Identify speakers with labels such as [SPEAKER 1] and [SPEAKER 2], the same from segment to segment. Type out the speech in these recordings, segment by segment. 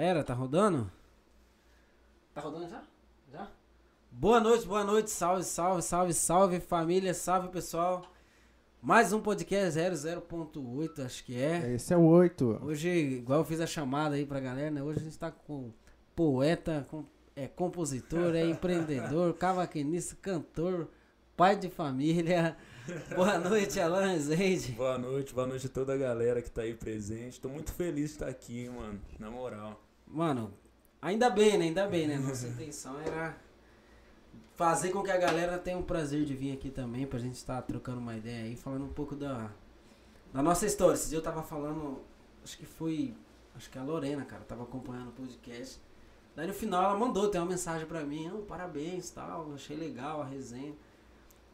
[SPEAKER 1] era? Tá rodando? Tá rodando já? Já? Boa noite, boa noite, salve, salve, salve, salve família, salve pessoal. Mais um podcast 00.8, acho que é.
[SPEAKER 2] Esse é o 8.
[SPEAKER 1] Hoje, igual eu fiz a chamada aí pra galera, né? Hoje a gente tá com poeta, com, é compositor, é empreendedor, cavaquinista, cantor, pai de família. Boa noite, Alan Rezende.
[SPEAKER 3] Boa noite, boa noite a toda a galera que tá aí presente. Tô muito feliz de estar aqui, mano, na moral.
[SPEAKER 1] Mano, ainda bem, né? Ainda bem, né? Nossa intenção era fazer com que a galera tenha o prazer de vir aqui também, pra gente estar trocando uma ideia aí, falando um pouco da, da nossa história. Esse dia eu tava falando, acho que foi, acho que a Lorena, cara, tava acompanhando o podcast. Daí no final ela mandou, tem uma mensagem pra mim, oh, parabéns tal, achei legal a resenha.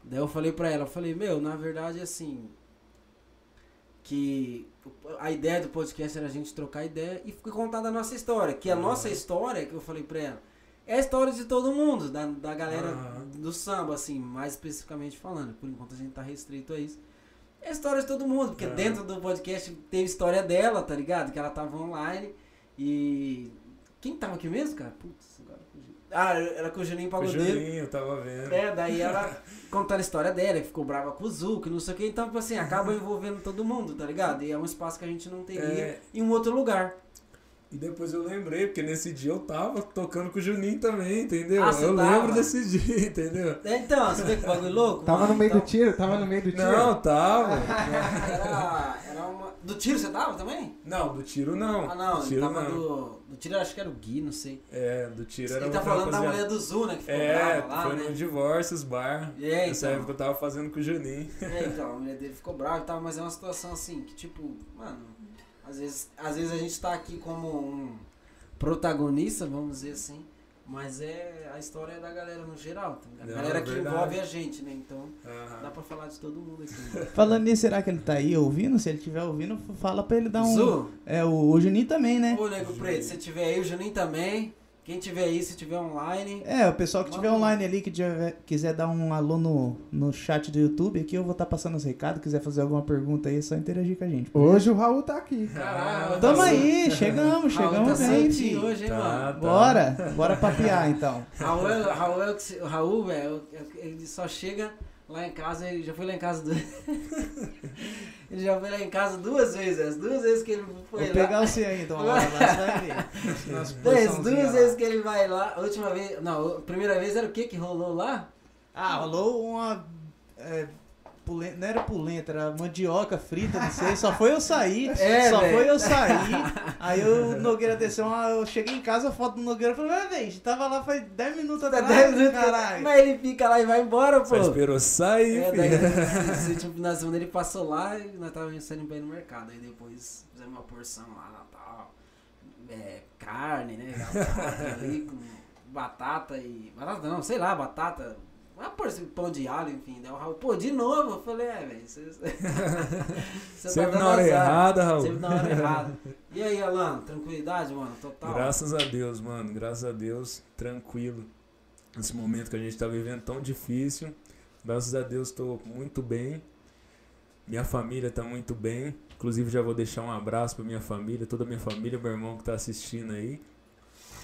[SPEAKER 1] Daí eu falei pra ela, eu falei, meu, na verdade assim, que a ideia do podcast era a gente trocar ideia e foi contada a nossa história. Que a
[SPEAKER 3] Uhum.
[SPEAKER 1] nossa história, que eu falei pra ela, é a história de todo mundo, da, da galera
[SPEAKER 3] Uhum.
[SPEAKER 1] do samba, assim, mais especificamente falando. Por enquanto a gente tá restrito a isso. É a história de todo mundo, porque
[SPEAKER 3] Uhum.
[SPEAKER 1] dentro do podcast teve história dela, tá ligado? Que ela tava online e. Quem tava aqui mesmo, cara? Putz, agora. Ah, era com o Juninho
[SPEAKER 3] O
[SPEAKER 1] Pagodeiro.
[SPEAKER 3] Juninho, eu tava vendo.
[SPEAKER 1] É, daí ela contando a história dela, que ficou brava com o Zu, que não sei o que, então, tipo assim, acaba envolvendo todo mundo, tá ligado? E é um espaço que a gente não teria
[SPEAKER 3] É.
[SPEAKER 1] em um outro lugar.
[SPEAKER 3] E depois eu lembrei, porque nesse dia eu tava tocando com o Juninho também, entendeu?
[SPEAKER 1] Ah,
[SPEAKER 3] eu
[SPEAKER 1] tava?
[SPEAKER 3] lembro desse dia, entendeu?
[SPEAKER 1] É, Então, você vê que bagulho louco?
[SPEAKER 2] Tava
[SPEAKER 1] mano?
[SPEAKER 2] no meio
[SPEAKER 1] Então,
[SPEAKER 2] do tiro? Tava no meio do tiro?
[SPEAKER 3] Não, tava.
[SPEAKER 1] Era, era uma. Do tiro você tava também?
[SPEAKER 3] Não, do tiro não.
[SPEAKER 1] Ah, não,
[SPEAKER 3] do
[SPEAKER 1] ele
[SPEAKER 3] tiro
[SPEAKER 1] tava
[SPEAKER 3] não.
[SPEAKER 1] do. Do tiro eu acho que era o Gui, não sei.
[SPEAKER 3] É, do tiro era
[SPEAKER 1] Ele tá falando da mulher do Zu, né? Que ficou
[SPEAKER 3] É,
[SPEAKER 1] brava lá,
[SPEAKER 3] foi
[SPEAKER 1] né?
[SPEAKER 3] no Divórcios Bar.
[SPEAKER 1] É,
[SPEAKER 3] Nessa
[SPEAKER 1] então.
[SPEAKER 3] época eu tava fazendo com o Juninho.
[SPEAKER 1] É, então, a mulher dele ficou brava e tal, mas é uma situação assim, que tipo, mano, às vezes, às vezes a gente tá aqui como um protagonista, vamos dizer assim, mas é a história é da galera no geral, tá? A
[SPEAKER 3] Não,
[SPEAKER 1] galera
[SPEAKER 3] é
[SPEAKER 1] que
[SPEAKER 3] verdade.
[SPEAKER 1] envolve a gente, né? Então,
[SPEAKER 3] Aham.
[SPEAKER 1] dá pra falar de todo mundo aqui. né?
[SPEAKER 4] Falando nisso, será que ele tá aí ouvindo? Se ele estiver ouvindo, fala pra ele dar um.
[SPEAKER 1] Zu,
[SPEAKER 4] É, o, o Juninho também, né?
[SPEAKER 1] ô Nego Preto, se tiver aí, o Juninho também, quem tiver aí, se tiver online,
[SPEAKER 4] É, o pessoal que estiver
[SPEAKER 1] Vamos.
[SPEAKER 4] online ali, que tiver- quiser dar um alô no, no chat do YouTube, aqui eu vou estar passando os recados. Quiser fazer alguma pergunta aí, é só interagir com a gente.
[SPEAKER 2] Hoje o Raul tá aqui.
[SPEAKER 1] Caralho,
[SPEAKER 4] Tamo
[SPEAKER 1] tá
[SPEAKER 4] aí, chegamos,
[SPEAKER 1] Raul
[SPEAKER 4] chegamos
[SPEAKER 1] tá
[SPEAKER 4] bem, filho.
[SPEAKER 1] hoje, hein,
[SPEAKER 3] Tá,
[SPEAKER 1] mano?
[SPEAKER 3] tá.
[SPEAKER 4] Bora, bora papear então.
[SPEAKER 1] Raul, é- Raul, é se- o Raul, velho, ele só chega lá em casa, ele já foi lá em casa duas Ele já foi lá em casa duas vezes, as duas vezes que ele foi
[SPEAKER 4] Vou
[SPEAKER 1] lá.
[SPEAKER 4] pegar você aí, então. Lá você vai ver. Posiçãozinha
[SPEAKER 1] duas
[SPEAKER 4] lá.
[SPEAKER 1] vezes que ele vai lá, a última vez, não, a primeira vez era o que que rolou lá?
[SPEAKER 4] Ah, rolou uma. É, pulenta, não era pulenta, era mandioca frita, não sei. Só foi eu sair.
[SPEAKER 1] É,
[SPEAKER 4] só
[SPEAKER 1] velho.
[SPEAKER 4] foi eu sair. Aí o Nogueira desceu, uma- eu cheguei em casa, a foto do Nogueira, falei, ah, velho, a gente tava lá faz 10 minutos atrás.
[SPEAKER 1] dez minutos,
[SPEAKER 4] caralho.
[SPEAKER 1] Mas ele fica lá e vai embora, pô.
[SPEAKER 3] Só esperou sair,
[SPEAKER 1] É, daí, se, se, tipo, na segunda ele passou lá e nós tava saindo bem no mercado. Aí depois fizemos uma porção lá, Natal. É, carne, né? Batata ali com batata e. Batata não, sei lá, batata. Porção de pão de alho, enfim. Daí o Raul, pô, de novo? Eu falei, é, velho. Você, você tá
[SPEAKER 3] Sempre
[SPEAKER 1] dando
[SPEAKER 3] na hora
[SPEAKER 1] azar.
[SPEAKER 3] errada, Raul.
[SPEAKER 1] Sempre na hora errada. E aí, Alan, tranquilidade, mano? Total.
[SPEAKER 3] Graças a Deus, mano. Graças a Deus, tranquilo. Esse momento que a gente tá vivendo tão difícil. Graças a Deus, tô muito bem. Minha família tá muito bem. Inclusive, já vou deixar um abraço pra minha família, toda a minha família, meu irmão que tá assistindo aí.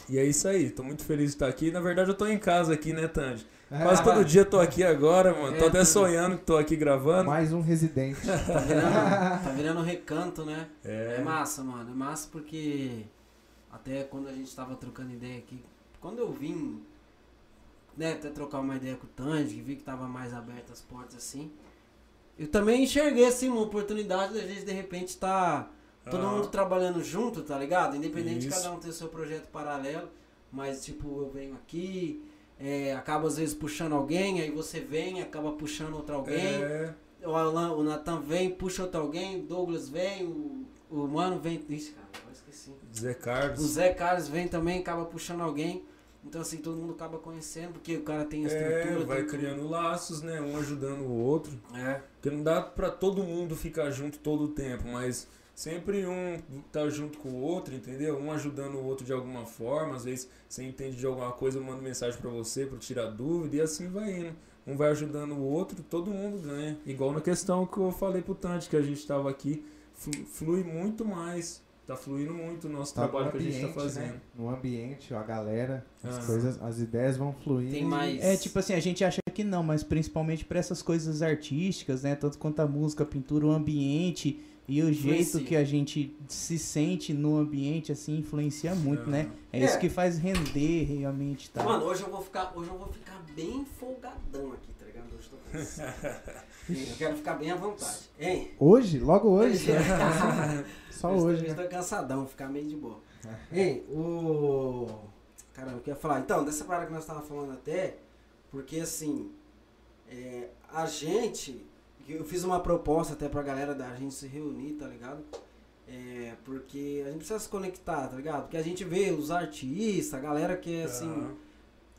[SPEAKER 3] E é isso aí, tô muito feliz de estar aqui. Na verdade, eu tô em casa aqui, né, Tandy? Quase todo dia eu tô aqui agora, mano. Tô
[SPEAKER 1] É,
[SPEAKER 3] até
[SPEAKER 1] tudo.
[SPEAKER 3] sonhando que tô aqui gravando.
[SPEAKER 2] Mais um residente.
[SPEAKER 1] Tá virando, tá virando recanto, né? É.
[SPEAKER 3] É,
[SPEAKER 1] massa, mano. É massa porque até quando a gente tava trocando ideia aqui, quando eu vim, né, até trocar uma ideia com o Tandy, que vi que tava mais abertas as portas assim, eu também enxerguei assim uma oportunidade da gente de repente tá todo
[SPEAKER 3] Ah.
[SPEAKER 1] mundo trabalhando junto, tá ligado? Independente de
[SPEAKER 3] Isso.
[SPEAKER 1] cada um ter seu projeto paralelo, mas tipo, eu venho aqui, é, acaba às vezes puxando alguém, aí você vem, acaba puxando outro alguém
[SPEAKER 3] é,
[SPEAKER 1] o Alan, o Nathan vem, puxa outro alguém, o Douglas vem, o, o Mano vem. Ixi, cara, esqueci.
[SPEAKER 3] Zé
[SPEAKER 1] O
[SPEAKER 3] Carlos.
[SPEAKER 1] Zé Carlos vem também, acaba puxando alguém. Então, assim, todo mundo acaba conhecendo, porque o cara tem a
[SPEAKER 3] É,
[SPEAKER 1] estrutura.
[SPEAKER 3] vai
[SPEAKER 1] tem tudo.
[SPEAKER 3] criando laços, né? Um ajudando o outro.
[SPEAKER 1] É,
[SPEAKER 3] Porque não dá pra todo mundo ficar junto todo o tempo, mas sempre um tá junto com o outro, entendeu? Um ajudando o outro de alguma forma. Às vezes você entende de alguma coisa, eu mando mensagem pra você pra tirar dúvida e assim vai indo. Um vai ajudando o outro, todo mundo ganha. Igual na questão que eu falei pro Tante, que a gente tava aqui, flu- flui muito mais tá fluindo muito o nosso
[SPEAKER 2] Tá
[SPEAKER 3] trabalho
[SPEAKER 2] no
[SPEAKER 3] que a gente tá
[SPEAKER 2] ambiente,
[SPEAKER 3] fazendo.
[SPEAKER 2] né? No ambiente, a galera, as
[SPEAKER 3] Ah.
[SPEAKER 2] coisas, as ideias vão fluindo.
[SPEAKER 1] Tem mais.
[SPEAKER 4] É, tipo assim, a gente acha que não, mas principalmente pra essas coisas artísticas, né? Tanto quanto a música, a pintura, o ambiente e o jeito que a gente se sente no ambiente, assim, influencia muito,
[SPEAKER 3] Ah.
[SPEAKER 4] né? É,
[SPEAKER 1] É.
[SPEAKER 4] isso que faz render realmente, tá?
[SPEAKER 1] Mano, hoje eu vou ficar, hoje eu vou ficar bem folgadão aqui, tá ligado? Hoje eu tô cansado. eu quero ficar bem à vontade. Hein?
[SPEAKER 2] Hoje? Logo hoje? Só
[SPEAKER 1] Hoje
[SPEAKER 2] hoje,
[SPEAKER 1] eu
[SPEAKER 2] né?
[SPEAKER 1] tô cansadão, ficar meio de boa. Hein, o. Caramba, eu queria falar. Então, dessa parada que nós tava falando até, porque assim, é, a gente. Eu fiz uma proposta até pra galera da gente se reunir, tá ligado? É, porque a gente precisa se conectar, tá ligado? Porque a gente vê os artistas, a galera que é assim.
[SPEAKER 3] Aham.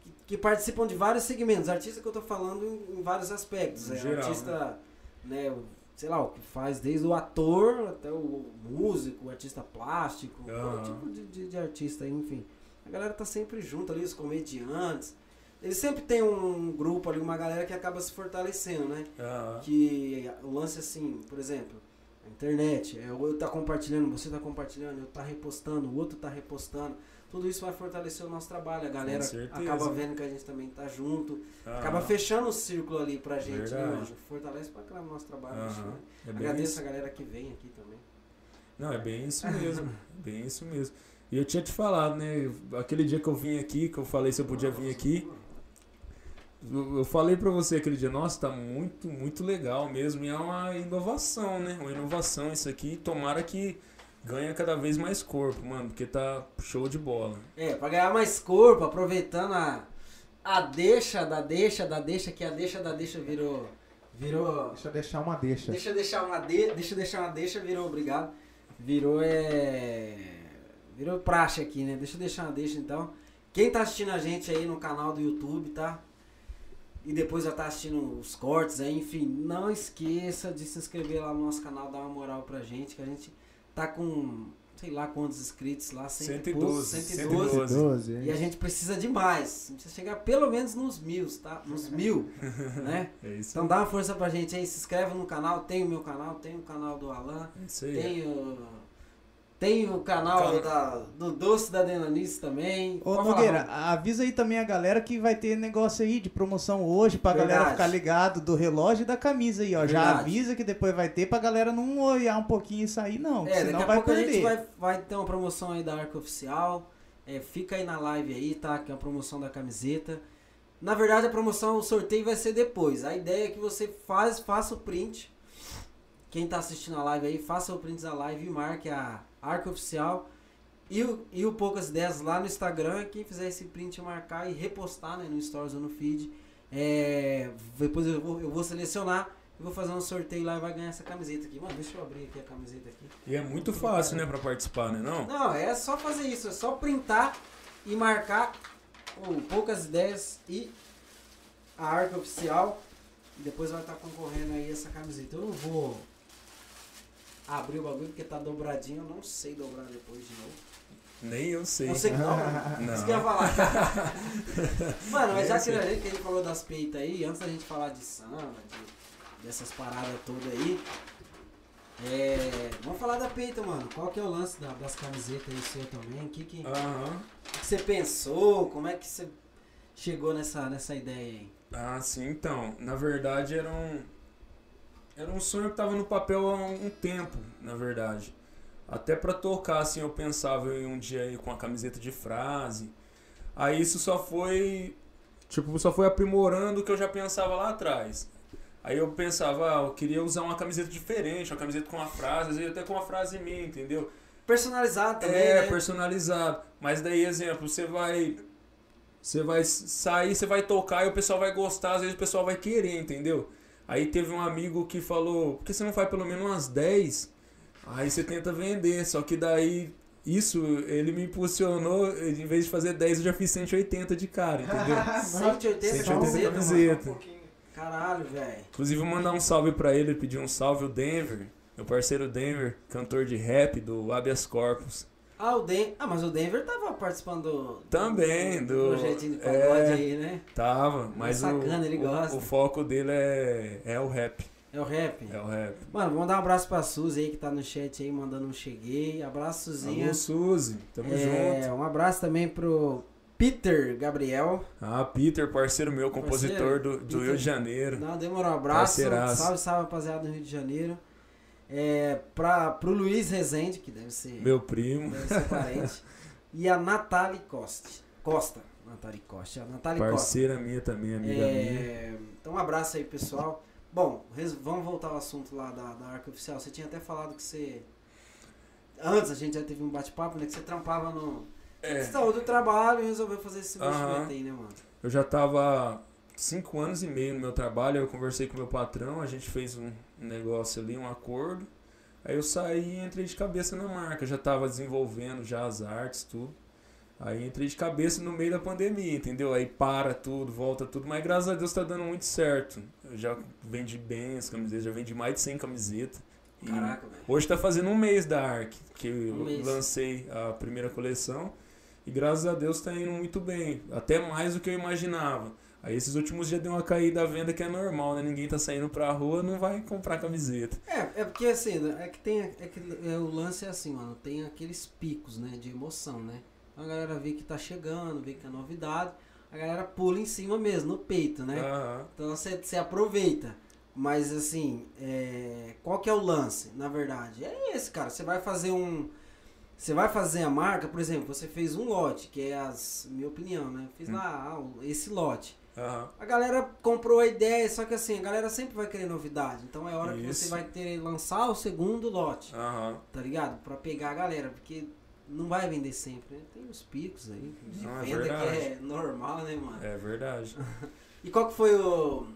[SPEAKER 1] que, que participam de vários segmentos. Artista que eu tô falando em, em vários aspectos.
[SPEAKER 3] No
[SPEAKER 1] É
[SPEAKER 3] geral,
[SPEAKER 1] artista, né? o- sei lá, o que faz desde o ator até o músico, o artista plástico,
[SPEAKER 3] Aham.
[SPEAKER 1] tipo de, de, de artista, enfim. A galera tá sempre junto ali, os comediantes. Eles sempre tem um grupo ali, uma galera que acaba se fortalecendo, né?
[SPEAKER 3] Aham.
[SPEAKER 1] Que o lance assim, por exemplo, a internet, é, eu tá compartilhando, você tá compartilhando, eu tá repostando, o outro tá repostando. Tudo isso vai fortalecer o nosso trabalho. A galera
[SPEAKER 3] certeza.
[SPEAKER 1] acaba vendo que a gente também tá junto.
[SPEAKER 3] Aham.
[SPEAKER 1] Acaba fechando o círculo ali pra gente, né, mano? Fortalece pra caramba o nosso trabalho. Acho, né?
[SPEAKER 3] É
[SPEAKER 1] Agradeço
[SPEAKER 3] isso.
[SPEAKER 1] a galera que vem aqui também.
[SPEAKER 3] Não, é bem isso mesmo. é bem isso mesmo. E eu tinha te falado, né? Aquele dia que eu vim aqui, que eu falei se eu podia vir aqui, eu eu falei pra você aquele dia, nossa, tá muito, muito legal mesmo. E é uma inovação, né? Uma inovação isso aqui. Tomara que ganhe cada vez mais corpo, mano, porque tá show de bola.
[SPEAKER 1] É, pra ganhar mais corpo, aproveitando a, a deixa da deixa da deixa, que a deixa da deixa virou. Virou.
[SPEAKER 2] Deixa eu deixar uma deixa.
[SPEAKER 1] Deixa eu deixar uma de, deixa eu deixar uma deixa, virou obrigado. Virou é. Virou praxe aqui, né? Deixa eu deixar uma deixa então. Quem tá assistindo a gente aí no canal do YouTube, tá? E depois já tá assistindo os cortes aí, enfim, não esqueça de se inscrever lá no nosso canal, dar uma moral pra gente, que a gente tá com, sei lá quantos inscritos lá,
[SPEAKER 3] 112,
[SPEAKER 1] 112.
[SPEAKER 3] 112.
[SPEAKER 2] 12,
[SPEAKER 1] E a gente precisa de mais. A gente precisa chegar pelo menos nos mil, tá? Nos mil, né?
[SPEAKER 3] É isso,
[SPEAKER 1] Então dá uma força pra gente aí, se inscreve no canal, tem o meu canal, tem o canal do Alan,
[SPEAKER 3] é isso aí.
[SPEAKER 1] tem o. Tem o canal
[SPEAKER 3] Can-
[SPEAKER 1] da, do Doce da Denanice também.
[SPEAKER 4] Ô
[SPEAKER 1] Pode falar,
[SPEAKER 4] Nogueira,
[SPEAKER 1] Raul.
[SPEAKER 4] avisa aí também a galera que vai ter negócio aí de promoção hoje pra galera
[SPEAKER 1] Verdade.
[SPEAKER 4] ficar ligado do relógio e da camisa aí, ó. Já
[SPEAKER 1] Verdade.
[SPEAKER 4] avisa que depois vai ter pra galera não olhar um pouquinho e sair, não.
[SPEAKER 1] É,
[SPEAKER 4] senão
[SPEAKER 1] daqui a
[SPEAKER 4] vai
[SPEAKER 1] pouco a
[SPEAKER 4] perder.
[SPEAKER 1] gente vai, vai ter uma promoção aí da Arca Oficial. É, fica aí na live aí, tá? Que é a promoção da camiseta. Na verdade, a promoção, o sorteio vai ser depois. A ideia é que você faz, faça o print. Quem tá assistindo a live aí, faça o print da live e marque a Arca Oficial. E o, e o Poucas Ideias lá no Instagram. Quem fizer esse print marcar e repostar né, no Stories ou no feed. É, depois eu vou, eu vou selecionar e vou fazer um sorteio lá e vai ganhar essa camiseta aqui. Mano, deixa eu abrir aqui a camiseta aqui.
[SPEAKER 3] E é muito fácil, né, pra participar, né? Não?
[SPEAKER 1] Não, é só fazer isso, é só printar e marcar o Poucas Ideias e a arca oficial. E depois vai estar concorrendo aí essa camiseta. Eu não vou abrir o bagulho porque tá dobradinho, eu não sei dobrar depois de novo.
[SPEAKER 3] Nem eu sei.
[SPEAKER 1] Não sei que dobra.
[SPEAKER 3] Não.
[SPEAKER 1] Isso que eu ia falar. Mano, mas já
[SPEAKER 3] Nem
[SPEAKER 1] que a gente, falou das peitas aí, antes da gente falar de samba, de- dessas paradas todas aí, é, vamos falar da peita, mano. Qual que é o lance da- das camisetas aí seu também? O que, que, o que você pensou? Como é que você chegou nessa, nessa ideia aí?
[SPEAKER 3] Ah, sim, então. Na verdade era um. Era um sonho que tava no papel há um, tempo, na verdade. Até pra tocar, assim, eu pensava em um dia aí com a camiseta de frase. Aí isso só foi. Tipo, só foi aprimorando o que eu já pensava lá atrás. Aí eu pensava, ah, eu queria usar uma camiseta diferente, uma camiseta com uma frase, às vezes até com uma frase minha, entendeu?
[SPEAKER 1] Personalizado também,
[SPEAKER 3] é,
[SPEAKER 1] né?
[SPEAKER 3] personalizado. Mas daí, exemplo, você vai. Você vai sair, você vai tocar e o pessoal vai gostar, às vezes o pessoal vai querer, entendeu? Aí teve um amigo que falou, por que você não faz pelo menos umas 10? Aí você tenta vender, só que daí isso ele me impulsionou, em vez de fazer 10 eu já fiz 180 de cara, entendeu?
[SPEAKER 1] 180
[SPEAKER 3] 180
[SPEAKER 1] camiseta, mano.
[SPEAKER 3] camiseta.
[SPEAKER 1] Caralho, velho.
[SPEAKER 3] Inclusive vou mandar um salve pra ele, ele pediu um salve, o Denver, meu parceiro Denver, cantor de rap do Habeas Corpus.
[SPEAKER 1] Ah, o Den... ah, mas o Denver tava participando do,
[SPEAKER 3] Também, do-
[SPEAKER 1] projetinho de pagode
[SPEAKER 3] é.
[SPEAKER 1] aí, né?
[SPEAKER 3] Tava, mas o,
[SPEAKER 1] sacana, ele
[SPEAKER 3] o-
[SPEAKER 1] gosta.
[SPEAKER 3] o foco dele é, é o rap.
[SPEAKER 1] É o rap?
[SPEAKER 3] É o rap.
[SPEAKER 1] Mano, vamos dar um abraço pra Suzy aí que tá no chat aí, mandando um cheguei. Abraço, Suzinha.
[SPEAKER 3] Alô, Suzy. Tamo
[SPEAKER 1] É,
[SPEAKER 3] junto.
[SPEAKER 1] um abraço também pro Peter Gabriel.
[SPEAKER 3] Ah, Peter, parceiro meu, compositor do, do
[SPEAKER 1] Peter.
[SPEAKER 3] Rio de Janeiro.
[SPEAKER 1] Não, demorou um abraço.
[SPEAKER 3] Parceiraço.
[SPEAKER 1] Salve, salve, rapaziada do Rio de Janeiro. É, pra, pro Luiz Rezende, que deve ser,
[SPEAKER 3] Meu primo.
[SPEAKER 1] deve ser parente. e a Natália Costa. Costa. Natália Costa. A Natália Costa.
[SPEAKER 3] Parceira minha também, amiga minha.
[SPEAKER 1] É, então, um abraço aí, pessoal. Bom, vamos voltar ao assunto lá da, da Arca Oficial. Você tinha até falado que você. Antes a gente já teve um bate-papo, né? Que você trampava no.
[SPEAKER 3] É,
[SPEAKER 1] Você saiu do trabalho e resolveu fazer esse investimento aí, né, mano?
[SPEAKER 3] eu já tava cinco anos e meio no meu trabalho, eu conversei com meu patrão, a gente fez um negócio ali, um acordo. Aí eu saí e entrei de cabeça na marca, já tava desenvolvendo já as artes, tudo. Aí entrei de cabeça no meio da pandemia, entendeu? Aí para tudo, volta tudo, mas graças a Deus tá dando muito certo. Eu já vendi bem as camisetas, já vendi mais de 100 camisetas.
[SPEAKER 1] Caraca, velho.
[SPEAKER 3] Hoje tá fazendo um mês da ARC, que eu
[SPEAKER 1] Um
[SPEAKER 3] lancei a primeira coleção. E graças a Deus tá indo muito bem. Até mais do que eu imaginava. Aí esses últimos dias deu uma caída à venda que é normal, né? Ninguém tá saindo pra rua, não vai comprar camiseta.
[SPEAKER 1] É, é porque assim, é que tem. É que é, o lance é assim, mano, tem aqueles picos, né, de emoção, né? Então a galera vê que tá chegando, vê que é novidade, a galera pula em cima mesmo, no peito, né?
[SPEAKER 3] Aham.
[SPEAKER 1] Então você, você aproveita. Mas assim, é, qual que é o lance, na verdade? É esse, cara. Você vai fazer um. Você vai fazer a marca, por exemplo, você fez um lote, que é as. Minha opinião, né? Fiz
[SPEAKER 3] Hum.
[SPEAKER 1] lá ah, esse lote.
[SPEAKER 3] Aham.
[SPEAKER 1] A galera comprou a ideia, só que assim, a galera sempre vai querer novidade. Então é hora que você
[SPEAKER 3] Isso.
[SPEAKER 1] vai ter lançar o segundo lote,
[SPEAKER 3] Aham.
[SPEAKER 1] tá ligado? Pra pegar a galera, porque não vai vender sempre, né? Tem uns picos aí de
[SPEAKER 3] Não, é
[SPEAKER 1] venda que
[SPEAKER 3] verdade.
[SPEAKER 1] é normal, né, mano?
[SPEAKER 3] É verdade.
[SPEAKER 1] E qual que foi o.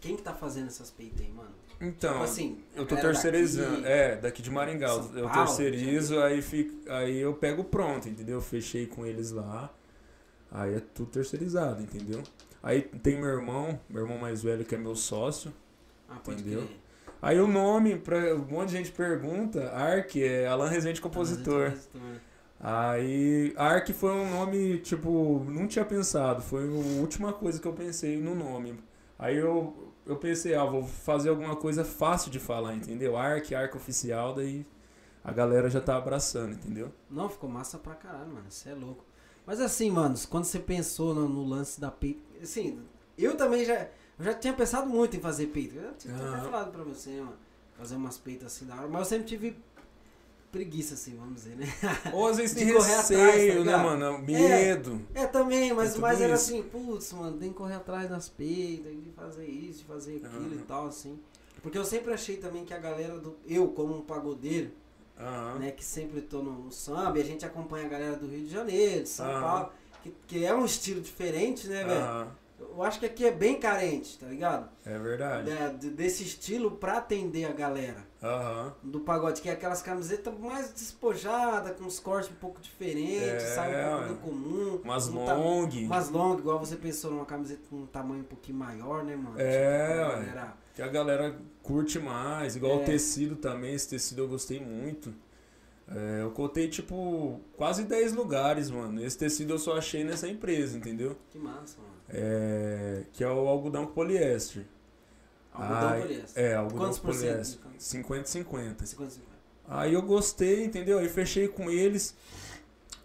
[SPEAKER 1] Quem que tá fazendo essas peitas aí, mano?
[SPEAKER 3] Então,
[SPEAKER 1] tipo assim,
[SPEAKER 3] eu tô terceirizando.
[SPEAKER 1] daqui-
[SPEAKER 3] É, daqui de Maringá.
[SPEAKER 1] São
[SPEAKER 3] Eu
[SPEAKER 1] Paulo,
[SPEAKER 3] terceirizo, aí, fico, aí eu pego pronto, entendeu? Eu fechei com eles lá. Aí é tudo terceirizado, entendeu? Aí tem meu irmão, meu irmão mais velho, que é meu sócio.
[SPEAKER 1] Ah, pode
[SPEAKER 3] Entendeu?
[SPEAKER 1] crer.
[SPEAKER 3] Aí o nome, pra, um monte de gente pergunta, Ark é Alan Rezende Compositor.
[SPEAKER 1] Compositor.
[SPEAKER 3] Aí, Ark foi um nome, tipo, não tinha pensado, foi a última coisa que eu pensei no nome. Aí eu, eu pensei, ah, vou fazer alguma coisa fácil de falar, entendeu? Ark, Ark oficial, daí a galera já tá abraçando, entendeu?
[SPEAKER 1] Não, ficou massa pra caralho, mano. Você é louco. Mas assim, mano, quando você pensou no, no lance da. Assim, eu também já. Eu já tinha pensado muito em fazer peito. Eu já tinha até
[SPEAKER 3] Aham.
[SPEAKER 1] falado pra você, mano. Fazer umas peitas assim da hora. Mas eu sempre tive preguiça, assim, vamos dizer, né?
[SPEAKER 3] Ou às vezes
[SPEAKER 1] De
[SPEAKER 3] tem
[SPEAKER 1] correr atrás, tá
[SPEAKER 3] receio, né, mano? Medo.
[SPEAKER 1] É, também, mas,
[SPEAKER 3] tudo
[SPEAKER 1] mas era
[SPEAKER 3] isso.
[SPEAKER 1] assim, putz, mano, tem que correr atrás das peitas, de fazer isso, de fazer aquilo e
[SPEAKER 3] Aham.
[SPEAKER 1] tal, assim. Porque eu sempre achei também que a galera do. Eu, como um pagodeiro,
[SPEAKER 3] Aham.
[SPEAKER 1] né, que sempre tô no, no samba, e a gente acompanha a galera do Rio de Janeiro, de São
[SPEAKER 3] Aham.
[SPEAKER 1] Paulo, que, que é um estilo diferente, né, velho?
[SPEAKER 3] Aham.
[SPEAKER 1] Eu acho que aqui é bem carente, tá ligado?
[SPEAKER 3] É verdade.
[SPEAKER 1] É, de- desse estilo pra atender a galera
[SPEAKER 3] Aham.
[SPEAKER 1] do pagode, que é aquelas camisetas mais despojadas, com os cortes um pouco diferentes,
[SPEAKER 3] É,
[SPEAKER 1] sabe? Um pouco do comum.
[SPEAKER 3] Umas
[SPEAKER 1] um ta-
[SPEAKER 3] long.
[SPEAKER 1] Umas long, igual você pensou numa camiseta com um tamanho um pouquinho maior, né, mano?
[SPEAKER 3] É,
[SPEAKER 1] Tipo, a galera-
[SPEAKER 3] Que a galera curte mais, igual
[SPEAKER 1] É.
[SPEAKER 3] o tecido também, esse tecido eu gostei muito. É, eu cotei, tipo, quase 10 lugares, mano. Esse tecido eu só achei nessa empresa, entendeu?
[SPEAKER 1] Que massa, mano.
[SPEAKER 3] É, que é o algodão com poliéster.
[SPEAKER 1] Algodão
[SPEAKER 3] Ai,
[SPEAKER 1] poliéster.
[SPEAKER 3] É, algodão
[SPEAKER 1] Quantos
[SPEAKER 3] com poliéster. 50 50.
[SPEAKER 1] 50, 50.
[SPEAKER 3] Aí eu gostei, entendeu? Aí fechei com eles.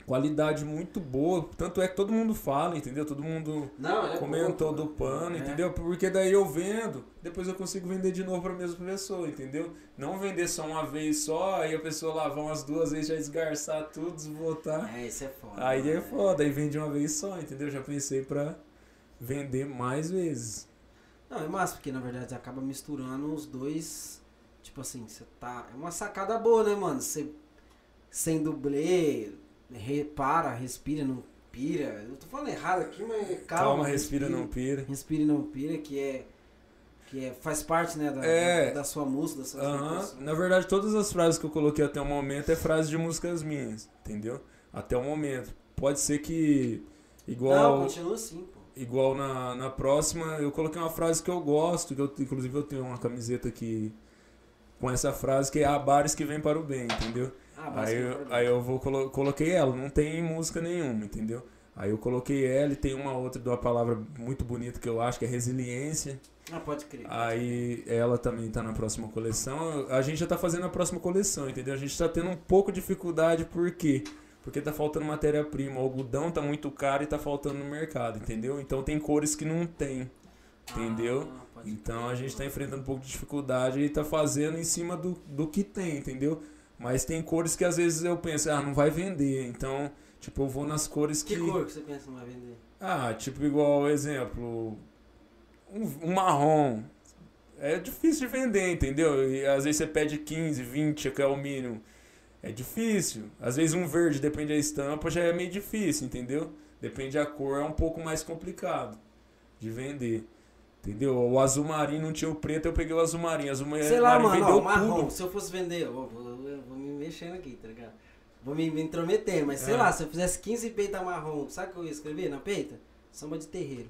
[SPEAKER 3] Qualidade muito boa. Tanto é que todo mundo fala, entendeu? Todo mundo
[SPEAKER 1] Não, é
[SPEAKER 3] comentou
[SPEAKER 1] pouco,
[SPEAKER 3] do pano,
[SPEAKER 1] é.
[SPEAKER 3] entendeu? Porque daí eu vendo, depois eu consigo vender de novo pra mesma pessoa, entendeu? Não vender só uma vez só, aí a pessoa lavar umas duas vezes, já esgarçar tudo, desbotar.
[SPEAKER 1] É, isso é foda.
[SPEAKER 3] Aí é
[SPEAKER 1] mano.
[SPEAKER 3] foda, aí vende uma vez só, entendeu? Já pensei pra vender mais vezes.
[SPEAKER 1] Não, é massa, porque na verdade acaba misturando os dois. Tipo assim, você tá. É uma sacada boa, né, mano? Você sem dublê, repara, respira, não pira. Eu tô falando errado aqui, mas calma.
[SPEAKER 3] Calma, respira, não pira.
[SPEAKER 1] Respira e não pira, que é. Que é, faz parte, né, da,
[SPEAKER 3] É.
[SPEAKER 1] da, da sua música, da sua
[SPEAKER 3] Aham.
[SPEAKER 1] composição.
[SPEAKER 3] Na verdade, todas as frases que eu coloquei até o momento é frase de músicas minhas, entendeu? Até o momento. Pode ser que igual
[SPEAKER 1] Não, continua assim, pô.
[SPEAKER 3] igual na, na próxima, eu coloquei uma frase que eu gosto, que eu, inclusive eu tenho uma camiseta que com essa frase que é há bares que vem para o bem, entendeu?
[SPEAKER 1] Ah,
[SPEAKER 3] Aí, eu-
[SPEAKER 1] concordar.
[SPEAKER 3] aí eu vou colo, coloquei ela, não tem música nenhuma, entendeu? Aí eu coloquei ela e tem uma outra de uma palavra muito bonita que eu acho que é resiliência.
[SPEAKER 1] Ah, pode crer.
[SPEAKER 3] Aí ela também tá na próxima coleção. A gente já tá fazendo a próxima coleção, entendeu? A gente tá tendo um pouco de dificuldade, por quê? Porque tá faltando matéria-prima. O algodão tá muito caro e tá faltando no mercado, entendeu? Então tem cores que não tem, entendeu?
[SPEAKER 1] Ah,
[SPEAKER 3] Então a gente tá enfrentando um pouco de dificuldade e tá fazendo em cima do, do que tem, entendeu? Mas tem cores que às vezes eu penso, ah, não vai vender. Então, tipo, eu vou nas cores
[SPEAKER 1] Que
[SPEAKER 3] que.
[SPEAKER 1] cor que você pensa não vai vender?
[SPEAKER 3] Ah, tipo, igual, exemplo, um, um marrom. É difícil de vender, entendeu? E às vezes você pede 15, 20, que é o mínimo. É difícil. Às vezes um verde, depende da estampa, já é meio difícil, entendeu? Depende da cor, é um pouco mais complicado de vender. Entendeu? O azul marinho não tinha o preto, eu peguei o azul marinho. Azul
[SPEAKER 1] Sei lá,
[SPEAKER 3] marinho
[SPEAKER 1] mano, ó, marrom,
[SPEAKER 3] tudo.
[SPEAKER 1] se eu fosse vender, eu vou, vou- eu vou me mexendo aqui, tá ligado? Vou me, me intrometer, mas sei
[SPEAKER 3] É.
[SPEAKER 1] lá, se eu fizesse 15 peita marrom, sabe o que eu ia escrever na peita? Samba de terreiro.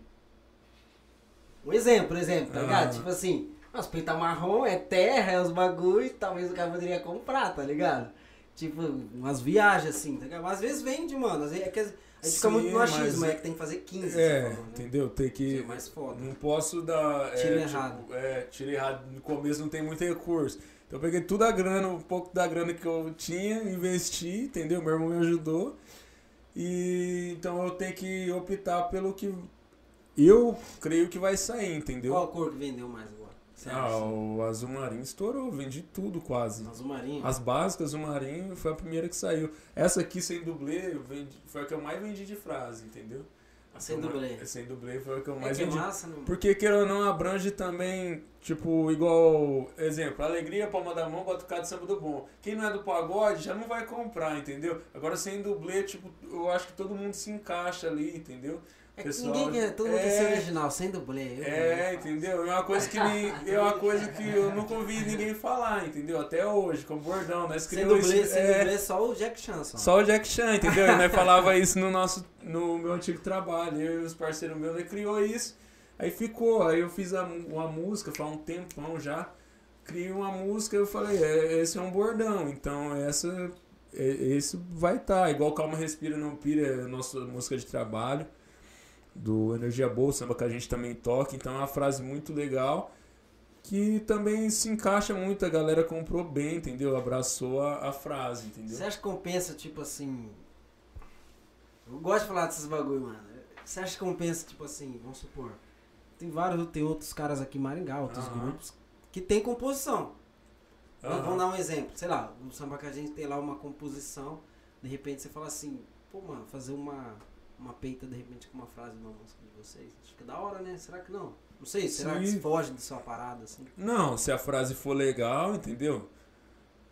[SPEAKER 1] Um exemplo, exemplo, tá ligado?
[SPEAKER 3] Ah.
[SPEAKER 1] Tipo assim, as peita marrom é terra, é os bagulho, talvez o cara poderia comprar, tá ligado? Tipo, umas viagens assim, tá ligado? Mas às vezes vende, mano. Às vezes, é que a gente fica
[SPEAKER 3] Sim,
[SPEAKER 1] muito no
[SPEAKER 3] mas-
[SPEAKER 1] achismo, é que tem que fazer 15, você
[SPEAKER 3] É,
[SPEAKER 1] falou, né?
[SPEAKER 3] entendeu? Tem que.
[SPEAKER 1] é mais foda.
[SPEAKER 3] Não posso dar.
[SPEAKER 1] Tiro
[SPEAKER 3] é,
[SPEAKER 1] errado.
[SPEAKER 3] Tipo, é, tiro errado. No começo não tem muito recurso. Então eu peguei toda a grana, um pouco da grana que eu tinha, investi, entendeu? Meu irmão me ajudou. E então eu tenho que optar pelo que eu creio que vai sair, entendeu?
[SPEAKER 1] Qual cor que vendeu mais Você
[SPEAKER 3] Ah, o azul marinho estourou, vendi tudo quase.
[SPEAKER 1] Azul marinho?
[SPEAKER 3] As básicas, o marinho foi a primeira que saiu. Essa aqui sem dublê vendi- foi a que eu mais vendi de frase, entendeu? A
[SPEAKER 1] Sem
[SPEAKER 3] que eu
[SPEAKER 1] dublê.
[SPEAKER 3] mais- Sem dublê foi a que eu
[SPEAKER 1] É
[SPEAKER 3] mais
[SPEAKER 1] que é
[SPEAKER 3] vendi.
[SPEAKER 1] massa, né?
[SPEAKER 3] Porque queira ou não, abrange também, tipo, igual, exemplo, alegria, palma da mão, bota o cara de samba do bom. Quem não é do pagode já não vai comprar, entendeu? Agora sem dublê, tipo, eu acho que todo mundo se encaixa ali, entendeu?
[SPEAKER 1] É que
[SPEAKER 3] pessoal-
[SPEAKER 1] ninguém quer, todo mundo quer
[SPEAKER 3] É.
[SPEAKER 1] ser original, sem dublê.
[SPEAKER 3] É, entendeu? É uma coisa que me, é uma coisa que eu nunca ouvi ninguém falar, entendeu? Até hoje, como bordão, nós
[SPEAKER 1] Sem
[SPEAKER 3] criamos
[SPEAKER 1] dublê,
[SPEAKER 3] isso.
[SPEAKER 1] sem
[SPEAKER 3] é,
[SPEAKER 1] dublê, só o Jack Chan só.
[SPEAKER 3] só o Jack Chan, entendeu? E nós falava isso no nosso, no meu antigo trabalho. Eu e os parceiros meus, nós criou isso. Aí ficou, aí eu fiz a, uma música, faz um tempão já. Criei uma música eu falei, é, esse é um bordão, então essa, é, esse vai estar. Igual Calma Respira Não Pira, é nossa música de trabalho. Do Energia Boa, samba que a gente também toca. Então é uma frase muito legal. Que também se encaixa muito, a galera comprou bem, entendeu? Abraçou a, a frase, entendeu?
[SPEAKER 1] Você acha que compensa, tipo assim. Eu gosto de falar desses bagulho, mano. Você acha que compensa, tipo assim, vamos supor. Tem vários, tem outros caras aqui em Maringá, outros
[SPEAKER 3] Aham.
[SPEAKER 1] grupos, que tem composição.
[SPEAKER 3] Aham.
[SPEAKER 1] Vamos dar um exemplo. Sei lá, no samba que a gente tem lá uma composição, de repente você fala assim, pô, mano, fazer uma, uma peita de repente com uma frase de uma música de vocês. Acho que é da hora, né? Será que não? Não sei, será que
[SPEAKER 3] Sim.
[SPEAKER 1] foge de sua parada, assim?
[SPEAKER 3] Não, se a frase for legal, entendeu?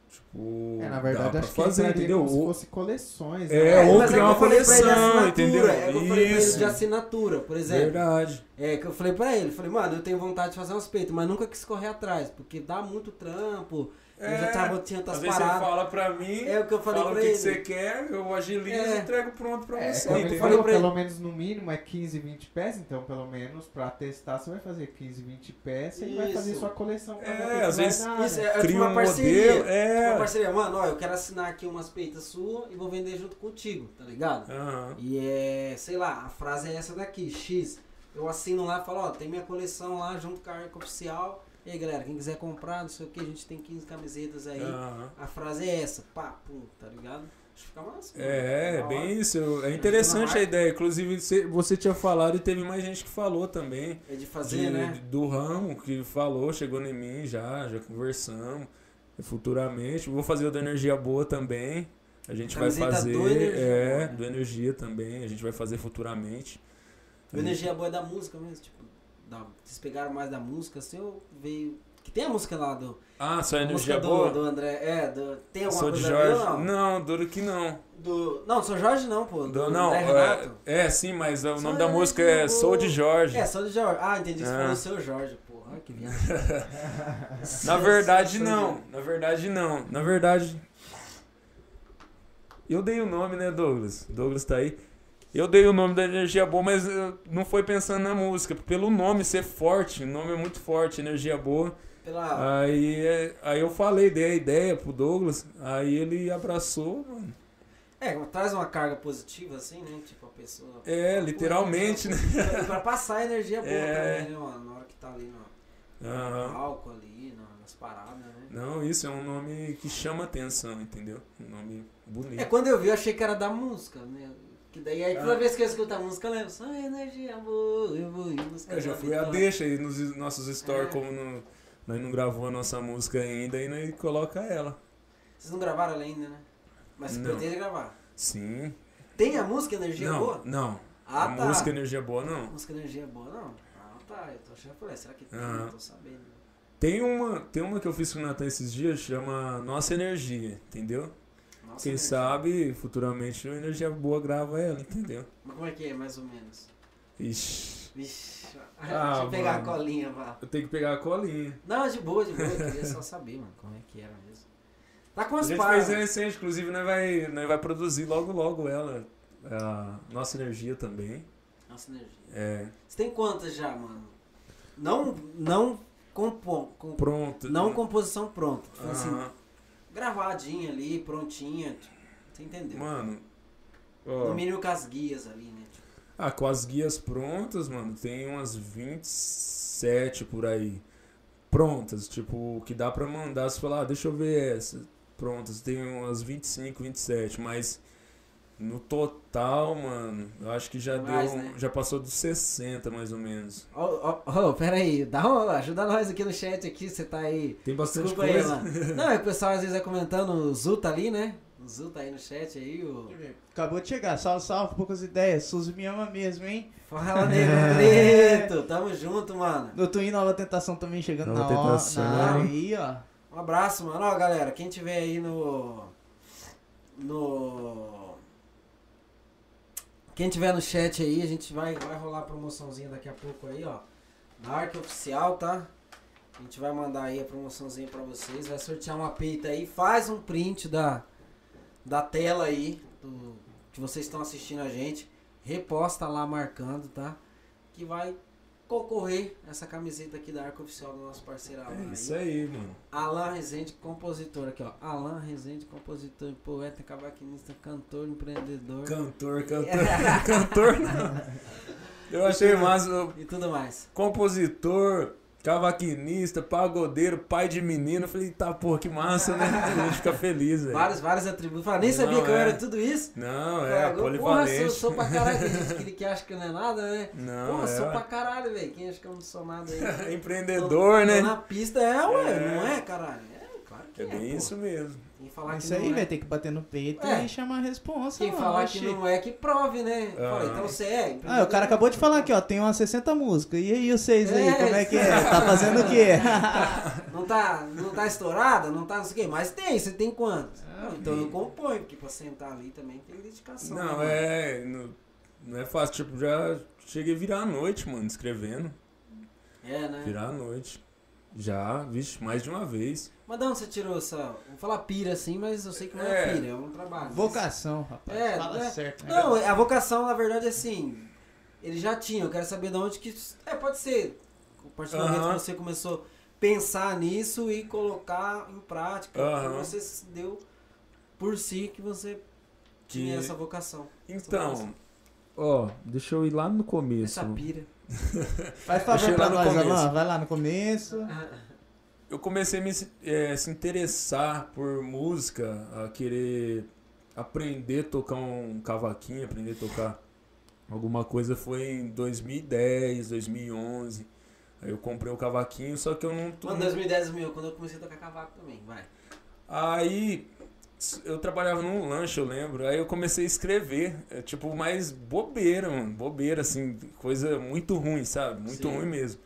[SPEAKER 3] Tipo,
[SPEAKER 2] É, na
[SPEAKER 3] dá
[SPEAKER 2] verdade,
[SPEAKER 3] pra
[SPEAKER 2] acho que
[SPEAKER 3] fazer, entendeu?
[SPEAKER 2] como se fosse coleções.
[SPEAKER 3] É, ou
[SPEAKER 1] mas
[SPEAKER 3] criar
[SPEAKER 1] que
[SPEAKER 3] uma
[SPEAKER 1] eu falei pra ele de
[SPEAKER 3] coleção,
[SPEAKER 1] assinatura,
[SPEAKER 3] entendeu?
[SPEAKER 1] É que eu falei pra ele
[SPEAKER 3] Isso.
[SPEAKER 1] de assinatura, por exemplo.
[SPEAKER 3] Verdade.
[SPEAKER 1] É que eu falei pra ele, falei, mano, eu tenho vontade de fazer umas peitas, mas nunca quis correr atrás, porque dá muito trampo, eu já
[SPEAKER 3] É,
[SPEAKER 1] tava, tinha outras
[SPEAKER 3] Às vezes você
[SPEAKER 1] paradas.
[SPEAKER 3] fala pra mim,
[SPEAKER 1] É o que eu falei
[SPEAKER 3] fala o
[SPEAKER 1] pra
[SPEAKER 3] que,
[SPEAKER 1] ele.
[SPEAKER 3] que você quer, eu agilizo
[SPEAKER 1] É.
[SPEAKER 3] e entrego pronto pra
[SPEAKER 2] É,
[SPEAKER 3] você,
[SPEAKER 2] ele
[SPEAKER 3] entendeu?
[SPEAKER 1] falei
[SPEAKER 2] falou,
[SPEAKER 1] pra ele.
[SPEAKER 2] pelo menos no mínimo é 15, 20 pés, então pelo menos pra testar você vai fazer 15, 20 pés e vai fazer
[SPEAKER 1] Isso.
[SPEAKER 2] sua coleção. pra
[SPEAKER 3] É,
[SPEAKER 2] o
[SPEAKER 3] às vezes-
[SPEAKER 2] dar, né?
[SPEAKER 1] Isso é, é
[SPEAKER 3] Cria
[SPEAKER 1] uma
[SPEAKER 3] um
[SPEAKER 1] parceria.
[SPEAKER 3] modelo,
[SPEAKER 1] Tipo uma
[SPEAKER 3] é.
[SPEAKER 1] parceria, mano, ó, eu quero assinar aqui umas peitas suas e vou vender junto contigo, tá ligado?
[SPEAKER 3] Aham.
[SPEAKER 1] E é, sei lá, a frase é essa daqui, X. Eu assino lá e falo, ó, tem minha coleção lá junto com a arca oficial. E aí, galera, quem quiser comprar, não sei o que, a gente tem 15 camisetas aí.
[SPEAKER 3] aham.
[SPEAKER 1] A frase é essa, pá, pum, tá ligado? Acho que fica massa. mano.
[SPEAKER 3] É, é bem isso. É interessante a ideia. Inclusive, você, você tinha falado e teve mais gente que falou também.
[SPEAKER 1] É de fazer,
[SPEAKER 3] de-
[SPEAKER 1] né?
[SPEAKER 3] do ramo que falou, chegou em mim já, já conversamos. Futuramente, vou fazer o da energia boa também. A gente vai
[SPEAKER 1] Camiseta
[SPEAKER 3] fazer.
[SPEAKER 1] do Energia
[SPEAKER 3] é,
[SPEAKER 1] Boa, né?
[SPEAKER 3] do energia também. A gente vai fazer futuramente.
[SPEAKER 1] O Energia Boa é da música mesmo, tipo, da, vocês pegaram mais da música, assim, ou veio... Que tem a música lá do...
[SPEAKER 3] Ah, só energia
[SPEAKER 1] do,
[SPEAKER 3] boa?
[SPEAKER 1] do André, é, do, tem alguma
[SPEAKER 3] Sou de
[SPEAKER 1] coisa ver
[SPEAKER 3] Jorge.
[SPEAKER 1] não?
[SPEAKER 3] Não, duro que não.
[SPEAKER 1] Do, não, sou Jorge não, pô, do,
[SPEAKER 3] Do- não, é, é, sim, mas o
[SPEAKER 1] Sou
[SPEAKER 3] nome da
[SPEAKER 1] de
[SPEAKER 3] música é. Sou de Jorge.
[SPEAKER 1] É, sou de Jorge. Ah, entendi, você
[SPEAKER 3] É.
[SPEAKER 1] falou seu Jorge, porra, que viagem.
[SPEAKER 3] Na verdade,
[SPEAKER 1] de-
[SPEAKER 3] não. Na verdade, não. Na verdade. Eu dei o nome, né, Douglas? Douglas tá aí. Eu dei o nome da Energia Boa, mas eh, não foi pensando na música. Pelo nome ser forte, o nome é muito forte, Energia Boa.
[SPEAKER 1] Pela...
[SPEAKER 3] Aí, eh, aí eu falei, dei a ideia pro Douglas. Aí ele abraçou, mano.
[SPEAKER 1] É, traz uma carga positiva, assim, né? Tipo, a pessoa.
[SPEAKER 3] É, literalmente, né?
[SPEAKER 1] Pra, pra passar energia boa
[SPEAKER 3] É.
[SPEAKER 1] também, né, mano? Na hora que tá ali no, no
[SPEAKER 3] Aham.
[SPEAKER 1] álcool ali, na- nas paradas, né?
[SPEAKER 3] Não, isso é um nome que chama atenção, entendeu? Um nome bonito.
[SPEAKER 1] É, quando eu vi, eu achei que era da música, né? Que daí aí toda
[SPEAKER 3] Ah.
[SPEAKER 1] vez que eu escuto a música, eu lembro, só energia boa, eu vou ir buscar.
[SPEAKER 3] Eu já
[SPEAKER 1] a
[SPEAKER 3] fui a
[SPEAKER 1] vitória."
[SPEAKER 3] deixa aí nos nossos stories,
[SPEAKER 1] É.
[SPEAKER 3] como no- nós não gravou a nossa música ainda, e nós coloca ela.
[SPEAKER 1] Vocês não gravaram ela ainda, né? Mas você
[SPEAKER 3] Não.
[SPEAKER 1] pretende gravar.
[SPEAKER 3] Sim.
[SPEAKER 1] Tem a música Energia
[SPEAKER 3] não,
[SPEAKER 1] Boa?
[SPEAKER 3] não.
[SPEAKER 1] Ah,
[SPEAKER 3] a
[SPEAKER 1] tá.
[SPEAKER 3] música Energia Boa, não.
[SPEAKER 1] Música Energia Boa, não? Ah, tá. Eu tô achando, falei, será que tem? Não tô sabendo.
[SPEAKER 3] Tem uma, tem uma que eu fiz com o Natan esses dias, chama Nossa Energia, entendeu?
[SPEAKER 1] Nossa,
[SPEAKER 3] Quem sabe, futuramente, o Energia Boa grava ela, entendeu?
[SPEAKER 1] Mas como é que é, mais ou menos?
[SPEAKER 3] Ixi,
[SPEAKER 1] Vixe.
[SPEAKER 3] Ah,
[SPEAKER 1] Deixa eu pegar
[SPEAKER 3] mano.
[SPEAKER 1] a colinha, vá.
[SPEAKER 3] eu tenho que pegar a colinha.
[SPEAKER 1] Não, de boa, de boa. Eu queria só saber, mano, como é que era mesmo. Tá com
[SPEAKER 3] A
[SPEAKER 1] as
[SPEAKER 3] gente
[SPEAKER 1] paras.
[SPEAKER 3] fez recente, inclusive, nós vai, nós vai produzir logo, logo ela. A Nossa Energia também.
[SPEAKER 1] Nossa energia.
[SPEAKER 3] É,
[SPEAKER 1] Você tem quantas já, mano? Não, não compor, com,
[SPEAKER 3] pronto.
[SPEAKER 1] não composição pronta. Tipo assim, gravadinha ali, prontinha. você entendeu?
[SPEAKER 3] Mano,
[SPEAKER 1] No
[SPEAKER 3] ó,
[SPEAKER 1] mínimo com as guias ali, né? Tipo,
[SPEAKER 3] ah, com as guias prontas, mano, tem umas 27 por aí. Prontas, tipo, que dá pra mandar, você falar, ah, deixa eu ver essa. Prontas, tem umas 25, 27, mas no total, mano, eu acho que já
[SPEAKER 1] Mais,
[SPEAKER 3] deu,
[SPEAKER 1] né?
[SPEAKER 3] já passou dos 60 mais ou menos.
[SPEAKER 1] Ó, ó, ó, pera aí, dá uma, ajuda nós aqui no chat aqui, você tá aí.
[SPEAKER 3] Tem bastante
[SPEAKER 1] Desculpa aí,
[SPEAKER 3] coisa.
[SPEAKER 1] mano. Não, é que o pessoal às vezes vai comentando, o Zu tá ali, né? O Zu tá aí no chat aí, o...
[SPEAKER 4] Acabou de chegar. Salve, salve, poucas ideias. Suzy me ama mesmo, hein?
[SPEAKER 1] Fala, nego preto, tamo junto, mano.
[SPEAKER 4] Eu tô indo Nova Tentação também chegando
[SPEAKER 3] Nova
[SPEAKER 4] na, hora,
[SPEAKER 3] Tentação.
[SPEAKER 4] na área aí, ó.
[SPEAKER 1] Um abraço, mano. Ó, galera, quem tiver aí no. No. Quem tiver no chat aí, a gente vai, vai rolar a promoçãozinha daqui a pouco aí, ó. Na Arc Oficial, tá? A gente vai mandar aí a promoçãozinha pra vocês. Vai sortear uma peita aí. Faz um print da, da tela aí, do, que vocês estão assistindo a gente. Reposta lá marcando, tá? Que vai concorrer essa camiseta aqui da Arco Oficial do nosso parceiro Alan.
[SPEAKER 3] É isso aí, mano.
[SPEAKER 1] Alan Rezende, compositor aqui, ó. Alan Rezende, compositor, poeta, cavaquinista, cantor, empreendedor
[SPEAKER 3] Cantor, cantor. cantor não. Eu achei massa.
[SPEAKER 1] e tudo mais.
[SPEAKER 3] Compositor, cavaquinista, pagodeiro, pai de menino. Eu falei, tá, porra, que massa, né? A gente fica feliz, velho.
[SPEAKER 1] Vários, vários atributos. Fala, nem sabia
[SPEAKER 3] Não,
[SPEAKER 1] que eu
[SPEAKER 3] é.
[SPEAKER 1] era tudo isso.
[SPEAKER 3] Não,
[SPEAKER 1] Fala,
[SPEAKER 3] é,
[SPEAKER 1] Porra,
[SPEAKER 3] polivalente.
[SPEAKER 1] sou, sou pra caralho. Tem gente que, que acha que não é nada, né?
[SPEAKER 3] Não,
[SPEAKER 1] Porra, sou
[SPEAKER 3] é.
[SPEAKER 1] pra caralho, velho. Quem acha que eu não sou nada aí?
[SPEAKER 3] Empreendedor,
[SPEAKER 1] Tô-
[SPEAKER 3] né?
[SPEAKER 1] tô na pista é, ué.
[SPEAKER 3] É.
[SPEAKER 1] Não é, caralho? É, claro que
[SPEAKER 3] É
[SPEAKER 1] é.
[SPEAKER 3] bem
[SPEAKER 1] pô.
[SPEAKER 3] isso mesmo.
[SPEAKER 1] Quem falar
[SPEAKER 4] Isso
[SPEAKER 1] que
[SPEAKER 4] aí,
[SPEAKER 1] é,
[SPEAKER 4] velho, tem que bater no peito
[SPEAKER 1] É.
[SPEAKER 4] e chamar a responsa.
[SPEAKER 1] Quem
[SPEAKER 4] mano.
[SPEAKER 1] falar que não é, que prove, né?
[SPEAKER 3] Ah.
[SPEAKER 1] Fala, então você é.
[SPEAKER 4] Ah, o cara acabou de falar aqui, ó, tem umas 60 músicas. E aí, vocês aí,
[SPEAKER 1] É,
[SPEAKER 4] como é que é? Tá fazendo o quê?
[SPEAKER 1] Não tá, não tá estourada, não tá não sei o quê, mas tem, você tem quantos?
[SPEAKER 3] Ah,
[SPEAKER 1] então eu compõe, porque pra sentar ali também tem dedicação. né,
[SPEAKER 3] Não,
[SPEAKER 1] mano?
[SPEAKER 3] é. Não, não é fácil. Tipo, já cheguei a virar a noite, mano, escrevendo.
[SPEAKER 1] É, né?
[SPEAKER 3] Virar a noite. Já, vixe, mais de uma vez.
[SPEAKER 1] Mas de onde você tirou essa. Vou falar pira assim, mas eu sei que não é,
[SPEAKER 3] É.
[SPEAKER 1] pira, é um trabalho.
[SPEAKER 4] Vocação, rapaz.
[SPEAKER 1] É,
[SPEAKER 4] Fala
[SPEAKER 1] né?
[SPEAKER 4] certo. né?
[SPEAKER 1] Não, a vocação, na verdade, é assim. Ele já tinha, eu quero saber de onde que. É, pode ser. A partir do momento que você começou a pensar nisso e colocar em prática,
[SPEAKER 3] Aham.
[SPEAKER 1] você se deu por si que você
[SPEAKER 3] Que-
[SPEAKER 1] tinha essa vocação.
[SPEAKER 3] Então, ó, deixa eu ir lá no começo.
[SPEAKER 1] Essa pira.
[SPEAKER 4] Faz favor pra nós. Alan. Vai lá no começo.
[SPEAKER 3] Eu comecei a me eh, se interessar por música, a querer aprender a tocar um cavaquinho, aprender a tocar alguma coisa foi em 2010, 2011. Aí eu comprei o cavaquinho, só que eu não
[SPEAKER 1] Mano, 2010 mil, quando eu comecei a tocar cavaco também, vai.
[SPEAKER 3] Aí eu trabalhava num lanche, eu lembro. Aí eu comecei a escrever, é, tipo, mais bobeira, mano. Bobeira, assim, coisa muito ruim, sabe? Muito
[SPEAKER 1] Sim.
[SPEAKER 3] ruim mesmo.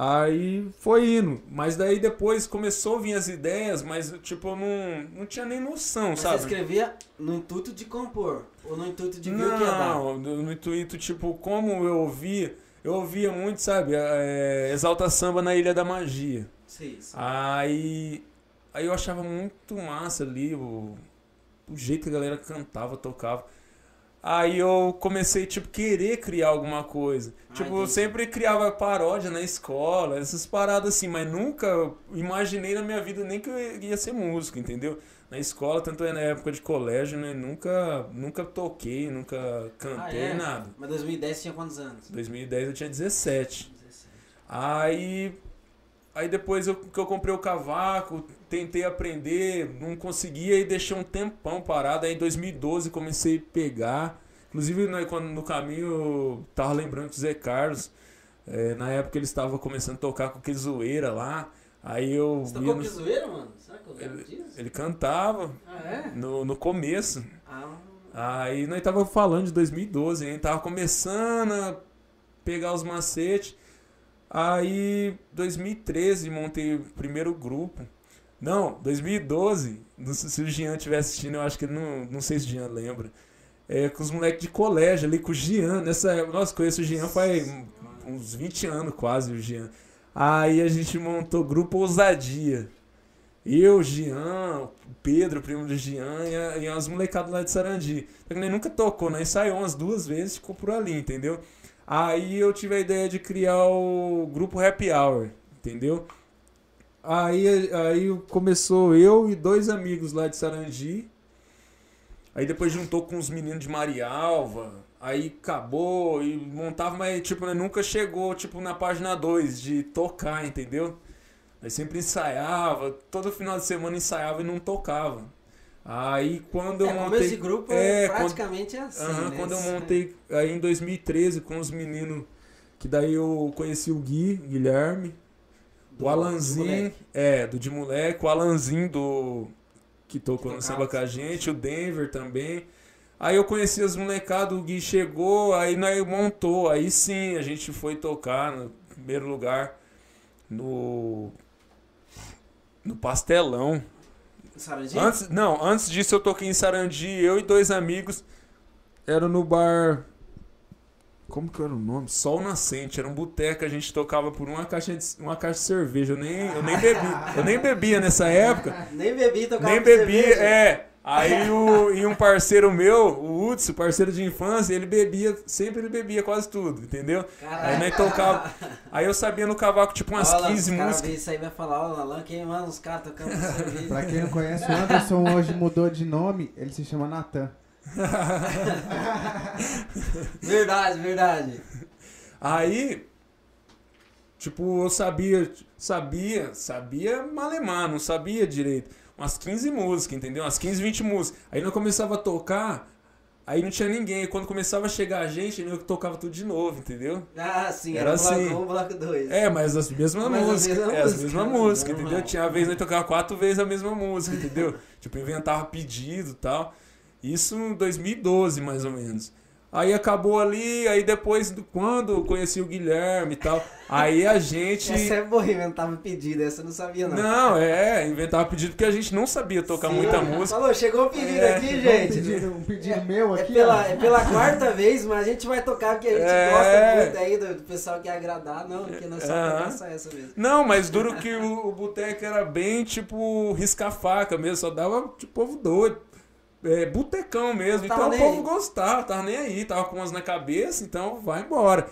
[SPEAKER 3] Aí foi indo. Mas daí depois começou a vir as ideias, mas tipo, eu não, não tinha nem noção,
[SPEAKER 1] Mas
[SPEAKER 3] sabe?
[SPEAKER 1] você escrevia no intuito de compor, ou no intuito de ver o que ia dar.
[SPEAKER 3] Não, no, intuito, tipo, como eu ouvia, eu ouvia muito, sabe, é, Exalta Samba na Ilha da Magia.
[SPEAKER 1] Sim, sim.
[SPEAKER 3] Aí, aí eu achava muito massa ali o, o jeito que a galera cantava, tocava. Aí eu comecei, tipo, querer criar alguma coisa.
[SPEAKER 1] Ah,
[SPEAKER 3] tipo, eu sempre criava paródia na escola, essas paradas assim, mas nunca imaginei na minha vida nem que eu ia ser músico, entendeu? na escola, tanto é na época de colégio, né? Nunca, nunca toquei, nunca cantei,
[SPEAKER 1] Ah, é?
[SPEAKER 3] nada.
[SPEAKER 1] Mas 2010 você tinha quantos anos?
[SPEAKER 3] 2010 eu tinha 17.
[SPEAKER 1] 17.
[SPEAKER 3] Aí, aí depois eu, que eu comprei o cavaco, tentei aprender, não conseguia e deixei um tempão parado. Aí em 2012 comecei a pegar. Inclusive, né, quando no caminho eu tava lembrando que o Zé Carlos, eh, na época ele estava começando a tocar com zoeira lá. Aí eu
[SPEAKER 1] Você tocou
[SPEAKER 3] no-
[SPEAKER 1] que zoeira, mano? Será que eu lembro disso?
[SPEAKER 3] ele cantava
[SPEAKER 1] Ah, é?
[SPEAKER 3] no, no começo.
[SPEAKER 1] Ah,
[SPEAKER 3] Aí nós tava falando de 2012, a gente tava começando a pegar os macetes. Aí 2013 montei o primeiro grupo. Não, 2012, não sei se o Jean estiver assistindo, eu acho que ele não, não sei se o Jean lembra. É com os moleques de colégio ali, com o Jean, nessa. Nossa, conheço o Jean faz uns 20 anos quase, o Jean. Aí a gente montou o grupo Ousadia. Eu, Jean, Pedro, primo do Jean, e, a, e as molecadas lá de Sarandi. Nós nunca tocou, nós ensaiou umas duas vezes ficou por ali, entendeu? Aí eu tive a ideia de criar o grupo Happy Hour, entendeu? Aí, aí começou eu e dois amigos lá de Sarandi. Aí depois juntou com os meninos de Marialva. Aí acabou e montava, mas tipo, né, nunca chegou tipo na página 2 de tocar, entendeu? Aí sempre ensaiava, todo final de semana ensaiava e não tocava. Aí quando eu
[SPEAKER 1] é,
[SPEAKER 3] montei.
[SPEAKER 1] de grupo
[SPEAKER 3] É,
[SPEAKER 1] é,
[SPEAKER 3] quando-
[SPEAKER 1] praticamente é assim,
[SPEAKER 3] Aham,
[SPEAKER 1] né?
[SPEAKER 3] quando eu montei aí em 2013 com os meninos, que daí eu conheci o Gui, Guilherme, o Alanzinho, é, do de moleque, o Alanzinho do que tocou no samba com a gente, o Denver também. Aí eu conheci as molecadas, o Gui chegou, aí nós montou, aí sim a gente foi tocar no primeiro lugar no no Pastelão.
[SPEAKER 1] Sarandinho?
[SPEAKER 3] Antes, não, antes disso eu toquei em Sarandi, eu e dois amigos. Era no bar. Como que era o nome? Sol Nascente. Era um boteco, a gente tocava por uma caixa de, uma caixa de cerveja. Eu nem, eu nem bebi. Eu nem bebia nessa época.
[SPEAKER 1] Nem bebi, tocava
[SPEAKER 3] nem
[SPEAKER 1] cerveja.
[SPEAKER 3] é. Aí o, e um parceiro meu, o Hudson, parceiro de infância, ele bebia, sempre ele bebia quase tudo, entendeu? Aí
[SPEAKER 1] Caralho.
[SPEAKER 3] nós tocava. Aí eu sabia no cavaco tipo umas
[SPEAKER 1] Olha lá,
[SPEAKER 3] 15
[SPEAKER 1] os cara
[SPEAKER 3] músicas.
[SPEAKER 1] Isso aí vai falar, ó, Alan, quem manda os caras tocando cerveja.
[SPEAKER 2] Pra quem não conhece, o Anderson hoje mudou de nome, ele se chama Natan.
[SPEAKER 1] Verdade, verdade.
[SPEAKER 3] Aí, tipo, eu sabia, sabia, sabia malemar, não sabia direito. Umas 15 músicas, entendeu? Umas 15, 20 músicas. Aí nós começava a tocar, aí não tinha ninguém. Quando começava a chegar a gente, eu tocava tudo de novo, entendeu?
[SPEAKER 1] Ah, sim,
[SPEAKER 3] Era
[SPEAKER 1] era, bloco
[SPEAKER 3] assim.
[SPEAKER 1] 1, bloco 2.
[SPEAKER 3] É, mas as mesmas
[SPEAKER 1] Mas as
[SPEAKER 3] músicas. é, as mesmas músicas, entendeu? Tinha uma vez nós tocava quatro vezes a mesma música, entendeu? tipo, inventava pedido e tal. Isso em 2012, mais ou menos. Aí acabou ali, aí depois, do- quando eu conheci o Guilherme e tal, aí a gente.
[SPEAKER 1] Essa é boa, inventava pedido, essa eu não sabia não.
[SPEAKER 3] Não, é, inventava pedido porque a gente não sabia tocar
[SPEAKER 1] Sim.
[SPEAKER 3] muita música.
[SPEAKER 1] Falou, chegou o pedido
[SPEAKER 3] É,
[SPEAKER 1] aqui,
[SPEAKER 2] Um
[SPEAKER 1] gente.
[SPEAKER 2] pedido, um pedido meu
[SPEAKER 1] É
[SPEAKER 2] aqui,
[SPEAKER 1] pela,
[SPEAKER 2] ó.
[SPEAKER 1] é pela quarta vez, mas a gente vai tocar porque a gente
[SPEAKER 3] É.
[SPEAKER 1] gosta muito aí do, do pessoal que agradar, não, porque nós só tocamos só essa mesmo.
[SPEAKER 3] Não, mas duro que o, o boteco era bem tipo risca-faca mesmo, só dava tipo povo doido. É, botecão mesmo, então o povo
[SPEAKER 1] aí.
[SPEAKER 3] gostava, tava nem aí, tava com umas na cabeça, então vai embora.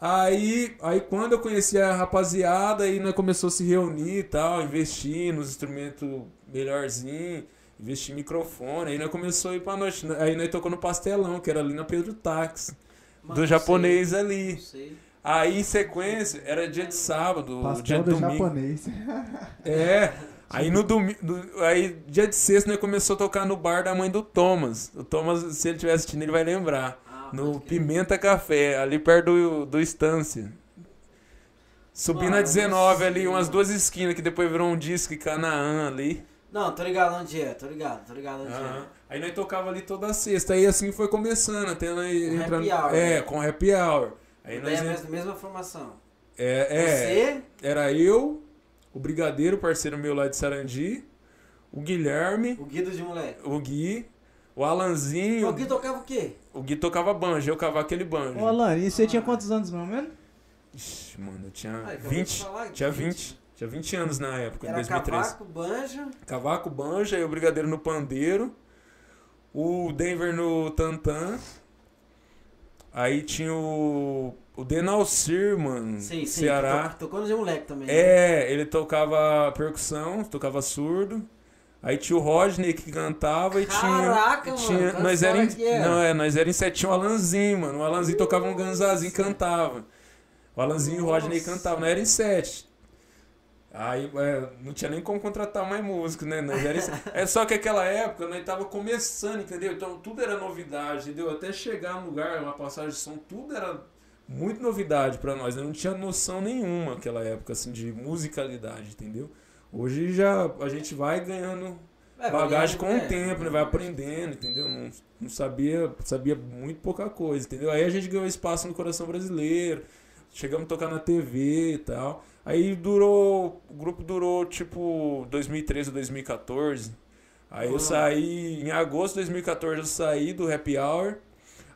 [SPEAKER 3] Aí, aí quando eu conheci a rapaziada, aí nós começou a se reunir e tal, investir nos instrumentos melhorzinho, investir em microfone, aí nós começou a ir pra noite. Aí nós tocou no pastelão, que era ali na Pedro Táxi,
[SPEAKER 1] Mano,
[SPEAKER 3] do japonês
[SPEAKER 1] sei,
[SPEAKER 3] ali. Aí em sequência, era dia de sábado, dia
[SPEAKER 2] Pastel
[SPEAKER 3] de
[SPEAKER 2] do
[SPEAKER 3] domingo.
[SPEAKER 2] japonês.
[SPEAKER 3] É. Aí no domingo. Aí dia de sexta nós começou a tocar no bar da mãe do Thomas. O Thomas, se ele estiver assistindo, ele vai lembrar.
[SPEAKER 1] Ah,
[SPEAKER 3] No. Pimenta Café, ali perto do, do Estância. Subindo a
[SPEAKER 1] eu
[SPEAKER 3] 19
[SPEAKER 1] não
[SPEAKER 3] ali, umas duas esquinas, que depois virou um disco Canaã ali.
[SPEAKER 1] Não, tô ligado onde é, tô ligado, tô ligado onde é.
[SPEAKER 3] Aí nós tocava ali toda sexta. Aí assim foi começando, até nós
[SPEAKER 1] Com
[SPEAKER 3] entrando.
[SPEAKER 1] happy hour,
[SPEAKER 3] É,
[SPEAKER 1] né?
[SPEAKER 3] com happy hour. Aí
[SPEAKER 1] Daí
[SPEAKER 3] nós
[SPEAKER 1] é a mesma, mesma formação.
[SPEAKER 3] é, é,
[SPEAKER 1] Você,
[SPEAKER 3] era eu, o Brigadeiro, parceiro meu lá de Sarandi, o Guilherme,
[SPEAKER 1] o Guido de moleque.
[SPEAKER 3] o Gui, o Alanzinho.
[SPEAKER 1] O Gui tocava o quê?
[SPEAKER 3] O Gui tocava banjo, eu cavava aquele banjo.
[SPEAKER 4] Ô, Alan, e você tinha quantos anos, ou menos?
[SPEAKER 3] Ixi, mano, eu tinha
[SPEAKER 1] Ah, de
[SPEAKER 3] 20.
[SPEAKER 1] falar,
[SPEAKER 3] Tinha 20. Tinha 20 anos na época, em
[SPEAKER 1] Era
[SPEAKER 3] 2013.
[SPEAKER 1] cavaco, banjo.
[SPEAKER 3] Cavaco, banjo, aí o Brigadeiro no pandeiro. O Denver no tantã. Aí tinha o. O Denalcir, mano.
[SPEAKER 1] Sim, sim.
[SPEAKER 3] Ceará.
[SPEAKER 1] Tocou, no de moleque também. né?
[SPEAKER 3] É, ele tocava percussão, tocava surdo. Aí tinha o Rodney que cantava e
[SPEAKER 1] Caraca,
[SPEAKER 3] tinha.
[SPEAKER 1] mano,
[SPEAKER 3] tinha nós era em,
[SPEAKER 1] era?
[SPEAKER 3] Não, é, nós era em setinho o Alanzinho, mano. O Alanzinho tocava um ganzazinho e cantava. O Alanzinho e o Rodney
[SPEAKER 1] Nossa.
[SPEAKER 3] cantavam, nós era em sete. Aí é, não tinha nem como contratar mais músico, né? Nós era é só que aquela época nós tava começando, entendeu? Então tudo era novidade, entendeu? Até chegar no lugar, uma passagem de som, tudo era muito novidade pra nós. Eu não tinha noção nenhuma naquela época, assim, de musicalidade, entendeu? Hoje já a gente vai ganhando
[SPEAKER 1] É,
[SPEAKER 3] bagagem com o tempo, né? Vai aprendendo, entendeu? Não, não sabia, sabia muito pouca coisa, entendeu? Aí a gente ganhou espaço no coração brasileiro, chegamos a tocar na TV e tal. Aí durou, o grupo durou tipo 2013 ou 2014. Aí eu saí, em agosto de 2014 eu saí do Happy Hour.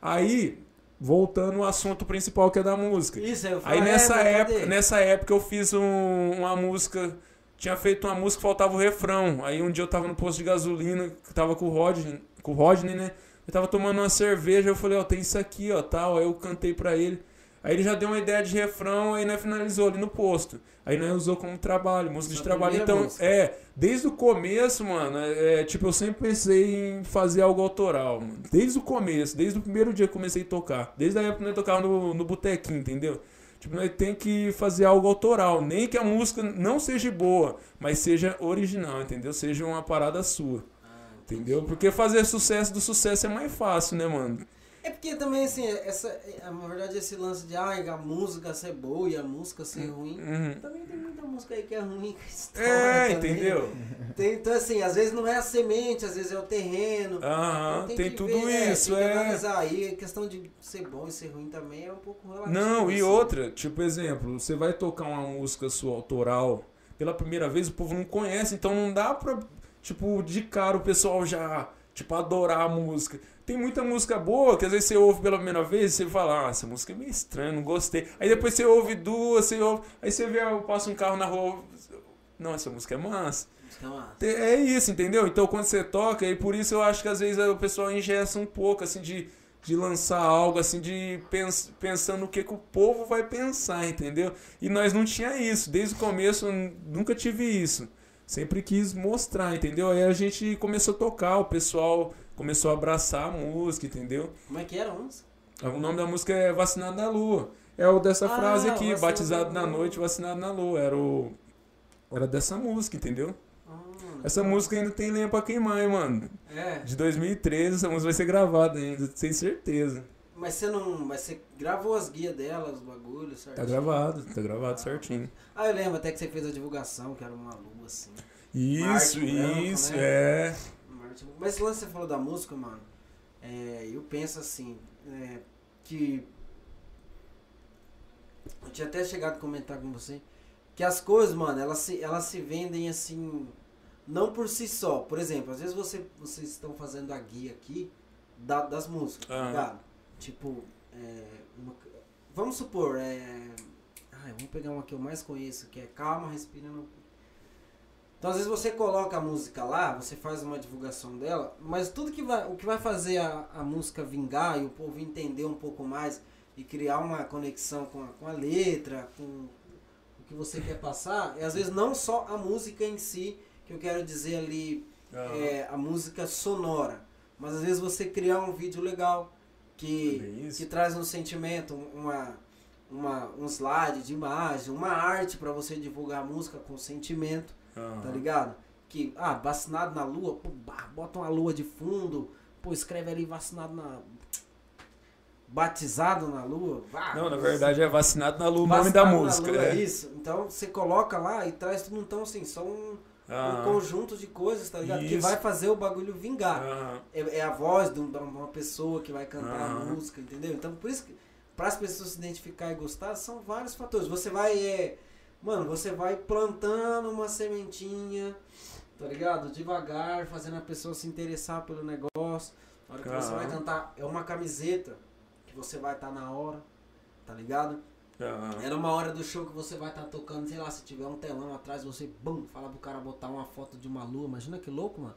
[SPEAKER 3] Aí, voltando ao assunto principal que é da música.
[SPEAKER 1] Isso, eu
[SPEAKER 3] Aí
[SPEAKER 1] falei,
[SPEAKER 3] nessa
[SPEAKER 1] é,
[SPEAKER 3] época, nessa época eu fiz um- uma música, tinha feito uma música, faltava o refrão. Aí um dia eu tava no posto de gasolina, tava com o Rodney, com o Rodney, né? Eu tava tomando uma cerveja, eu falei, ó, tem isso aqui, ó, tal. Aí eu cantei pra ele. Aí ele já deu uma ideia de refrão, aí nós finalizou ali no posto. Aí nós usou como trabalho, música
[SPEAKER 1] Sua
[SPEAKER 3] de trabalho. Então,
[SPEAKER 1] música.
[SPEAKER 3] é, desde o começo, mano, é, é, tipo, eu sempre pensei em fazer algo autoral, mano. Desde o começo, desde o primeiro dia que comecei a tocar. Desde a época que nós tocava no, no botequinho, entendeu? Tipo, nós tem que fazer algo autoral. Nem que a música não seja boa, mas seja original, entendeu? Seja uma parada sua.
[SPEAKER 1] Ah,
[SPEAKER 3] Entendeu? Porque fazer sucesso do sucesso é mais fácil, né, mano?
[SPEAKER 1] É porque também, assim, essa, na verdade, esse lance de ah, a música ser boa e a música ser ruim.
[SPEAKER 3] Uhum.
[SPEAKER 1] Também tem muita música aí que é ruim com a história.
[SPEAKER 3] É,
[SPEAKER 1] também.
[SPEAKER 3] entendeu?
[SPEAKER 1] Tem, então, assim, às vezes não é a semente, às vezes é o terreno. Então
[SPEAKER 3] tem
[SPEAKER 1] que
[SPEAKER 3] tudo
[SPEAKER 1] ver,
[SPEAKER 3] isso,
[SPEAKER 1] tem que
[SPEAKER 3] é.
[SPEAKER 1] analisar aí. A questão de ser bom e ser ruim também é um pouco relativo.
[SPEAKER 3] Não, e
[SPEAKER 1] assim.
[SPEAKER 3] outra, tipo, exemplo, você vai tocar uma música sua autoral, pela primeira vez o povo não conhece, então não dá pra, tipo, de cara o pessoal já, tipo, adorar a música. Tem muita música boa que às vezes você ouve pela primeira vez e você fala, ah, essa música é meio estranha, não gostei. Aí depois você ouve duas, você ouve, aí você vê, passa um carro na rua, não, essa música é massa.
[SPEAKER 1] Música massa.
[SPEAKER 3] Te- É isso, entendeu? Então quando você toca, e por isso eu acho que às vezes o pessoal ingessa um pouco, assim, de, de lançar algo, assim, de pens, pensando no que, que o povo vai pensar, entendeu? E nós não tinha isso, desde o começo nunca tive isso. Sempre quis mostrar, entendeu? Aí a gente começou a tocar, o pessoal começou a abraçar a música, entendeu?
[SPEAKER 1] Como é que era a música?
[SPEAKER 3] O nome da música é Vacinado na Lua. É o dessa
[SPEAKER 1] Ah,
[SPEAKER 3] frase aqui, batizado
[SPEAKER 1] na
[SPEAKER 3] noite, vacinado na lua. Era o. Era dessa música, entendeu?
[SPEAKER 1] Ah,
[SPEAKER 3] Essa música ainda tem lenha pra queimar, hein, mano.
[SPEAKER 1] É,
[SPEAKER 3] De 2013, essa música vai ser gravada ainda, sem certeza.
[SPEAKER 1] Mas você não. Mas você gravou as guias dela, os bagulhos, certo?
[SPEAKER 3] Tá gravado, tá gravado certinho.
[SPEAKER 1] Ah, eu lembro até que você fez a divulgação, que era uma lua assim.
[SPEAKER 3] Isso,
[SPEAKER 1] Marte branco,
[SPEAKER 3] isso,
[SPEAKER 1] né?
[SPEAKER 3] é.
[SPEAKER 1] Marte- Mas esse lance que você falou da música, mano, é, eu penso assim, é, que. Eu tinha até chegado a comentar com você que as coisas, mano, elas se, elas se vendem assim, não por si só. Por exemplo, às vezes você, vocês estão fazendo a guia aqui da- das músicas, tá ligado? Tipo, é, uma- vamos supor, é. Ai, vamos pegar uma que eu mais conheço, que é Calma, Respira no então às vezes você coloca a música lá, você faz uma divulgação dela, mas tudo que vai, o que vai fazer a, a música vingar e o povo entender um pouco mais e criar uma conexão com a, com a letra, com o que você quer passar, é às vezes não só a música em si, que eu quero dizer ali, é, a música sonora, mas às vezes você criar um vídeo legal que que traz um sentimento, uma, uma, um slide de imagem, uma arte para você divulgar a música com sentimento,
[SPEAKER 3] Aham.
[SPEAKER 1] tá ligado? Que, ah, vacinado na lua, pô, bota uma lua de fundo, pô, escreve ali vacinado na. Batizado na lua. vá,
[SPEAKER 3] Não, na verdade é vacinado na lua o nome da música.
[SPEAKER 1] Lua,
[SPEAKER 3] É.
[SPEAKER 1] isso. Então você coloca lá e traz tudo então assim, são um, um conjunto de coisas, tá ligado? Que
[SPEAKER 3] Isso.
[SPEAKER 1] vai fazer o bagulho vingar. É, é a voz de um- uma pessoa que vai cantar a música, entendeu? Então, por isso que, para as pessoas se identificar e gostar, são vários fatores. Você vai, é, mano, você vai plantando uma sementinha, tá ligado? Devagar, fazendo a pessoa se interessar pelo negócio. Na hora que você vai cantar, é uma camiseta que você vai estar na hora, tá ligado?
[SPEAKER 3] Aham.
[SPEAKER 1] É numa hora do show que você vai estar tocando, sei lá, se tiver um telão atrás, você, bum, fala pro cara botar uma foto de uma lua. Imagina que louco, mano.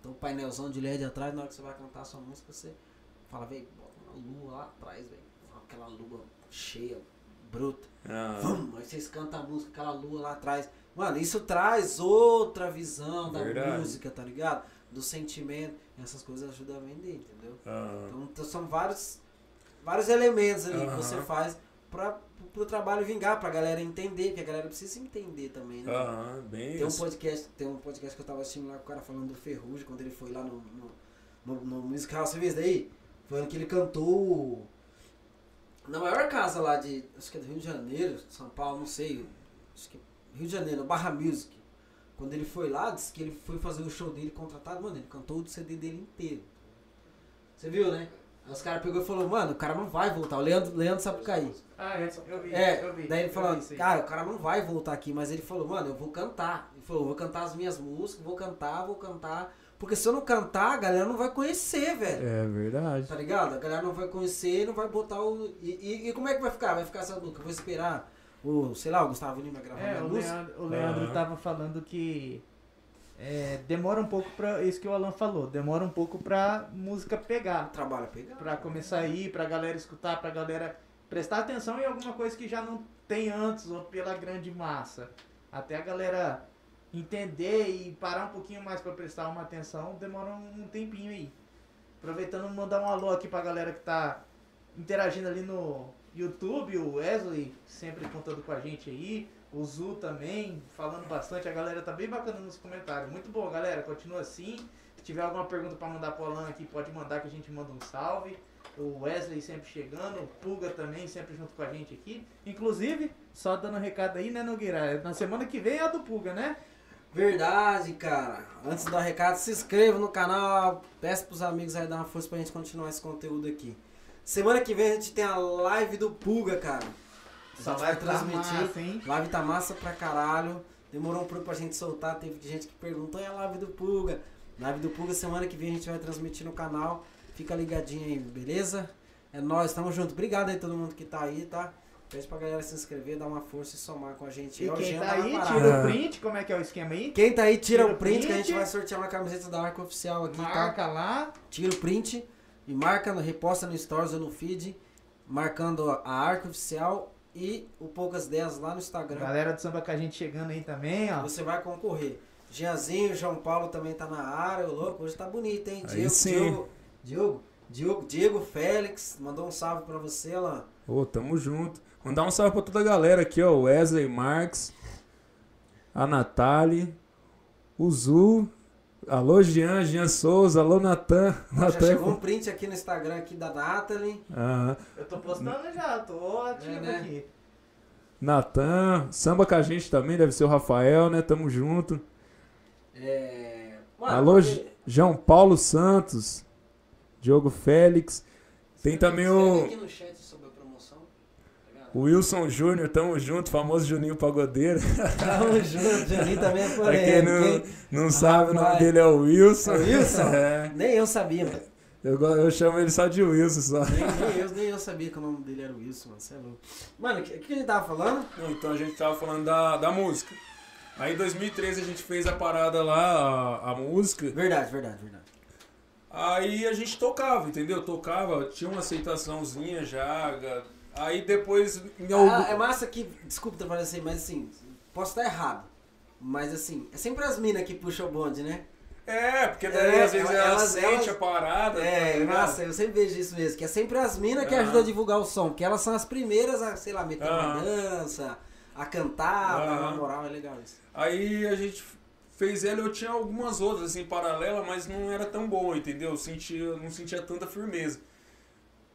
[SPEAKER 1] Então, o painelzão de LED atrás, na hora que você vai cantar a sua música, você fala, velho, bota uma lua lá atrás, velho. Aquela lua cheia, bruta. Vum, aí vocês cantam a música, aquela lua lá atrás. Mano, isso traz outra visão da
[SPEAKER 3] Verdade.
[SPEAKER 1] música, tá ligado? Do sentimento. Essas coisas ajudam a vender, entendeu?
[SPEAKER 3] Aham.
[SPEAKER 1] Então, são vários, vários elementos ali que você faz pra, pro trabalho vingar, pra galera entender, que a galera precisa entender também, né?
[SPEAKER 3] Aham, bem
[SPEAKER 1] Tem um
[SPEAKER 3] isso.
[SPEAKER 1] podcast, tem um podcast que eu tava assistindo lá com o cara falando do Ferrugem, quando ele foi lá no, no, no, no musical, você viu isso daí? Falando que ele cantou na maior casa lá de, acho que é do Rio de Janeiro, São Paulo, não sei, acho que Rio de Janeiro, Barra Music. Quando ele foi lá, disse que ele foi fazer o show dele contratado, mano, ele cantou o CD dele inteiro. Você viu, né? Aí os caras pegou e falou, mano, o cara não vai voltar, o Leandro, Leandro Sapucaí.
[SPEAKER 4] Ah, é, eu vi,
[SPEAKER 1] É,
[SPEAKER 4] eu vi.
[SPEAKER 1] daí ele falou,
[SPEAKER 4] vi
[SPEAKER 1] cara, o cara não vai voltar aqui, mas ele falou, mano, eu vou cantar. Ele falou, vou cantar as minhas músicas, vou cantar, vou cantar. Porque se eu não cantar, a galera não vai conhecer, velho.
[SPEAKER 3] É verdade.
[SPEAKER 1] Tá ligado? A galera não vai conhecer, não vai botar o. E, e- e como é que vai ficar? Vai ficar essa música? Eu vou esperar o, sei lá, o Gustavo Lima gravar
[SPEAKER 4] É,
[SPEAKER 1] minha
[SPEAKER 4] o
[SPEAKER 1] música.
[SPEAKER 4] Leandro, o Leandro
[SPEAKER 3] Aham.
[SPEAKER 4] tava falando que é, demora um pouco pra. Isso que o Alan falou, demora um pouco pra música pegar.
[SPEAKER 1] Trabalho pegar.
[SPEAKER 4] Pra começar a ir, pra galera escutar, pra galera prestar atenção em alguma coisa que já não tem antes ou pela grande massa. Até a galera entender e parar um pouquinho mais pra prestar uma atenção, demora um, um tempinho aí. Aproveitando, mandar um alô aqui pra galera que tá interagindo ali no YouTube, o Wesley sempre contando com a gente aí, o Zu também, falando bastante, a galera tá bem bacana nos comentários. Muito bom, galera, continua assim. Se tiver alguma pergunta pra mandar pro Alan aqui, pode mandar que a gente manda um salve. O Wesley sempre chegando, o Puga também sempre junto com a gente aqui. Inclusive, só dando um recado aí, né, Nogueira? Na semana que vem é a do Puga, né?
[SPEAKER 1] Verdade, cara. Antes dar recado, se inscreva no canal. Peça pros amigos aí dar uma força pra gente continuar esse conteúdo aqui. Semana que vem a gente tem a live do Puga, cara.
[SPEAKER 4] Só vai tá
[SPEAKER 1] transmitir.
[SPEAKER 4] massa, hein?
[SPEAKER 1] Live tá massa pra caralho. Demorou um pouco pra gente soltar. Teve gente que perguntou: e a live do Puga? Live do Puga, semana que vem a gente vai transmitir no canal. Fica ligadinho aí, beleza? É nóis, tamo junto. Obrigado aí todo mundo que tá aí, tá? Pede pra galera se inscrever, dar uma força e somar com a gente.
[SPEAKER 4] E
[SPEAKER 1] É
[SPEAKER 4] quem tá aí,
[SPEAKER 1] parada.
[SPEAKER 4] tira o print, como é que é o esquema aí?
[SPEAKER 1] Quem tá aí, tira,
[SPEAKER 4] Tira
[SPEAKER 1] o print,
[SPEAKER 4] o
[SPEAKER 1] que a gente
[SPEAKER 4] print.
[SPEAKER 1] vai sortear uma camiseta da Arca Oficial aqui, tá?
[SPEAKER 4] Marca lá.
[SPEAKER 1] Tira o print e marca, no- reposta no Stories ou no feed, marcando a Arca Oficial e o Poucas 10 lá no Instagram.
[SPEAKER 4] Galera do samba com a gente chegando aí também, ó.
[SPEAKER 1] Você vai concorrer. Jeanzinho, João Paulo também tá na área, o louco, hoje tá bonito, hein?
[SPEAKER 3] Aí
[SPEAKER 1] Diego,
[SPEAKER 3] sim.
[SPEAKER 1] Diogo, Diogo, Diogo, Diego Félix, mandou um salve pra você, lá.
[SPEAKER 3] Ô, tamo junto. Mandar um salve pra toda a galera aqui, ó. Wesley Marques, a Natália, o Zu, alô Jean, Jean Souza, alô Natan.
[SPEAKER 1] Já
[SPEAKER 3] Natan.
[SPEAKER 1] chegou um print aqui no Instagram aqui da Nathalie.
[SPEAKER 3] Aham.
[SPEAKER 4] Eu tô postando já, tô ativo
[SPEAKER 1] É, né?
[SPEAKER 4] aqui.
[SPEAKER 3] Natan, samba com a gente também, deve ser o Rafael, né? Tamo junto.
[SPEAKER 1] É... Mano,
[SPEAKER 3] Alô,
[SPEAKER 1] porque-
[SPEAKER 3] João Paulo Santos, Diogo Félix. Tem também
[SPEAKER 1] Escreve
[SPEAKER 3] o,
[SPEAKER 1] aqui no chat sobre a promoção. tá ligado?
[SPEAKER 3] o Wilson Júnior, tamo junto, famoso Juninho Pagodeiro.
[SPEAKER 1] Tamo junto, Juninho também é
[SPEAKER 3] Pra
[SPEAKER 1] polêmico,
[SPEAKER 3] quem não, não sabe, o nome
[SPEAKER 1] Rapaz.
[SPEAKER 3] dele é o Wilson.
[SPEAKER 1] É Wilson?
[SPEAKER 3] É.
[SPEAKER 1] Nem eu sabia, mano.
[SPEAKER 3] Eu, eu chamo ele só de Wilson, só.
[SPEAKER 1] Nem, nem eu, nem eu sabia que o nome dele era Wilson, mano. Você é louco. Mano, o que, que a gente tava falando?
[SPEAKER 3] Então a gente tava falando da, da música. Aí em 2013 a gente fez a parada lá, a, a música.
[SPEAKER 1] Verdade, verdade, verdade.
[SPEAKER 3] Aí a gente tocava, entendeu? Tocava, tinha uma aceitaçãozinha já. Aí depois. Em algum...
[SPEAKER 1] Ah, é massa que. Desculpa trabalhar assim, mas assim, posso estar errado. Mas assim, é sempre as minas que puxam o bonde, né?
[SPEAKER 3] É, porque daí
[SPEAKER 1] É,
[SPEAKER 3] às vezes ela
[SPEAKER 1] elas-
[SPEAKER 3] sente
[SPEAKER 1] elas-
[SPEAKER 3] a parada.
[SPEAKER 1] É,
[SPEAKER 3] tá
[SPEAKER 1] eu sempre vejo isso mesmo, que é sempre as minas que
[SPEAKER 3] Aham.
[SPEAKER 1] ajudam a divulgar o som, porque elas são as primeiras a, sei lá, meter uma
[SPEAKER 3] Aham.
[SPEAKER 1] dança, a cantar,
[SPEAKER 3] Aham.
[SPEAKER 1] na moral, é legal isso.
[SPEAKER 3] Aí a gente fez ela, eu tinha algumas outras assim paralela, mas não era tão boa, entendeu? Eu sentia, não sentia tanta firmeza.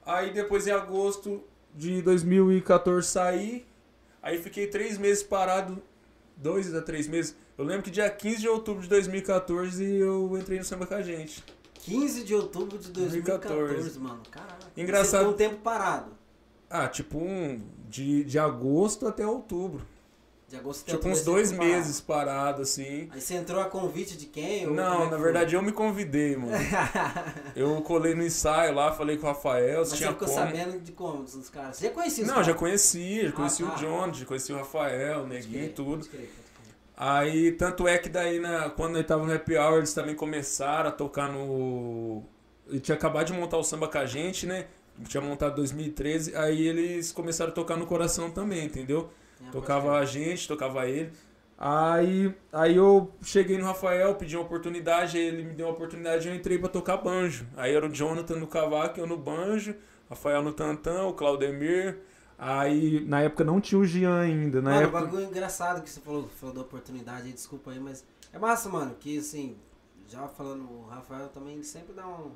[SPEAKER 3] Aí depois em agosto de 2014 saí, aí fiquei três meses parado, dois a três meses. Eu lembro que dia 15 de outubro de 2014 eu entrei no samba com a gente.
[SPEAKER 1] 15 de outubro de 2014,
[SPEAKER 3] 2014,
[SPEAKER 1] mano. Caralho.
[SPEAKER 3] Engraçado.
[SPEAKER 1] Você ficou um tempo parado.
[SPEAKER 3] Ah, tipo um de, de agosto até outubro.
[SPEAKER 1] De agosto
[SPEAKER 3] Tipo uns dois meses parado assim.
[SPEAKER 1] Aí você entrou a convite de quem? é
[SPEAKER 3] Não,
[SPEAKER 1] que
[SPEAKER 3] na
[SPEAKER 1] foi?
[SPEAKER 3] verdade eu me convidei, mano. Eu colei no ensaio lá, falei com o Rafael,
[SPEAKER 1] Mas
[SPEAKER 3] se
[SPEAKER 1] você
[SPEAKER 3] tinha
[SPEAKER 1] ficou
[SPEAKER 3] como.
[SPEAKER 1] sabendo de como, dos caras? Você já conhecia os
[SPEAKER 3] Não,
[SPEAKER 1] caras?
[SPEAKER 3] já conhecia, já conhecia
[SPEAKER 1] Ah, tá.
[SPEAKER 3] o John, já conhecia o Rafael, o Neguinho e tudo. Aí, tanto é que daí, na, quando nós tava no Happy Hour, eles também começaram a tocar no... Ele tinha acabado de montar o samba com a gente, né? Tinha montado em 2013, aí eles começaram a tocar no coração também, entendeu? Tocava a gente, tocava ele. Aí, aí eu cheguei no Rafael, pedi uma oportunidade, ele me deu uma oportunidade e eu entrei pra tocar banjo. Aí era o Jonathan no cavaco, eu no banjo, Rafael no tantã, o Claudemir. Aí, na época não tinha o Jean ainda, na
[SPEAKER 1] mano,
[SPEAKER 3] época...
[SPEAKER 1] o bagulho engraçado que você falou, falou da oportunidade desculpa aí, mas é massa, mano, que assim, já falando, o Rafael também sempre dá um.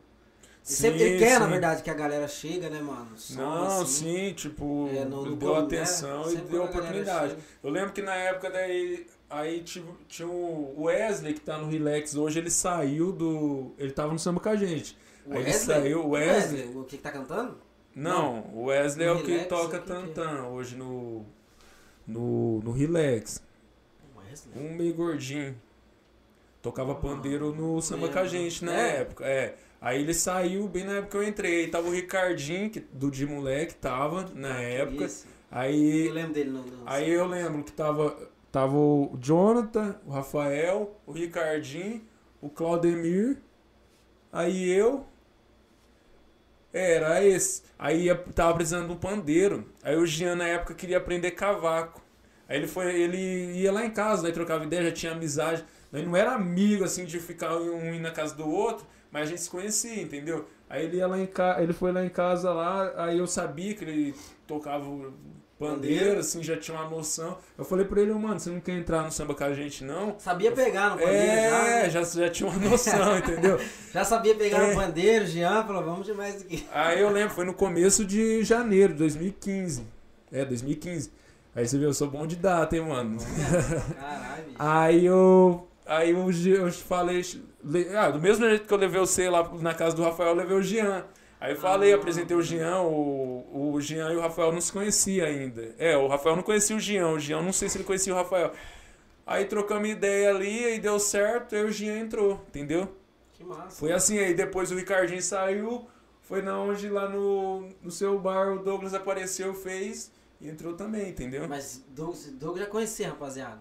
[SPEAKER 1] Ele, sempre, ele
[SPEAKER 3] Sim,
[SPEAKER 1] quer, na
[SPEAKER 3] sim.
[SPEAKER 1] verdade, que a galera chega, né, mano? Som,
[SPEAKER 3] Não,
[SPEAKER 1] assim,
[SPEAKER 3] sim, tipo,
[SPEAKER 1] é, no-
[SPEAKER 3] ele
[SPEAKER 1] no
[SPEAKER 3] deu
[SPEAKER 1] bolo,
[SPEAKER 3] atenção
[SPEAKER 1] né?
[SPEAKER 3] e
[SPEAKER 1] Sempre
[SPEAKER 3] deu oportunidade. Eu lembro que na época daí, aí tipo, tinha o Wesley que tá no Relax hoje, ele saiu do. Ele tava no samba com a gente.
[SPEAKER 1] O
[SPEAKER 3] Aí ele
[SPEAKER 1] Wesley?
[SPEAKER 3] saiu, o Wesley.
[SPEAKER 1] O que que tá cantando?
[SPEAKER 3] Não, o Wesley
[SPEAKER 1] No
[SPEAKER 3] é o que
[SPEAKER 1] Relax,
[SPEAKER 3] toca
[SPEAKER 1] que que é?
[SPEAKER 3] tantã hoje no. No, no Relax.
[SPEAKER 1] Wesley.
[SPEAKER 3] Um meio gordinho. Tocava pandeiro no samba com a gente na
[SPEAKER 1] É?
[SPEAKER 3] época. É. Aí ele saiu bem na época que eu entrei. Aí tava o Ricardinho, que, do de moleque, tava na época.
[SPEAKER 1] Isso.
[SPEAKER 3] Aí
[SPEAKER 1] Eu lembro dele no. no-
[SPEAKER 3] Aí eu lembro que tava, tava o Jonathan, o Rafael, o Ricardinho, o Claudemir, aí eu. Era esse. Aí tava precisando de um pandeiro. Aí o Jean na época queria aprender cavaco. Aí ele foi, ele ia lá em casa, daí trocava ideia, já tinha amizade. Daí não era amigo assim de ficar um ir na casa do outro, mas a gente se conhecia, entendeu? Aí ele ia lá em casa, ele foi lá em casa lá, aí eu sabia que ele tocava pandeiro, assim, já tinha uma noção. Eu falei pra ele, mano, você não quer entrar no samba com a gente, não?
[SPEAKER 1] Sabia pegar no pandeiro já.
[SPEAKER 3] É,
[SPEAKER 1] né?
[SPEAKER 3] já, já tinha uma noção, entendeu?
[SPEAKER 1] Já sabia pegar
[SPEAKER 3] É.
[SPEAKER 1] no pandeiro, Jean, falou, vamos demais aqui.
[SPEAKER 3] Aí eu lembro, foi no começo de janeiro de 2015. É, 2015. Aí você viu, eu sou bom de data, hein, mano.
[SPEAKER 1] Caralho.
[SPEAKER 3] Aí eu. Aí eu, eu falei. Ah, do mesmo jeito que eu levei você lá na casa do Rafael, eu levei o Jean. Aí eu falei,
[SPEAKER 1] Ah.
[SPEAKER 3] apresentei o Jean, o, o Jean e o Rafael não se conheciam ainda. É, o Rafael não conhecia o Jean, o Jean não sei se ele conhecia o Rafael. Aí trocamos ideia ali, aí deu certo, aí o Jean entrou, entendeu?
[SPEAKER 1] Que massa.
[SPEAKER 3] Foi assim, aí depois o Ricardinho saiu, foi na onde lá no, no seu bar o Douglas apareceu, fez e entrou também, entendeu?
[SPEAKER 1] Mas Douglas, Douglas já conhecia, rapaziada.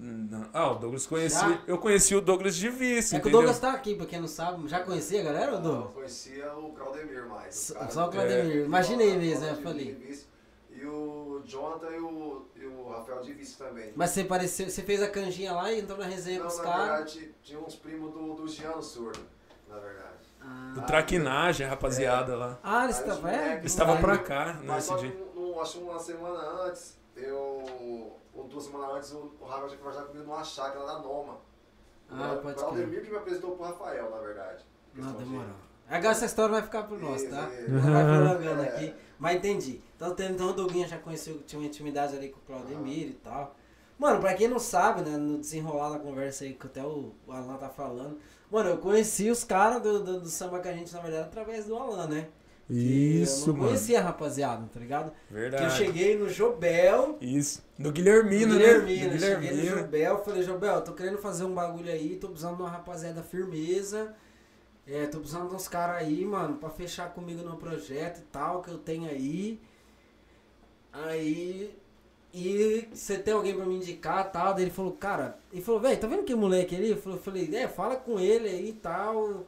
[SPEAKER 3] Não. Ah, o Douglas conheci.
[SPEAKER 1] Já?
[SPEAKER 3] Eu conheci o Douglas de vice,
[SPEAKER 1] é que o? Douglas tá aqui, pra quem não sabe. Já conhecia a galera,
[SPEAKER 5] Eu
[SPEAKER 1] Douglas?
[SPEAKER 5] conhecia o Claudemir mais.
[SPEAKER 1] Só-
[SPEAKER 5] cara
[SPEAKER 1] só o Claudemir.
[SPEAKER 5] É,
[SPEAKER 1] Imaginei
[SPEAKER 5] o
[SPEAKER 1] mesmo, é, eu
[SPEAKER 5] Claudemir
[SPEAKER 1] falei.
[SPEAKER 5] de vice, E o Jonathan e o, e o Rafael de vice também.
[SPEAKER 1] Mas você pareceu, você fez a canjinha lá e entrou na resenha
[SPEAKER 5] Não,
[SPEAKER 1] com os
[SPEAKER 5] na
[SPEAKER 1] caras.
[SPEAKER 5] verdade, tinha uns primos do, do Giano Surdo, na verdade.
[SPEAKER 1] Ah,
[SPEAKER 3] Do traquinagem, rapaziada lá.
[SPEAKER 1] ah eles
[SPEAKER 5] Aí
[SPEAKER 1] estavam. É,
[SPEAKER 3] Eles estavam
[SPEAKER 1] Aí-
[SPEAKER 3] pra cá
[SPEAKER 5] Mas
[SPEAKER 3] nesse dia.
[SPEAKER 5] acho que uma semana antes, eu... Ou duas semanas antes, o, o Rafael tinha conversado comigo numa chácara da Noma.
[SPEAKER 1] Ah,
[SPEAKER 5] o
[SPEAKER 1] pode
[SPEAKER 5] Claudemir que me apresentou pro Rafael, na verdade.
[SPEAKER 1] Não,
[SPEAKER 5] Questão de-
[SPEAKER 1] demorou. Agora essa história vai ficar pro nosso,
[SPEAKER 5] Isso,
[SPEAKER 1] tá? Não vai prolongando
[SPEAKER 5] É.
[SPEAKER 1] aqui. Mas entendi. Então, então o Doguinha já conheceu, tinha uma intimidade ali com o Claudemir e tal. Mano, pra quem não sabe, né, no desenrolar da conversa aí que até o, o Alan tá falando, mano, eu conheci os caras do, do, do samba que a gente, na verdade, através do Alan, né?
[SPEAKER 3] Isso,
[SPEAKER 1] eu não
[SPEAKER 3] mano.
[SPEAKER 1] conhecia a rapaziada, tá ligado? Que eu
[SPEAKER 3] Verdade.
[SPEAKER 1] cheguei no Jobel,
[SPEAKER 3] Isso. Do Guilhermino,
[SPEAKER 1] no
[SPEAKER 3] né?
[SPEAKER 1] Guilhermino,
[SPEAKER 3] Do
[SPEAKER 1] eu cheguei no
[SPEAKER 3] Guilhermino.
[SPEAKER 1] Jobel, falei, Jobel, tô querendo fazer um bagulho aí, tô precisando de uma rapaziada firmeza. É, tô precisando de uns caras aí, mano, pra fechar comigo no projeto e tal, que eu tenho aí. Aí. E você tem alguém pra me indicar e tal? Daí ele falou, cara, ele falou, velho, tá vendo que moleque ali? Eu falei, é, fala com ele aí e tal.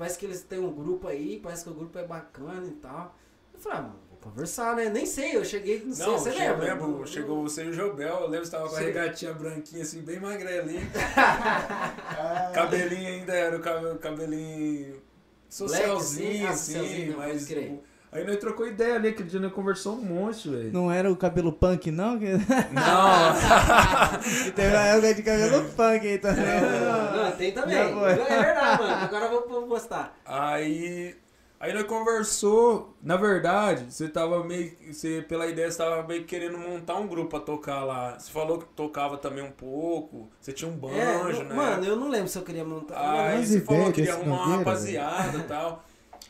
[SPEAKER 1] Parece que eles têm um grupo aí, parece que o grupo é bacana e tal. Eu falei, ah, mano, vou conversar, né? Nem sei, eu cheguei, não, sei,
[SPEAKER 3] Não,
[SPEAKER 1] você
[SPEAKER 3] eu
[SPEAKER 1] lembra?
[SPEAKER 3] lembro,
[SPEAKER 1] Não-
[SPEAKER 3] chegou você e o Jobel, eu lembro que você tava com a
[SPEAKER 1] Sei.
[SPEAKER 3] regatinha branquinha assim, bem magrelinha. cabelinho ainda era o cabe- cabelinho socialzinho,
[SPEAKER 1] Black,
[SPEAKER 3] assim,
[SPEAKER 1] assim, ah,
[SPEAKER 3] mas.
[SPEAKER 1] pode crer.
[SPEAKER 3] tipo, Aí nós trocou ideia ali, aquele dia nós conversou um monte, velho.
[SPEAKER 4] Não era o cabelo punk, não?
[SPEAKER 3] Não,
[SPEAKER 4] teve uma época de cabelo punk aí também.
[SPEAKER 1] Não, tem também.
[SPEAKER 4] Já foi.
[SPEAKER 1] É verdade, mano. Agora eu vou- postar.
[SPEAKER 3] Aí, aí nós conversou. Na verdade, você tava meio. Você, pela ideia, você tava meio querendo montar um grupo pra tocar lá. Você falou que tocava também um pouco. Você tinha um banjo,
[SPEAKER 1] É,
[SPEAKER 3] né?
[SPEAKER 1] Mano, eu não lembro se eu queria montar.
[SPEAKER 3] Aí você
[SPEAKER 2] ideia
[SPEAKER 3] falou que queria arrumar uma rapaziada e tal.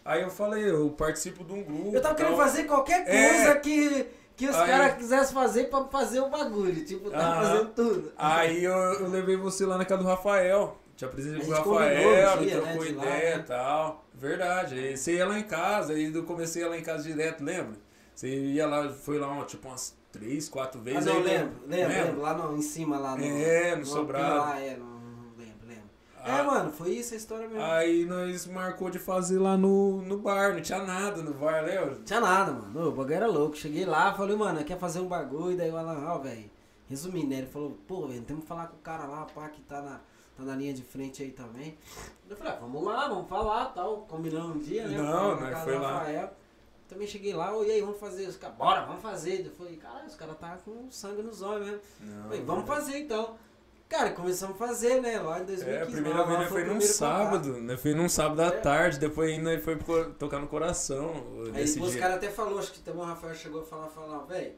[SPEAKER 3] Aí eu falei, eu participo de um grupo.
[SPEAKER 1] Eu tava querendo
[SPEAKER 3] tal.
[SPEAKER 1] fazer qualquer
[SPEAKER 3] É.
[SPEAKER 1] coisa que, que os caras quisessem fazer pra fazer o bagulho. Tipo, tava
[SPEAKER 3] Aham.
[SPEAKER 1] fazendo tudo.
[SPEAKER 3] Aí eu, eu levei você lá na casa do Rafael. Te apresentei pro Rafael,
[SPEAKER 1] dia,
[SPEAKER 3] trocou
[SPEAKER 1] né, de lá,
[SPEAKER 3] ideia e
[SPEAKER 1] né?
[SPEAKER 3] tal. Verdade. Aí você ia lá em casa, aí eu comecei lá em casa direto, lembra? Você ia lá, foi lá uma, tipo umas três, quatro
[SPEAKER 1] Ah,
[SPEAKER 3] vezes.
[SPEAKER 1] não,
[SPEAKER 3] aí
[SPEAKER 1] lembro, lembro,
[SPEAKER 3] Lembra?
[SPEAKER 1] lembro. Lá no, em cima, lá no.
[SPEAKER 3] É, no
[SPEAKER 1] numa
[SPEAKER 3] sobrado.
[SPEAKER 1] Lá, é, lembro, lembro. É,
[SPEAKER 3] Ah.
[SPEAKER 1] mano, foi isso a história mesmo.
[SPEAKER 3] Aí nós marcou de fazer lá no, no bar, não tinha nada no bar?
[SPEAKER 1] Não tinha nada, mano. O bagulho era louco. Cheguei lá, falei, mano, quer fazer um bagulho? Daí o Alan, ó, velho, Resumindo, né? Ele falou, pô, velho, temos que falar com o cara lá, pá, que tá na, tá na linha de frente aí também. Eu falei, ah, vamos lá, vamos falar tal. Combinamos um dia, né?
[SPEAKER 3] Não, nós foi lá.
[SPEAKER 1] Rafael. Também cheguei lá, e aí, vamos fazer? Os caras, bora, vamos fazer. Eu falei, caralho, os caras tá com sangue nos olhos mesmo.
[SPEAKER 3] Não,
[SPEAKER 1] Falei, vamos fazer então. Cara, começamos a fazer, né? Lá em 2015.
[SPEAKER 3] É, a primeira vez foi num sábado, né? Foi num sábado à
[SPEAKER 1] É.
[SPEAKER 3] tarde, depois ainda foi tocar no coração
[SPEAKER 1] Aí os caras até falou, acho que também o Rafael chegou a falar, falar, velho.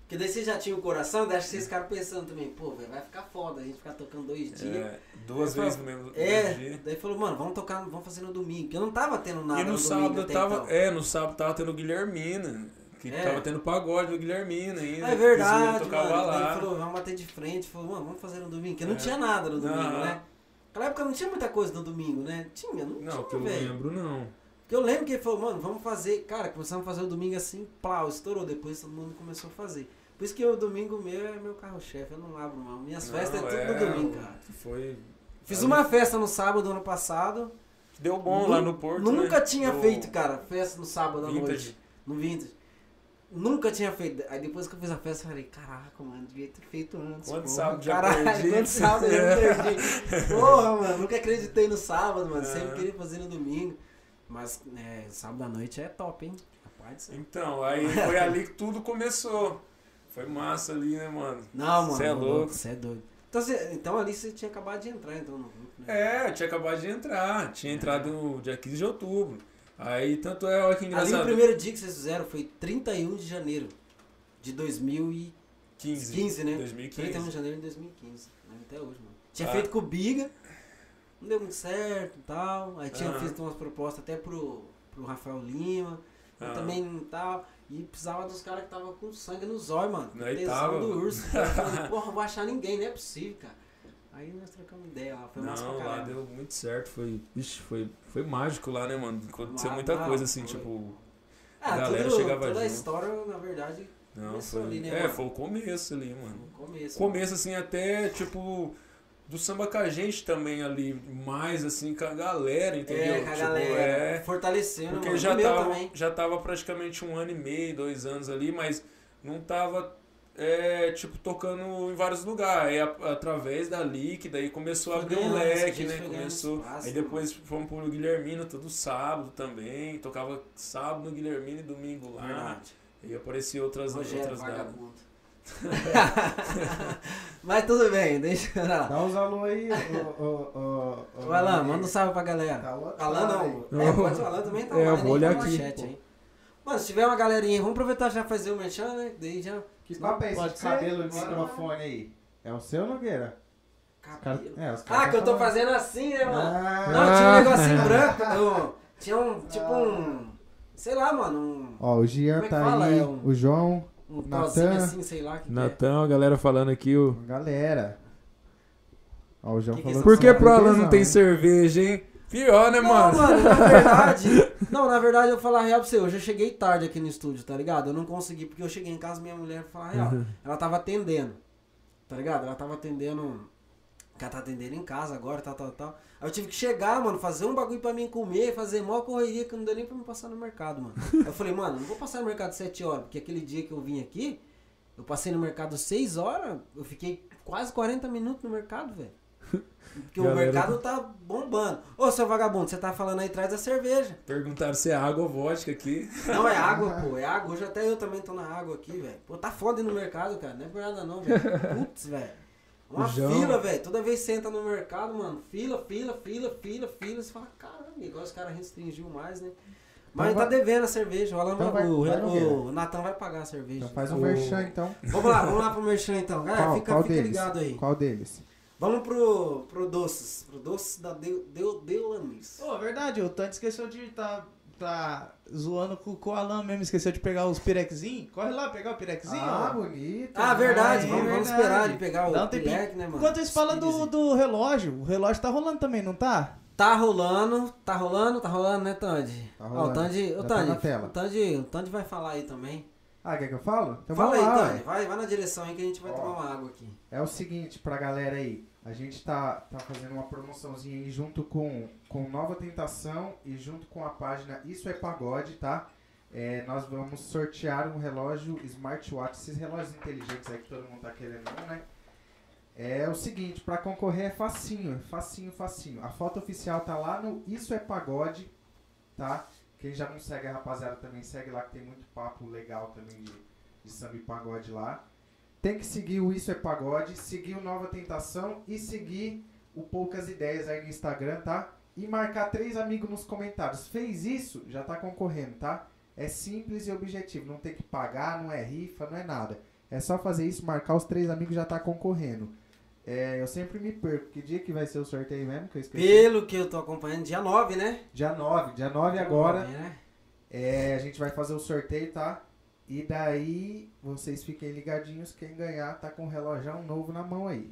[SPEAKER 1] Porque daí você já tinha o coração, daí acho que vocês ficaram pensando também, pô, velho, vai ficar foda a gente ficar tocando dois dias.
[SPEAKER 3] É, duas vezes no mesmo, no
[SPEAKER 1] É,
[SPEAKER 3] dia.
[SPEAKER 1] daí falou, mano, vamos tocar, vamos fazer no domingo. Porque eu não tava tendo nada
[SPEAKER 3] E no
[SPEAKER 1] domingo
[SPEAKER 3] sábado
[SPEAKER 1] até
[SPEAKER 3] tava.
[SPEAKER 1] então.
[SPEAKER 3] É, no sábado tava tendo Guilhermina. Que
[SPEAKER 1] É.
[SPEAKER 3] tava tendo pagode do Guilhermina ainda.
[SPEAKER 1] É
[SPEAKER 3] que
[SPEAKER 1] verdade,
[SPEAKER 3] tocava
[SPEAKER 1] mano.
[SPEAKER 3] Lá.
[SPEAKER 1] ele falou, vamos bater de frente. Falou, mano, vamos fazer no domingo. Porque não
[SPEAKER 3] É.
[SPEAKER 1] tinha nada no domingo,
[SPEAKER 3] Não.
[SPEAKER 1] né? Naquela época não tinha muita coisa no domingo, né? Tinha, não,
[SPEAKER 3] Não, que
[SPEAKER 1] tinha,
[SPEAKER 3] eu
[SPEAKER 1] velho.
[SPEAKER 3] lembro não.
[SPEAKER 1] Porque eu lembro que ele falou, mano, vamos fazer. Cara, começamos a fazer o domingo assim, plau, estourou. Depois todo mundo começou a fazer. Por isso que o domingo meu é meu carro-chefe, eu não abro mão. Minhas festas
[SPEAKER 3] Não,
[SPEAKER 1] é tudo no domingo, cara.
[SPEAKER 3] Foi.
[SPEAKER 1] Fiz uma festa no sábado ano passado.
[SPEAKER 3] Deu bom lá no Porto.
[SPEAKER 1] Nunca
[SPEAKER 3] né?
[SPEAKER 1] tinha
[SPEAKER 3] No
[SPEAKER 1] feito, cara, festa no sábado à noite. No Vintage. Nunca tinha feito. Aí depois que eu fiz a festa, eu falei, caraca, mano, devia ter feito antes.
[SPEAKER 3] Quanto
[SPEAKER 1] porra.
[SPEAKER 3] sábado já
[SPEAKER 1] Caralho,
[SPEAKER 3] perdi?
[SPEAKER 1] quanto sábado eu já perdi. Porra, mano, nunca acreditei no sábado, mano. Sempre
[SPEAKER 3] Aham.
[SPEAKER 1] queria fazer no domingo. Mas é, sábado à noite é top, hein? Rapaz.
[SPEAKER 3] Então, aí foi ali que tudo começou. Foi massa ali, né, mano?
[SPEAKER 1] Não, mano.
[SPEAKER 3] Cê é louco.
[SPEAKER 1] Você é doido. Então, cê- então ali você tinha acabado de entrar, então, no grupo, né?
[SPEAKER 3] É, eu tinha acabado de entrar. Tinha entrado no dia 15 de outubro. Aí, tanto é, olha que
[SPEAKER 1] Ali
[SPEAKER 3] engraçado.
[SPEAKER 1] o primeiro dia que vocês fizeram foi 31 de janeiro de 2015,
[SPEAKER 3] 15,
[SPEAKER 1] né?
[SPEAKER 3] 2015.
[SPEAKER 1] 31 de janeiro de 2015. né? Até hoje, mano. Tinha
[SPEAKER 3] Ah.
[SPEAKER 1] feito com o Biga, não deu muito certo e tal. Aí tinha feito umas propostas até pro, pro Rafael Lima. também e tal. E precisava dos caras que tava com sangue nos olhos, mano.
[SPEAKER 3] Aí
[SPEAKER 1] Tesão
[SPEAKER 3] tava,
[SPEAKER 1] do urso. Falei, porra, não vou achar ninguém, não é possível, cara. Aí nós trocamos ideia lá, foi massa
[SPEAKER 3] Não,
[SPEAKER 1] pra
[SPEAKER 3] lá
[SPEAKER 1] caramba.
[SPEAKER 3] deu muito certo. Foi, vixe, foi, foi mágico lá, né, mano? Aconteceu
[SPEAKER 1] Lá-
[SPEAKER 3] muita
[SPEAKER 1] lá
[SPEAKER 3] coisa assim,
[SPEAKER 1] foi.
[SPEAKER 3] tipo.
[SPEAKER 1] Ah,
[SPEAKER 3] a galera
[SPEAKER 1] tudo,
[SPEAKER 3] chegava
[SPEAKER 1] toda a
[SPEAKER 3] junto.
[SPEAKER 1] história, na verdade,
[SPEAKER 3] Não,
[SPEAKER 1] Começou
[SPEAKER 3] foi.
[SPEAKER 1] ali, né,
[SPEAKER 3] é,
[SPEAKER 1] mano?
[SPEAKER 3] foi o começo ali, mano.
[SPEAKER 1] no começo.
[SPEAKER 3] Começo assim, até tipo. Do samba com a gente também ali, mais assim, com a galera, entendeu?
[SPEAKER 1] É, com a
[SPEAKER 3] Tipo,
[SPEAKER 1] galera.
[SPEAKER 3] é,
[SPEAKER 1] Fortalecendo,
[SPEAKER 3] Porque
[SPEAKER 1] mano.
[SPEAKER 3] já
[SPEAKER 1] O
[SPEAKER 3] tava,
[SPEAKER 1] também.
[SPEAKER 3] já tava praticamente um ano e meio, dois anos ali, mas não tava, é, tipo, tocando em vários lugares. Aí, a- através dali, que daí começou a abrir um leque, né? Começou.
[SPEAKER 1] espaço,
[SPEAKER 3] aí depois fomos pro Guilhermino todo sábado também. Tocava sábado no Guilhermino e domingo lá.
[SPEAKER 1] Verdade.
[SPEAKER 3] E aparecia outras,
[SPEAKER 1] Rogério,
[SPEAKER 3] outras datas.
[SPEAKER 1] Mas tudo bem, deixa eu lá.
[SPEAKER 2] Dá uns alô aí, ô, ô, ô,
[SPEAKER 1] lá,
[SPEAKER 2] ô,
[SPEAKER 1] manda um salve pra galera.
[SPEAKER 2] Tá
[SPEAKER 1] Alan não. É, pode falar também tá
[SPEAKER 3] É, eu
[SPEAKER 1] online,
[SPEAKER 3] vou olhar
[SPEAKER 1] Tá
[SPEAKER 3] aqui,
[SPEAKER 1] chat,
[SPEAKER 3] pô.
[SPEAKER 1] hein? Mano, se tiver uma galerinha, vamos aproveitar já fazer o merchan, né? Daí já.
[SPEAKER 2] Que papo é esse
[SPEAKER 4] Pode
[SPEAKER 2] de cabelo
[SPEAKER 4] Bora lá.
[SPEAKER 2] microfone aí? É o seu, Nogueira?
[SPEAKER 1] Cabelo.
[SPEAKER 2] é, os
[SPEAKER 1] Ah, que eu tô
[SPEAKER 2] falando.
[SPEAKER 1] fazendo assim, né, mano?
[SPEAKER 2] Ah,
[SPEAKER 1] Não, tinha um negocinho branco. tinha um, tipo um. Sei lá, mano. Um,
[SPEAKER 2] Ó, o Gian
[SPEAKER 1] é que
[SPEAKER 2] tá
[SPEAKER 1] fala?
[SPEAKER 2] aí,
[SPEAKER 1] É um-
[SPEAKER 2] o João,
[SPEAKER 1] um
[SPEAKER 2] Natan.
[SPEAKER 1] assim, sei lá. Que que é.
[SPEAKER 3] Natan, a galera falando aqui, o.
[SPEAKER 2] galera. Ó, o João
[SPEAKER 1] Que que
[SPEAKER 2] falou
[SPEAKER 1] é
[SPEAKER 3] Por que
[SPEAKER 2] tá
[SPEAKER 3] pro Alan não tem cerveja, hein? Pior, né,
[SPEAKER 1] Não,
[SPEAKER 3] mano?
[SPEAKER 1] mano, na verdade. não, na verdade, eu vou falar a real pra você. Hoje eu cheguei tarde aqui no estúdio, tá ligado? Eu não consegui, porque eu cheguei em casa minha mulher falar a real.
[SPEAKER 3] Uhum.
[SPEAKER 1] Ela tava atendendo. Tá ligado? Ela tava atendendo. Ela tá atendendo em casa agora, tal, tal, tal. Aí eu tive que chegar, mano, fazer um bagulho pra mim comer, fazer mó correria que não deu nem pra me passar no mercado, mano. Aí eu falei, mano, não vou passar no mercado 7 horas, porque aquele dia que eu vim aqui, eu passei no mercado 6 horas, eu fiquei quase 40 minutos no mercado, velho. Porque o
[SPEAKER 3] Galera-
[SPEAKER 1] mercado tá bombando. Ô, seu vagabundo, você tá falando aí atrás da cerveja.
[SPEAKER 3] Perguntaram se é água ou vodka aqui.
[SPEAKER 1] Não, é água, pô, é água. Hoje até eu também tô na água aqui, velho. Pô, tá foda ir no mercado, cara. Não é por nada não, velho. Putz, velho. Uma
[SPEAKER 3] O João-
[SPEAKER 1] fila, velho. Toda vez que você entra no mercado, mano, fila, fila, fila, fila, fila. Você fala, caramba, igual os caras restringiu mais, né? Mas
[SPEAKER 2] Então
[SPEAKER 1] tá
[SPEAKER 2] vai-
[SPEAKER 1] devendo a cerveja. O, Alan
[SPEAKER 2] Então
[SPEAKER 1] vai,
[SPEAKER 2] vai-
[SPEAKER 1] o,
[SPEAKER 2] vai, Nogueira.
[SPEAKER 1] o Natan vai pagar a cerveja.
[SPEAKER 2] Então faz um
[SPEAKER 3] O-
[SPEAKER 2] merchan, então.
[SPEAKER 1] Vamos lá, vamos lá pro merchan então. Galera,
[SPEAKER 2] Qual,
[SPEAKER 1] fica,
[SPEAKER 2] qual
[SPEAKER 1] fica
[SPEAKER 2] deles?
[SPEAKER 1] ligado aí.
[SPEAKER 2] Qual deles?
[SPEAKER 1] Vamos pro, pro doces. Pro doces da Deu, Deu, Deulamis.
[SPEAKER 4] Pô, verdade, o Tante esqueceu de tá, tá zoando com, com o Alan mesmo, esqueceu de pegar os pirequezinhos. Corre lá pegar o pirequezinho.
[SPEAKER 2] Ah,
[SPEAKER 4] ó.
[SPEAKER 2] bonito.
[SPEAKER 1] Ah, verdade.
[SPEAKER 4] é
[SPEAKER 1] vamos, vamos
[SPEAKER 4] verdade.
[SPEAKER 1] esperar ele pegar o
[SPEAKER 4] um
[SPEAKER 1] né, mano?
[SPEAKER 4] Enquanto isso, fala do, do relógio. O relógio tá rolando também, não tá?
[SPEAKER 1] Tá rolando, tá rolando, tá rolando, né, Tandy?
[SPEAKER 2] Tá
[SPEAKER 1] Ó,
[SPEAKER 2] rolando.
[SPEAKER 1] o Tandy, o
[SPEAKER 2] tá
[SPEAKER 1] Tandy,
[SPEAKER 2] na tela.
[SPEAKER 1] o Tandy, o Tandy vai falar aí também.
[SPEAKER 2] Ah, quer que eu falo? Então
[SPEAKER 1] Fala aí,
[SPEAKER 2] vamos lá,
[SPEAKER 1] Tandy, vai, vai na direção aí que a gente vai
[SPEAKER 2] Ó.
[SPEAKER 1] tomar uma água aqui.
[SPEAKER 2] É o seguinte, pra galera aí, a gente tá, tá fazendo uma promoçãozinha aí junto com, com Nova Tentação e junto com a página Isso é Pagode, tá? é, nós vamos sortear um relógio smartwatch, esses relógios inteligentes aí que todo mundo tá querendo, né? É o seguinte, pra concorrer é facinho, facinho, facinho. A foto oficial tá lá no Isso é Pagode, tá? Quem já não segue a rapaziada também segue lá, que tem muito papo legal também de, de samba e pagode lá. Tem que seguir o Isso é Pagode, seguir o Nova Tentação e seguir o Poucas Ideias aí no Instagram, tá? E marcar três amigos nos comentários. Fez isso, já tá concorrendo, tá? É simples e objetivo, não tem que pagar, não é rifa, não é nada. É só fazer isso, marcar os três amigos já tá concorrendo. É, eu sempre me perco. Que dia que vai ser o sorteio mesmo? Que.
[SPEAKER 1] Pelo que eu tô acompanhando, dia 9, né?
[SPEAKER 2] Dia 9. Dia 9 agora.
[SPEAKER 1] Dia 9, né?
[SPEAKER 2] É, a gente vai fazer o sorteio, tá? E daí, vocês fiquem ligadinhos. Quem ganhar tá com um relógio novo na mão aí.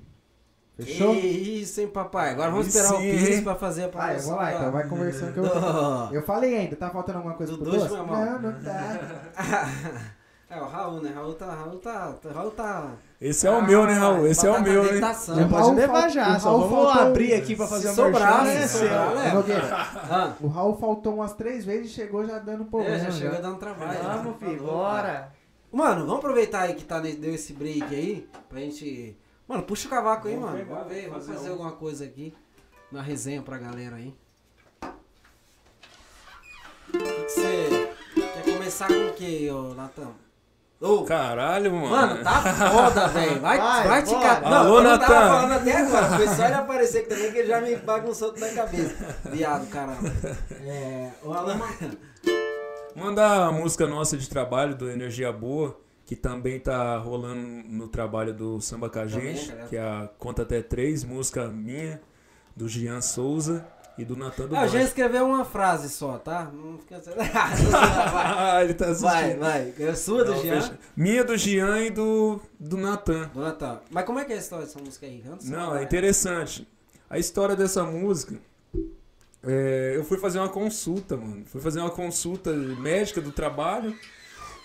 [SPEAKER 2] Fechou?
[SPEAKER 1] Que isso, hein, papai? Agora vamos esperar
[SPEAKER 3] sim,
[SPEAKER 1] o
[SPEAKER 3] hein?
[SPEAKER 1] pra fazer a
[SPEAKER 2] Ah, eu
[SPEAKER 1] promoção.
[SPEAKER 2] vou lá,
[SPEAKER 1] da-
[SPEAKER 2] então vai conversando que eu Eu falei ainda, tá faltando alguma coisa
[SPEAKER 1] Do
[SPEAKER 2] pro
[SPEAKER 1] doce.
[SPEAKER 2] Não, não tá.
[SPEAKER 1] É, o Raul, né? Raul tá. Raul tá. Raul tá.
[SPEAKER 3] Esse é o meu, né, Raul? Esse é o meu, né?
[SPEAKER 4] Já pode levar já,
[SPEAKER 2] o
[SPEAKER 4] só
[SPEAKER 2] Raul
[SPEAKER 4] vamos
[SPEAKER 2] faltou-
[SPEAKER 4] abrir aqui pra fazer
[SPEAKER 1] Se sobrar, se
[SPEAKER 4] né,
[SPEAKER 1] sobrar, Ah,
[SPEAKER 2] o Raul faltou umas três vezes e chegou já dando problema.
[SPEAKER 1] é, já
[SPEAKER 2] já.
[SPEAKER 1] chegou dando trabalho.
[SPEAKER 4] Vamos,
[SPEAKER 1] já.
[SPEAKER 4] filho,
[SPEAKER 1] Falou,
[SPEAKER 4] bora.
[SPEAKER 1] Mano, vamos aproveitar aí que tá, deu esse break aí, pra gente. Mano, puxa o cavaco aí,
[SPEAKER 3] Vamos
[SPEAKER 1] mano.
[SPEAKER 3] pegar,
[SPEAKER 1] Vamos ver, vamos
[SPEAKER 3] fazer
[SPEAKER 1] fazer
[SPEAKER 3] um.
[SPEAKER 1] alguma coisa aqui. Uma resenha pra galera aí. O que que você. Quer começar com o que, ô Natan? Ô,
[SPEAKER 3] Caralho, mano.
[SPEAKER 1] Mano, tá foda, velho. Vai,
[SPEAKER 4] Vai,
[SPEAKER 1] vai, te catar.
[SPEAKER 3] Alô,
[SPEAKER 1] eu não tava
[SPEAKER 3] Natan.
[SPEAKER 1] falando até agora. Foi só ele aparecer aqui também que ele já me bagunçou tudo na cabeça. Viado, caramba. É. O Alan.
[SPEAKER 3] Manda a música nossa de trabalho do Energia Boa, que também tá rolando no trabalho do Samba com a
[SPEAKER 1] Também,
[SPEAKER 3] gente, que é a Conta Até Três, música minha, do Gian Souza e do Natan do
[SPEAKER 1] Ah, já
[SPEAKER 3] Baixo.
[SPEAKER 1] escreveu uma frase só, tá? Não fica. vai,
[SPEAKER 3] Ah, ele tá assistindo.
[SPEAKER 1] vai, vai. É sua do
[SPEAKER 3] Não,
[SPEAKER 1] Jean?
[SPEAKER 3] fecha. Minha do Gian e do, do Natan.
[SPEAKER 1] Do Natan. Mas como é que é a história dessa música aí? Antes
[SPEAKER 3] Não,
[SPEAKER 1] vai.
[SPEAKER 3] é interessante. A história dessa música. é, eu fui fazer uma consulta, mano. Fui fazer uma consulta médica do trabalho.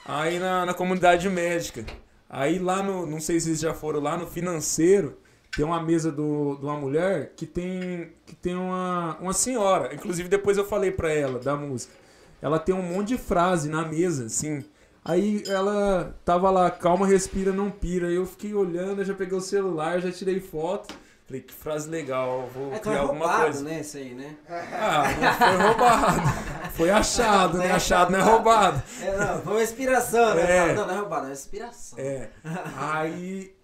[SPEAKER 3] Aí na, na comunidade médica. Aí lá no. Não sei se vocês já foram lá no financeiro. Tem uma mesa do, de uma mulher que tem, que tem uma, uma senhora. Inclusive, depois eu falei pra ela da música. Ela tem um monte de frase na mesa, assim. Aí ela tava lá, calma, respira, não pira. Aí eu fiquei olhando, eu já peguei o celular, já tirei foto. Falei, que frase legal, vou
[SPEAKER 1] É, é
[SPEAKER 3] criar alguma
[SPEAKER 1] roubado,
[SPEAKER 3] coisa.
[SPEAKER 1] né? Isso aí, né?
[SPEAKER 3] Ah, não foi roubado. Foi achado, né? Achado não é roubado.
[SPEAKER 1] É, não, foi uma inspiração, né?
[SPEAKER 3] É.
[SPEAKER 1] Não, não é roubado, é uma inspiração.
[SPEAKER 3] É. Aí.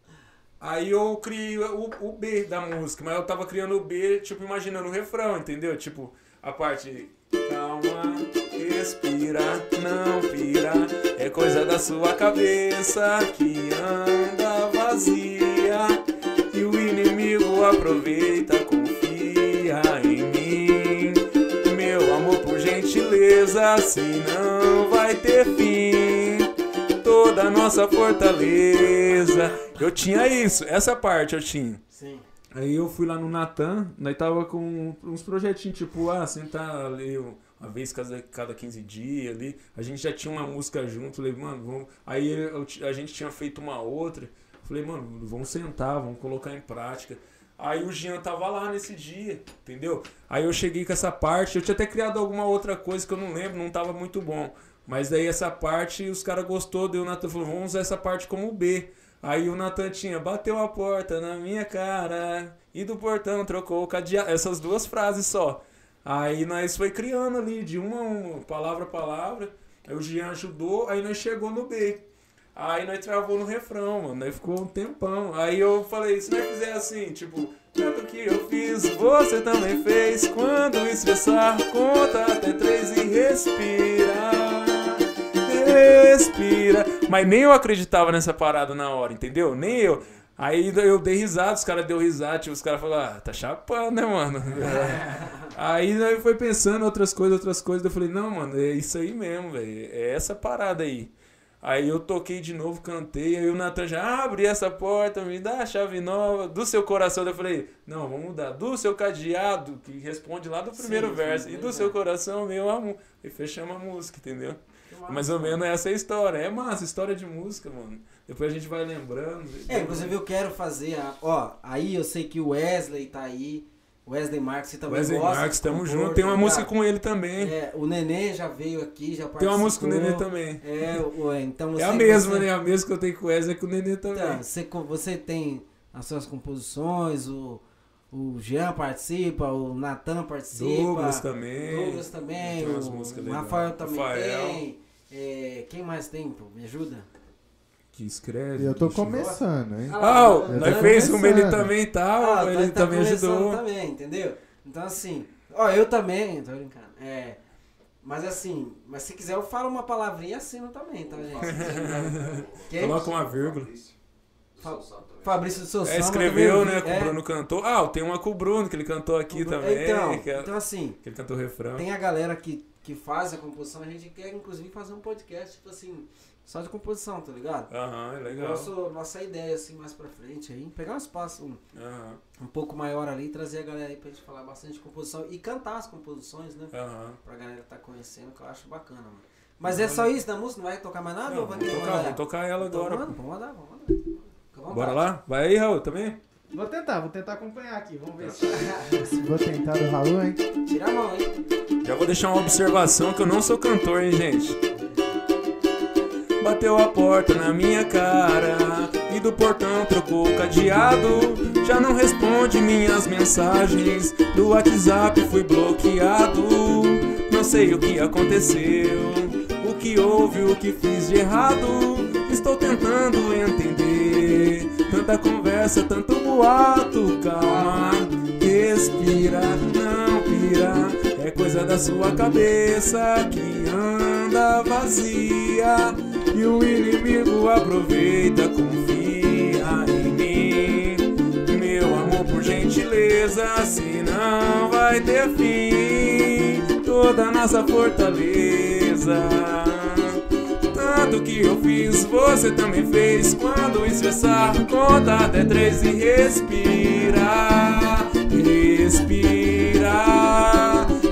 [SPEAKER 3] Aí eu criei o, o B da música, mas eu tava criando o B, tipo, imaginando o refrão, entendeu? Tipo, a parte. Calma, respira, não pira. É coisa da sua cabeça que anda vazia. E o inimigo aproveita, confia em mim. Meu amor, por gentileza, senão vai ter fim toda a nossa fortaleza. Eu tinha isso, essa parte eu tinha.
[SPEAKER 1] Sim.
[SPEAKER 3] Aí eu fui lá no Natan, daí tava com uns projetinhos, tipo, ah, sentar ali uma vez cada, cada 15 dias ali. A gente já tinha uma música junto, falei, mano, vamos. Aí eu a gente tinha feito uma outra. Falei, mano, vamos sentar, vamos colocar em prática. Aí o Jean tava lá nesse dia, entendeu? Aí eu cheguei com essa parte, eu tinha até criado alguma outra coisa que eu não lembro, não tava muito bom. Mas daí essa parte os caras gostou, daí o Natan falou, vamos usar essa parte como B. Aí o Natan tinha, bateu a porta na minha cara e do portão trocou o cadeado. Essas duas frases só. Aí nós foi criando ali, de uma a uma, palavra a palavra. Aí o Jean ajudou, aí nós chegou no B. Aí nós travou no refrão, mano. Aí ficou um tempão. Aí eu falei, se nós fizer assim, tipo, tanto que eu fiz, você também fez. Quando estressar, conta até três e respira. Respira. Mas nem eu acreditava nessa parada na hora, entendeu? Nem eu. Aí eu dei risada, os caras deu risada, tipo, os caras falaram, ah, tá chapando, né, mano? aí eu foi pensando outras coisas, outras coisas, eu falei, não, mano, é isso aí mesmo, velho, é essa parada aí. Aí eu toquei de novo, cantei, aí o Natan já abre essa porta, me dá a chave nova do seu coração. Eu falei, não, vamos mudar. Do seu cadeado, que responde lá do primeiro
[SPEAKER 1] Sim, sim,
[SPEAKER 3] verso, e do
[SPEAKER 1] primeiro
[SPEAKER 3] seu coração, meu amor. E fechamos a música, entendeu?
[SPEAKER 1] Massa,
[SPEAKER 3] Mais ou menos essa é a história. É massa, história de música, mano. Depois a gente vai lembrando.
[SPEAKER 1] É, inclusive eu quero fazer a. Ó, aí eu sei que o Wesley tá aí. Wesley Marques, você também
[SPEAKER 3] Wesley
[SPEAKER 1] gosta.
[SPEAKER 3] Marques,
[SPEAKER 1] de
[SPEAKER 3] tamo
[SPEAKER 1] compor,
[SPEAKER 3] junto. Tem uma
[SPEAKER 1] tá
[SPEAKER 3] música com ele também.
[SPEAKER 1] É, o Nenê já veio aqui, já participou.
[SPEAKER 3] Tem uma música com o Nenê também.
[SPEAKER 1] É, o- é, então você...
[SPEAKER 3] É a mesma,
[SPEAKER 1] você-
[SPEAKER 3] né? A mesma que eu tenho com o Wesley é com o Nenê também.
[SPEAKER 1] Então, você, você tem as suas composições, o, o Jean participa, o Natan participa.
[SPEAKER 3] Douglas também.
[SPEAKER 1] Douglas também,
[SPEAKER 3] Tem umas
[SPEAKER 1] o
[SPEAKER 3] músicas legais.
[SPEAKER 1] Rafael também
[SPEAKER 3] Rafael.
[SPEAKER 1] tem. É, quem mais tem, pô? Me ajuda?
[SPEAKER 3] Que escreve.
[SPEAKER 2] Eu tô começando, hein?
[SPEAKER 3] Ah,
[SPEAKER 1] tô
[SPEAKER 3] nós fez uma, ele também tá,
[SPEAKER 1] Ah,
[SPEAKER 3] ele
[SPEAKER 1] tá-
[SPEAKER 3] também ajudou.
[SPEAKER 1] também, entendeu? Então assim, ó, eu também, tô brincando. É, mas assim, mas se quiser eu falo uma palavrinha e assino também, tá, gente? Quem?
[SPEAKER 3] Coloca uma vírgula.
[SPEAKER 5] Fabrício. Do
[SPEAKER 1] Fa-. Fabrício seu
[SPEAKER 3] É, escreveu, né? Com
[SPEAKER 1] é.
[SPEAKER 3] o Bruno cantou. Ah, tem uma com o Bruno, que ele cantou aqui também.
[SPEAKER 1] Então,
[SPEAKER 3] que, é-
[SPEAKER 1] então assim,
[SPEAKER 3] que ele cantou o refrão.
[SPEAKER 1] tem a galera que, que faz a composição, a gente quer inclusive fazer um podcast, tipo assim, só de composição, tá ligado?
[SPEAKER 3] Aham, é legal.
[SPEAKER 1] Nosso, nossa ideia, assim, mais pra frente aí, pegar um espaço um,
[SPEAKER 3] Aham,
[SPEAKER 1] um pouco maior ali, trazer a galera aí pra gente falar bastante de composição e cantar as composições, né?
[SPEAKER 3] aham.
[SPEAKER 1] Pra galera tá conhecendo, que eu acho bacana, mano. Mas é só isso da música? Não vai tocar mais nada?
[SPEAKER 3] Não,
[SPEAKER 1] ou vai
[SPEAKER 3] vamos tocar, vamos tocar ela
[SPEAKER 1] Então,
[SPEAKER 3] agora.
[SPEAKER 1] mano, vamos mandar, vamos mandar.
[SPEAKER 3] Bora lá? Vai aí, Raul, também?
[SPEAKER 4] Vou tentar, vou tentar acompanhar aqui. Vamos ver se.
[SPEAKER 2] Vou tentar do Raul, hein?
[SPEAKER 1] Tira a mão, hein?
[SPEAKER 3] Já vou deixar uma observação que eu não sou cantor, hein, gente? Bateu a porta na minha cara e do portão trocou o cadeado. Já não responde minhas mensagens. Do WhatsApp fui bloqueado. Não sei o que aconteceu, o que houve, o que fiz de errado. Estou tentando entender. Tanta conversa, tanto boato. Calma, respira, não pira. É coisa da sua cabeça que anda vazia. E o inimigo aproveita, confia em mim. Meu amor, por gentileza, senão vai ter fim. Toda nossa fortaleza. Tanto que eu fiz, você também fez. Quando estressar, conta até três e respira. Respira.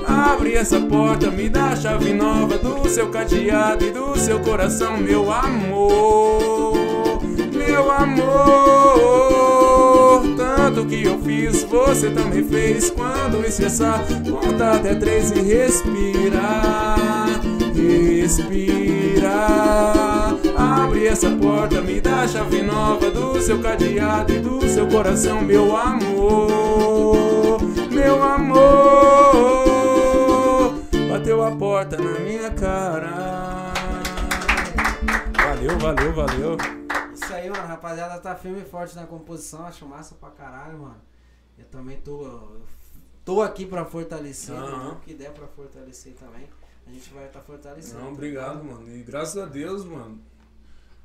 [SPEAKER 3] Abre essa porta, me dá a chave nova do seu cadeado e do seu coração, meu amor. Meu amor. Tanto que eu fiz, você também fez. Quando estressar, conta até três e respira. Respira. Abre essa porta, me dá a chave nova do seu cadeado e do seu coração, meu amor. Meu amor. Bateu a porta na minha cara. Valeu, valeu, valeu.
[SPEAKER 1] Isso aí, mano, rapaziada, tá firme e forte na composição, acho massa pra caralho, mano. Eu também tô. Tô aqui pra fortalecer, né? o que der pra fortalecer também. A gente vai estar tá fortalecendo.
[SPEAKER 3] Não, obrigado, mano. E graças a Deus, mano.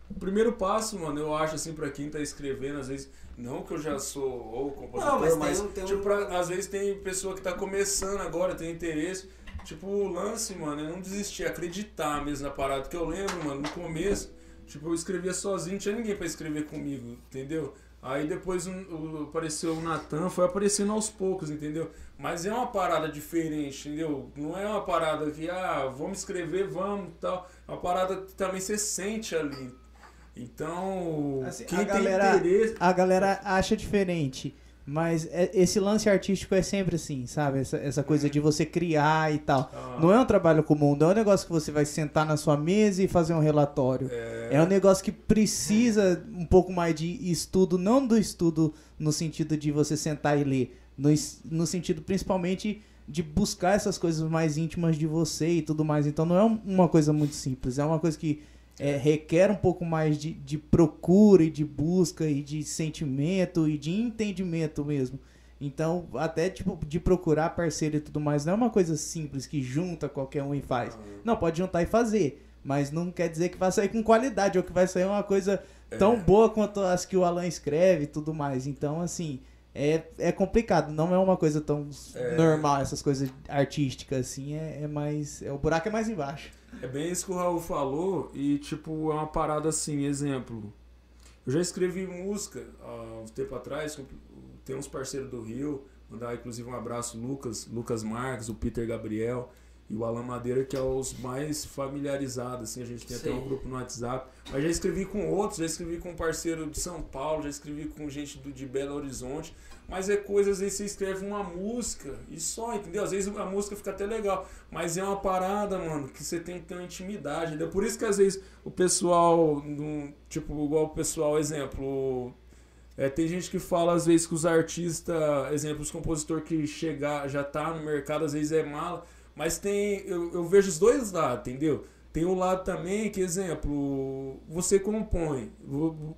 [SPEAKER 3] O primeiro passo, mano, eu acho assim, pra quem tá escrevendo, às vezes, não que eu já sou ou compositor,
[SPEAKER 1] Não, mas tem um- tem um-
[SPEAKER 3] tipo, pra- às vezes tem pessoa que tá começando agora, tem interesse. Tipo, o lance, mano, é não desistir, acreditar mesmo na parada. Porque eu lembro, mano, no começo, tipo, eu escrevia sozinho, não tinha ninguém pra escrever comigo, entendeu? Aí depois um- apareceu o Natan, foi aparecendo aos poucos, entendeu? Mas é uma parada diferente, entendeu? Não é uma parada que, ah, vamos escrever, vamos tal. É uma parada que também você sente ali. Então,
[SPEAKER 4] Assim,
[SPEAKER 3] quem
[SPEAKER 4] a
[SPEAKER 3] tem
[SPEAKER 4] galera-
[SPEAKER 3] interesse.
[SPEAKER 4] A galera acha diferente. Mas é- esse lance artístico é sempre assim, sabe? Essa, essa coisa de você criar e tal.
[SPEAKER 3] Ah,
[SPEAKER 4] Não é um trabalho comum, não é um negócio que você vai sentar na sua mesa e fazer um relatório.
[SPEAKER 3] é,
[SPEAKER 4] É um negócio que precisa um pouco mais de estudo, não do estudo no sentido de você sentar e ler, no, no sentido principalmente de buscar essas coisas mais íntimas de você e tudo mais. Então não é um- uma coisa muito simples, é uma coisa que é, requer um pouco mais de, de procura e de busca e de sentimento e de entendimento mesmo. Então, até tipo, de procurar parceiro e tudo mais, não é uma coisa simples que junta qualquer um e faz. Não, pode juntar e fazer. Mas não quer dizer que vai sair com qualidade, ou que vai sair uma coisa tão
[SPEAKER 3] É.
[SPEAKER 4] boa quanto as que o Alan escreve e tudo mais. Então, assim, é, é complicado. Não é uma coisa tão
[SPEAKER 3] É.
[SPEAKER 4] normal, essas coisas artísticas, assim. É, é mais. É, o buraco é mais embaixo.
[SPEAKER 3] É bem isso que o Raul falou e, tipo, é uma parada assim, exemplo. Eu já escrevi música há um tempo atrás, tem uns parceiros do Rio, mandar inclusive um abraço, Lucas, Lucas Marques, o Peter Gabriel. e o Alan Madeira, que é os mais familiarizados, assim, a gente tem até
[SPEAKER 1] Sim.
[SPEAKER 3] um grupo no WhatsApp. Mas já escrevi com outros, já escrevi com um parceiro de São Paulo, já escrevi com gente do, de Belo Horizonte. Mas é coisa, às vezes você escreve uma música e só, entendeu? Às vezes a música fica até legal, mas é uma parada, mano, que você tem que ter uma intimidade, entendeu? Por isso que às vezes o pessoal, tipo, igual o pessoal, exemplo, é, tem gente que fala às vezes que os artistas, exemplo, os compositores que chegar, já tá no mercado, às vezes é mala, mas tem, eu, eu vejo os dois lados, entendeu? Tem o lado também que, exemplo, você compõe,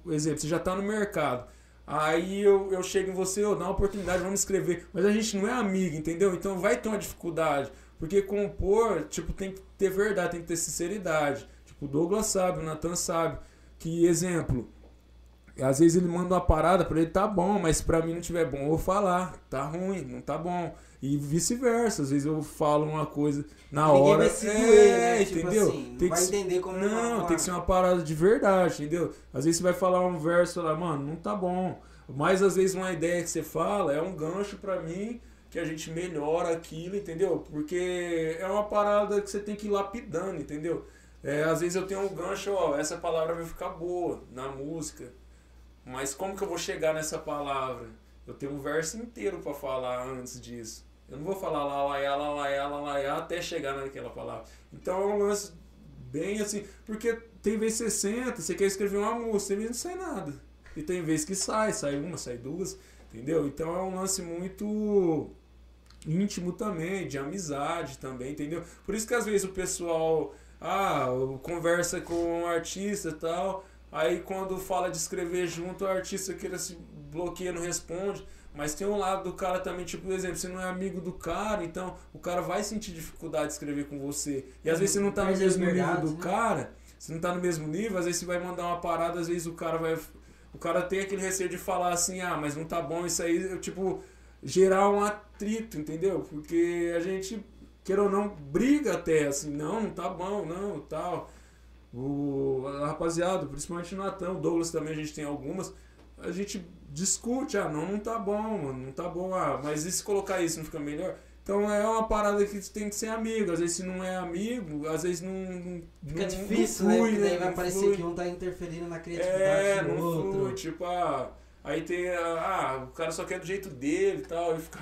[SPEAKER 3] exemplo, você já tá no mercado, aí eu, eu chego em você, eu dou uma oportunidade, vamos escrever, mas a gente não é amigo, entendeu? Então vai ter uma dificuldade, porque compor, tipo, tem que ter verdade, tem que ter sinceridade. Tipo, o Douglas sabe, o Nathan sabe, que, exemplo, às vezes ele manda uma parada pra ele, tá bom, mas pra mim não tiver bom, eu vou falar, tá ruim, não tá bom. E vice-versa, às vezes eu falo uma coisa na
[SPEAKER 1] Ninguém
[SPEAKER 3] hora.
[SPEAKER 1] vai se
[SPEAKER 3] é,
[SPEAKER 1] doer, né? Tipo
[SPEAKER 3] entendeu?
[SPEAKER 1] assim,
[SPEAKER 3] tem
[SPEAKER 1] vai
[SPEAKER 3] que,
[SPEAKER 1] entender como
[SPEAKER 3] não, tem que ser uma parada de verdade, entendeu? Às vezes você vai falar um verso lá, mano, não tá bom. Mas às vezes uma ideia que você fala é um gancho pra mim que a gente melhora aquilo, entendeu? Porque é uma parada que você tem que ir lapidando, entendeu? É, às vezes eu tenho um gancho, ó, essa palavra vai ficar boa na música. Mas como que eu vou chegar nessa palavra? Eu tenho um verso inteiro pra falar antes disso. Eu não vou falar lá, lá, lá, lá, lá, lá, lá até chegar naquela palavra. Então é um lance bem assim, porque tem vez 60, você quer escrever uma música, e não sai nada. E tem vez que sai, sai uma, sai duas, entendeu? Então é um lance muito íntimo também, de amizade também, entendeu? Por isso que às vezes o pessoal ah, conversa com um artista e tal, aí quando fala de escrever junto, o artista queira se bloqueia, não responde. Mas tem um lado do cara também, tipo, por exemplo, você não é amigo do cara, então o cara vai sentir dificuldade de escrever com você. E às vezes você não tá no mesmo nível do
[SPEAKER 1] né?
[SPEAKER 3] cara, você não tá no mesmo nível, às vezes você vai mandar uma parada, às vezes o cara vai. O cara tem aquele receio de falar assim, ah, mas não tá bom isso aí, eu, tipo, gerar um atrito, entendeu? Porque a gente, queira ou não, briga até, assim, não, não tá bom, não, tal. O a rapaziada, principalmente o Natan, o Douglas também, a gente tem algumas, a gente discute, ah, não, não tá bom, mano, não tá bom, ah, mas e se colocar isso não fica melhor? Então é uma parada que tem que ser amigo, às vezes se não é amigo, às vezes não, não
[SPEAKER 1] Fica
[SPEAKER 3] não-
[SPEAKER 1] difícil,
[SPEAKER 3] não
[SPEAKER 1] né?
[SPEAKER 3] flui,
[SPEAKER 1] Porque daí vai
[SPEAKER 3] Não
[SPEAKER 1] parecer
[SPEAKER 3] flui.
[SPEAKER 1] que um tá interferindo na criatividade
[SPEAKER 3] É,
[SPEAKER 1] do
[SPEAKER 3] não
[SPEAKER 1] outro.
[SPEAKER 3] flui, tipo, ah, aí tem, ah, o cara só quer do jeito dele e tal, e fica,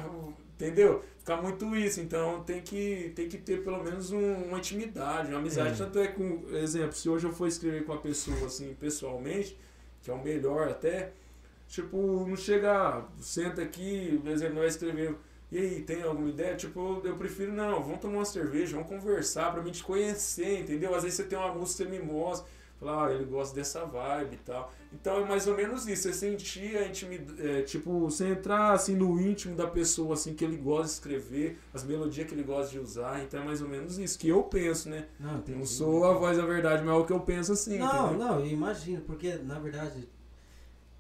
[SPEAKER 3] entendeu? Fica muito isso, então tem que, tem que ter pelo menos um- uma intimidade, uma amizade.
[SPEAKER 1] É.
[SPEAKER 3] Tanto é com, exemplo, se hoje eu for escrever com a pessoa assim, pessoalmente, que é o melhor até, tipo, não chega, senta aqui, por exemplo, vai escrever. E aí, tem alguma ideia? Tipo, eu prefiro, não, vamos tomar uma cerveja, vamos conversar pra mim te conhecer, entendeu? Às vezes você tem uma música, você me mostra, fala, ah, ele gosta dessa vibe e tal. Então é mais ou menos isso, você sentir a intimidade, é, tipo, você entrar assim no íntimo da pessoa, assim, que ele gosta de escrever, as melodias que ele gosta de usar, então é mais ou menos isso, que eu penso, né?
[SPEAKER 1] Não,
[SPEAKER 3] Eu
[SPEAKER 1] entendi.
[SPEAKER 3] não sou a voz da verdade, mas é o que eu penso assim,
[SPEAKER 1] Não,
[SPEAKER 3] entendeu?
[SPEAKER 1] não, eu imagino, porque na verdade,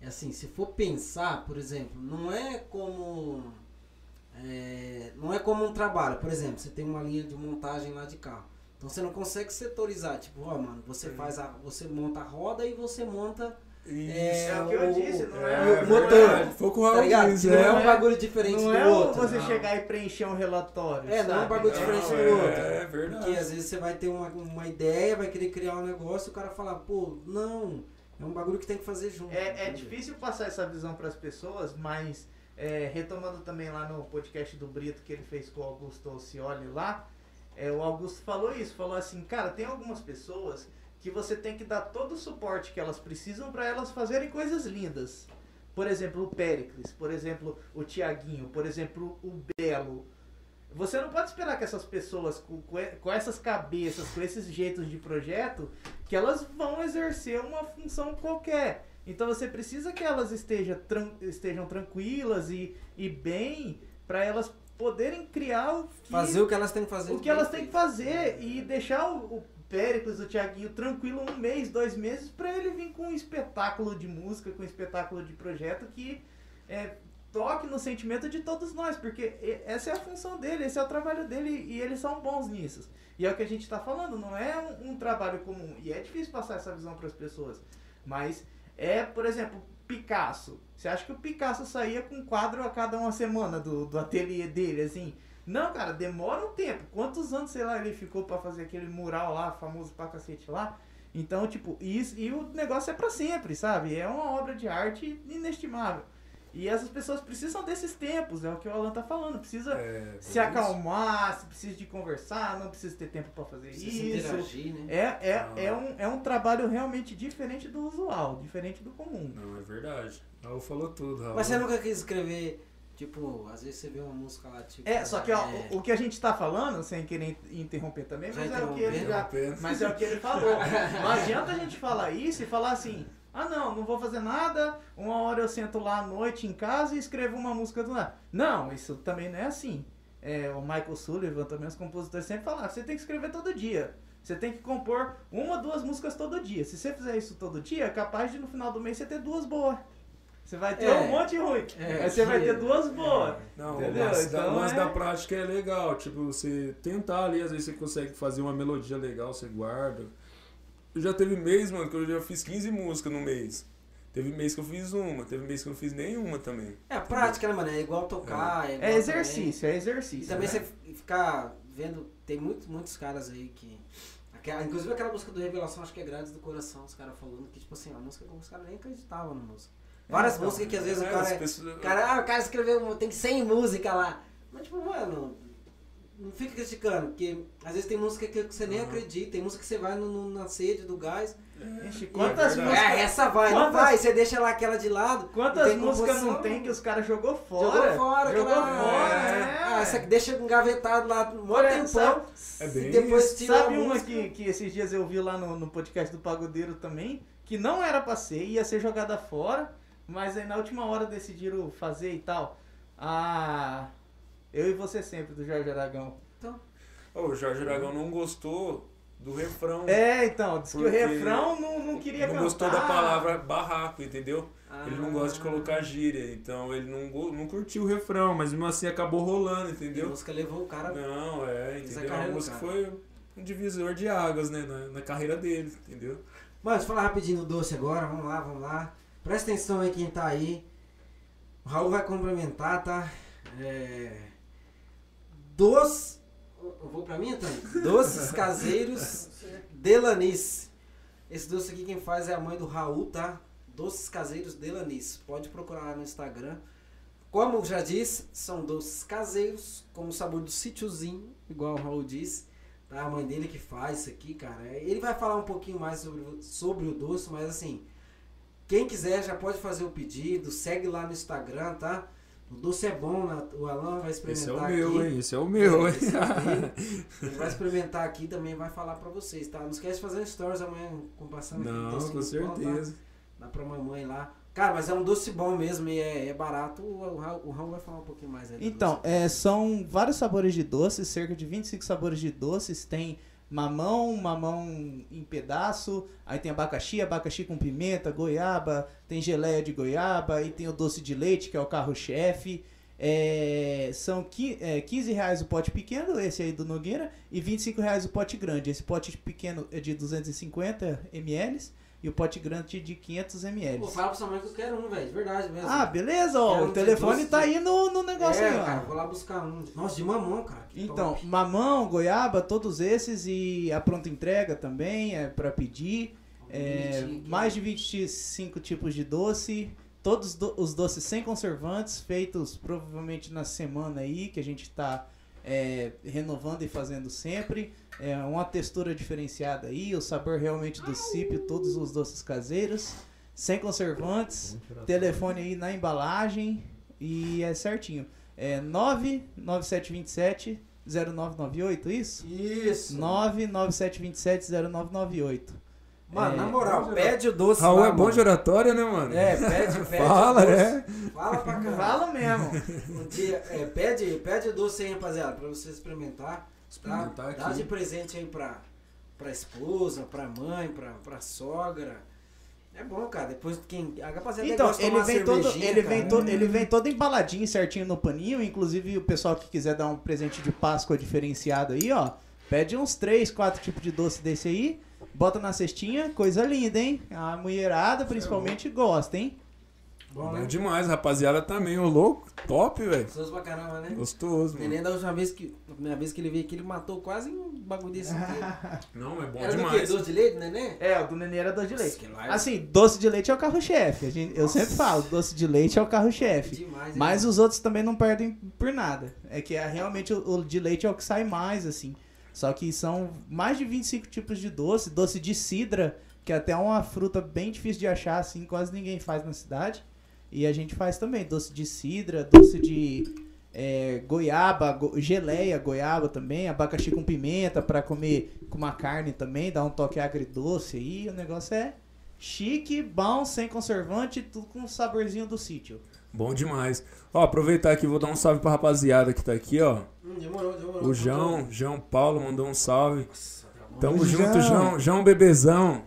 [SPEAKER 1] assim, se for pensar, por exemplo, não é como. é, não é como um trabalho. Por exemplo, você tem uma linha de montagem lá de carro. Então você não consegue setorizar, tipo, ó, mano, você faz a. Você monta a roda e você monta.
[SPEAKER 3] Isso.
[SPEAKER 1] É,
[SPEAKER 4] É o que eu disse, não
[SPEAKER 3] É,
[SPEAKER 4] é,
[SPEAKER 1] o motor.
[SPEAKER 3] verdade. Foi que o
[SPEAKER 1] Tá
[SPEAKER 3] Raul
[SPEAKER 1] ligado?
[SPEAKER 3] disse,
[SPEAKER 1] não é,
[SPEAKER 3] é.
[SPEAKER 1] um bagulho diferente
[SPEAKER 4] Não
[SPEAKER 1] do
[SPEAKER 4] é
[SPEAKER 1] outro.
[SPEAKER 4] você
[SPEAKER 3] não.
[SPEAKER 4] chegar e preencher um relatório.
[SPEAKER 1] É, não é um
[SPEAKER 4] sabe?
[SPEAKER 1] bagulho
[SPEAKER 3] Não,
[SPEAKER 1] diferente do
[SPEAKER 3] é,
[SPEAKER 1] outro.
[SPEAKER 3] É verdade.
[SPEAKER 1] Porque às vezes você vai ter uma, uma ideia, vai querer criar um negócio, o cara fala, pô, não, é um bagulho que tem que fazer junto.
[SPEAKER 4] É, é difícil passar essa visão para as pessoas, mas é, retomando também lá no podcast do Brito que ele fez com o Augusto Alcioli lá, é, o Augusto falou isso, falou assim, cara, tem algumas pessoas que você tem que dar todo o suporte que elas precisam para elas fazerem coisas lindas. Por exemplo, o Péricles, por exemplo, o Tiaguinho, por exemplo, o Belo. Você não pode esperar que essas pessoas, com, com essas cabeças, com esses jeitos de projeto, que elas vão exercer uma função qualquer. Então você precisa que elas esteja tran- estejam tranquilas e, e bem para elas poderem criar o que,
[SPEAKER 1] Fazer o que elas têm que fazer.
[SPEAKER 4] o que elas têm que fazer e deixar o, o Péricles, o Thiaguinho tranquilo um mês, dois meses para ele vir com um espetáculo de música, com um espetáculo de projeto que é, toque no sentimento de todos nós, porque essa é a função dele, esse é o trabalho dele e eles são bons nisso. E é o que a gente está falando, não é um, um trabalho comum. E é difícil passar essa visão para as pessoas. Mas é, por exemplo, Picasso. Você acha que o Picasso saía com um quadro a cada uma semana do, do ateliê dele, assim? Não, cara, demora um tempo. Quantos anos, sei lá, ele ficou pra fazer aquele mural lá, famoso pra cacete lá? Então, tipo, isso, e o negócio é pra sempre, sabe? É uma obra de arte inestimável. E essas pessoas precisam desses tempos, é o que o Alan tá falando. Precisa
[SPEAKER 3] É,
[SPEAKER 4] se acalmar, se precisa de conversar, não precisa ter tempo pra fazer
[SPEAKER 1] Precisa
[SPEAKER 4] isso.
[SPEAKER 1] interagir, né?
[SPEAKER 4] É, é,
[SPEAKER 3] Ah.
[SPEAKER 4] é, um, é um trabalho realmente diferente do usual, diferente do comum.
[SPEAKER 3] Não, é verdade. Raul falou tudo, Raul.
[SPEAKER 1] Mas você nunca quis escrever, tipo, às vezes você vê uma música lá, tipo.
[SPEAKER 4] É, só que ó,
[SPEAKER 1] é,
[SPEAKER 4] o, o que a gente tá falando, sem querer interromper também,
[SPEAKER 1] Já
[SPEAKER 4] mas é o que ele já. Mas é o que ele falou. Não adianta a gente falar isso e falar assim, ah não, não vou fazer nada, uma hora eu sento lá à noite em casa e escrevo uma música do nada. Não, isso também não é assim. É, o Michael Sullivan, também os compositores sempre falam, você tem que escrever todo dia. Você tem que compor uma, duas músicas todo dia. Se você fizer isso todo dia, é capaz de no final do mês você ter duas boas. Você vai ter
[SPEAKER 1] É.
[SPEAKER 4] um monte ruim,
[SPEAKER 1] É,
[SPEAKER 4] mas você vai
[SPEAKER 1] que-
[SPEAKER 4] ter duas boas.
[SPEAKER 3] Não,
[SPEAKER 4] Entendeu?
[SPEAKER 3] da,
[SPEAKER 4] Então
[SPEAKER 3] lance
[SPEAKER 4] é-
[SPEAKER 3] da prática é legal. Tipo, você tentar ali, às vezes você consegue fazer uma melodia legal, você guarda. Eu já teve mês, mano, que eu já fiz 15 músicas no mês. Teve mês que eu fiz uma, teve mês que eu não fiz nenhuma também.
[SPEAKER 1] É a prática, né, mano? É igual tocar. É, igual
[SPEAKER 4] É exercício, é
[SPEAKER 1] também-
[SPEAKER 4] exercício.
[SPEAKER 1] E também
[SPEAKER 4] né?
[SPEAKER 1] você ficar vendo. Tem muito, muitos caras aí que. aquela- inclusive aquela música do Revelação, acho que é Grades do Coração, os caras falando que, tipo assim, a música que os caras nem acreditavam na música. Várias
[SPEAKER 4] É,
[SPEAKER 1] músicas que às vezes o
[SPEAKER 3] É,
[SPEAKER 1] cara. é-
[SPEAKER 3] pessoas-
[SPEAKER 1] o cara, ah, o cara escreveu, tem 100 músicas lá. Mas, tipo, mano, não fica criticando, porque às vezes tem música que você nem
[SPEAKER 3] Aham.
[SPEAKER 1] acredita, tem música que você vai no, no- na sede do gás.
[SPEAKER 4] Ixi,
[SPEAKER 3] É
[SPEAKER 4] quantas
[SPEAKER 3] verdade.
[SPEAKER 4] músicas.
[SPEAKER 1] É, essa vai, não
[SPEAKER 4] quantas-
[SPEAKER 1] vai, você deixa lá aquela de lado.
[SPEAKER 4] Quantas músicas não tem que os caras jogou fora?
[SPEAKER 1] Jogou fora,
[SPEAKER 4] Jogou
[SPEAKER 1] aquela-
[SPEAKER 4] fora,
[SPEAKER 3] É.
[SPEAKER 4] é.
[SPEAKER 1] Ah, essa aqui deixa engavetado lá um
[SPEAKER 4] Olha,
[SPEAKER 1] tempão.
[SPEAKER 4] sabe-
[SPEAKER 3] É
[SPEAKER 1] e
[SPEAKER 3] bem
[SPEAKER 1] depois
[SPEAKER 3] isso.
[SPEAKER 1] tira
[SPEAKER 4] Sabe
[SPEAKER 1] a
[SPEAKER 4] uma que, que esses dias eu vi lá no, no podcast do Pagodeiro também, que não era pra ser, ia ser jogada fora, mas aí na última hora decidiram fazer e tal. Ah, eu e você sempre, do Jorge Aragão.
[SPEAKER 3] Ô, o Jorge Aragão não gostou do refrão.
[SPEAKER 4] É, então, disse que o refrão não, não queria
[SPEAKER 3] não
[SPEAKER 4] cantar.
[SPEAKER 3] gostou da palavra barraco, entendeu?
[SPEAKER 1] Ah.
[SPEAKER 3] Ele não gosta de colocar gíria, então ele não, não curtiu o refrão, mas mesmo assim acabou rolando,
[SPEAKER 1] A
[SPEAKER 3] entendeu?
[SPEAKER 1] música levou o cara.
[SPEAKER 3] Não, é,
[SPEAKER 1] a
[SPEAKER 3] entendeu? A música
[SPEAKER 1] cara.
[SPEAKER 3] foi um divisor de águas, né, na, na carreira dele, entendeu?
[SPEAKER 1] Mano, deixa eu falar rapidinho do doce agora. Vamos lá, vamos lá. Presta atenção aí quem tá aí. O Raul vai complementar, tá? É... Eu vou pra mim, Antônio? Doces caseiros Delanis. Esse doce aqui quem faz é a mãe do Raul, tá? Doces caseiros Delanis. Pode procurar lá no Instagram. Como já disse, são doces caseiros com o sabor do sítiozinho, igual o Raul disse. Tá? A mãe dele que faz isso aqui, cara. Ele vai falar um pouquinho mais sobre, sobre o doce, mas assim, quem quiser já pode fazer o pedido, segue lá no Instagram, tá? O doce é bom, né? o Alan vai experimentar
[SPEAKER 3] Esse é o
[SPEAKER 1] aqui.
[SPEAKER 3] meu, hein? Esse é o meu,
[SPEAKER 1] É,
[SPEAKER 3] hein?
[SPEAKER 1] é vai experimentar aqui também vai falar pra vocês, tá? Não esquece de fazer um stories amanhã com passando aqui o
[SPEAKER 3] Não, com
[SPEAKER 1] do pão, tá?
[SPEAKER 3] certeza.
[SPEAKER 1] Dá pra mamãe lá. Cara, mas é um doce bom mesmo e é, é barato. O, o, o Raul vai falar um pouquinho mais aí.
[SPEAKER 4] Então, é, são vários sabores de doces, cerca de 25 sabores de doces. Tem mamão, mamão em pedaço, aí tem abacaxi, abacaxi com pimenta, goiaba, tem geleia de goiaba, e tem o doce de leite, que é o carro-chefe. É, são qui- é, 15 reais o pote pequeno, esse aí do Nogueira, e 25 reais o pote grande. Esse pote pequeno é de 250 ml e o pote grande de 500 ml.
[SPEAKER 1] Pô, fala pra sua mãe que eu quero um, velho. De verdade mesmo.
[SPEAKER 4] Ah, beleza, ó.
[SPEAKER 1] Quero
[SPEAKER 4] O telefone
[SPEAKER 1] doce.
[SPEAKER 4] tá aí no, no negócio
[SPEAKER 1] é,
[SPEAKER 4] aí, ó.
[SPEAKER 1] cara, vou lá buscar um. Nossa, de mamão, cara.
[SPEAKER 4] Então,
[SPEAKER 1] top.
[SPEAKER 4] mamão, goiaba, todos esses e a pronta entrega também é para pedir. É, mais de 25 tipos de doce, todos do- os doces sem conservantes, feitos provavelmente na semana aí, que a gente está renovando e fazendo sempre. É uma textura diferenciada aí, o sabor realmente do cípio, todos os doces caseiros, sem conservantes, telefone aí na embalagem e é certinho. É 99727 0998, isso?
[SPEAKER 1] Isso.
[SPEAKER 4] 99727 0998.
[SPEAKER 1] Mano,
[SPEAKER 4] É,
[SPEAKER 1] na moral,
[SPEAKER 3] bom de
[SPEAKER 1] pede o doce
[SPEAKER 3] Raul
[SPEAKER 1] lá,
[SPEAKER 3] é bom
[SPEAKER 1] mano.
[SPEAKER 3] de oratória, né, mano?
[SPEAKER 1] É, pede, pede
[SPEAKER 3] Fala,
[SPEAKER 1] o doce.
[SPEAKER 3] né?
[SPEAKER 1] Fala pra caralho.
[SPEAKER 4] Fala mesmo.
[SPEAKER 1] Um dia, é, pede, pede o doce aí, rapaziada, pra você experimentar. Tá?
[SPEAKER 3] Experimentar
[SPEAKER 1] Dá de presente aí pra, pra esposa, pra mãe, pra, pra sogra. É bom, cara. Depois quem. A rapaziada
[SPEAKER 4] Então, ele vem, todo, ele,
[SPEAKER 1] cara.
[SPEAKER 4] vem todo, ele vem todo embaladinho, certinho no paninho. Inclusive, o pessoal que quiser dar um presente de Páscoa diferenciado aí, ó. Pede uns 3, 4 tipos de doce desse aí. Bota na cestinha, coisa linda, hein? A mulherada, principalmente, gosta, hein?
[SPEAKER 1] Bom,
[SPEAKER 3] Bom
[SPEAKER 1] né?
[SPEAKER 3] demais, rapaziada também, ô louco, top, velho.
[SPEAKER 1] Gostoso pra caramba, né?
[SPEAKER 3] Gostoso,
[SPEAKER 1] O
[SPEAKER 3] mano.
[SPEAKER 1] neném da última vez que. Na primeira vez que ele veio aqui, ele matou quase um bagulho desse aqui.
[SPEAKER 3] Não, é bom
[SPEAKER 1] Era do quê?
[SPEAKER 3] demais.
[SPEAKER 1] Doce de leite, neném?
[SPEAKER 4] É, o do Nenê era doce de leite.
[SPEAKER 1] É
[SPEAKER 4] Assim, doce de leite é o carro-chefe. A gente- Eu sempre falo, doce de leite é o carro-chefe.
[SPEAKER 1] demais.
[SPEAKER 4] Mas os outros também não perdem por nada. É que é, realmente o, o de leite é o que sai mais, assim. Só que são mais de 25 tipos de doce. Doce de cidra, que é até uma fruta bem difícil de achar, assim, quase ninguém faz na cidade. E a gente faz também doce de cidra, doce de é, goiaba, go- geleia, goiaba também, abacaxi com pimenta pra comer com uma carne também, dá um toque agridoce aí. O negócio é chique, bom, sem conservante, tudo com o saborzinho do sítio.
[SPEAKER 3] Bom demais. Ó, aproveitar aqui, vou dar um salve pra rapaziada que tá aqui, ó.
[SPEAKER 1] Hum, demorou, demorou.
[SPEAKER 3] O João, João Paulo mandou um salve.
[SPEAKER 1] Nossa.
[SPEAKER 3] Tamo
[SPEAKER 2] Ô,
[SPEAKER 3] junto,
[SPEAKER 2] João.
[SPEAKER 3] João. João Bebezão.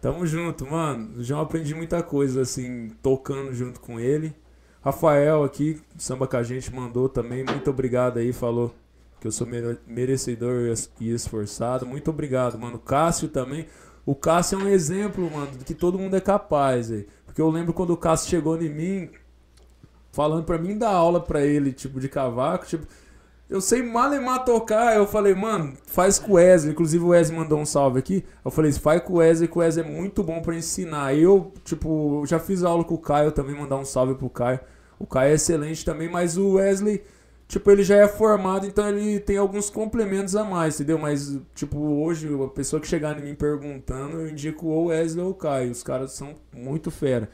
[SPEAKER 3] Tamo junto, mano. João aprendi muita coisa, assim, tocando junto com ele. Rafael aqui, samba com a gente, mandou também. Muito obrigado aí, falou que eu sou mere- merecedor e es- esforçado. Muito obrigado, mano. Cássio também. O Cássio é um exemplo, mano, de que todo mundo é capaz, velho. Porque eu lembro quando o Cássio chegou em mim, falando pra mim dar aula pra ele, tipo, de cavaco, tipo, eu sei malemar tocar. Eu falei, mano, faz com o Wesley. Inclusive o Wesley mandou um salve aqui. Eu falei, faz com o Wesley, que o Wesley é muito bom pra ensinar. Eu, tipo, já fiz aula com o Caio também, mandar um salve pro Caio. O Caio é excelente também, mas o Wesley, tipo, ele já é formado, então ele tem alguns complementos a mais, entendeu? Mas, tipo, hoje, a pessoa que chegar em mim perguntando, eu indico ou o Wesley ou o Caio. Os caras são muito fera.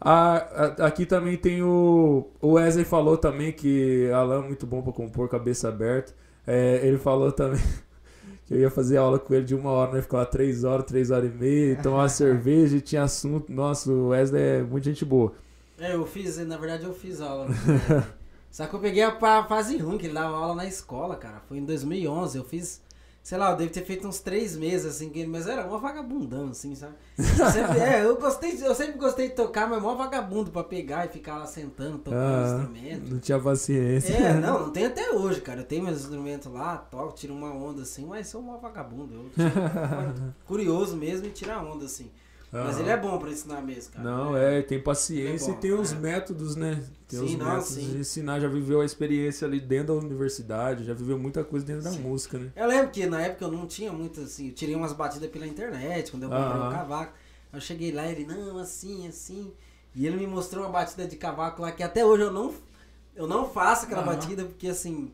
[SPEAKER 3] A- a- aqui também tem o. O Wesley falou também que Alan é muito bom pra compor, cabeça aberta. É, ele falou também que eu ia fazer aula com ele de uma hora, né? Ficava três horas, três horas e meia, tomar uma cerveja e tinha assunto. Nossa, o Wesley é muito gente boa.
[SPEAKER 1] É, eu fiz, na verdade eu fiz aula. Só que eu peguei a fase ruim, que ele dava aula na escola, cara. Foi em 2011, eu fiz, sei lá, eu devo ter feito uns três meses, assim, mas era uma vagabundão, assim, sabe? Eu sempre, é, eu gostei, eu sempre gostei de tocar, mas mó vagabundo pra pegar e ficar lá sentando, tocando
[SPEAKER 3] Ah,
[SPEAKER 1] instrumento.
[SPEAKER 3] não tinha paciência.
[SPEAKER 1] É, não, não tem até hoje, cara. Eu tenho meus instrumentos lá, toco, tiro uma onda assim, mas sou um vagabundo. Eu curioso mesmo e tirar onda assim. Mas
[SPEAKER 3] Aham.
[SPEAKER 1] ele é bom pra ensinar mesmo, cara.
[SPEAKER 3] Não,
[SPEAKER 1] Ele
[SPEAKER 3] é, tem paciência
[SPEAKER 1] é bom,
[SPEAKER 3] e tem os
[SPEAKER 1] é.
[SPEAKER 3] métodos, né? Tem os
[SPEAKER 1] Sim, não,
[SPEAKER 3] métodos
[SPEAKER 1] sim.
[SPEAKER 3] de ensinar, já viveu a experiência ali dentro da universidade, já viveu muita coisa dentro da
[SPEAKER 1] Sim.
[SPEAKER 3] música, né?
[SPEAKER 1] Eu lembro que na época eu não tinha muito assim, eu tirei umas batidas pela internet, quando eu comprei
[SPEAKER 3] Aham.
[SPEAKER 1] um cavaco. Eu cheguei lá e ele, não, assim, assim. E ele me mostrou uma batida de cavaco lá que até hoje eu não, eu não faço aquela
[SPEAKER 3] Aham.
[SPEAKER 1] batida, porque assim,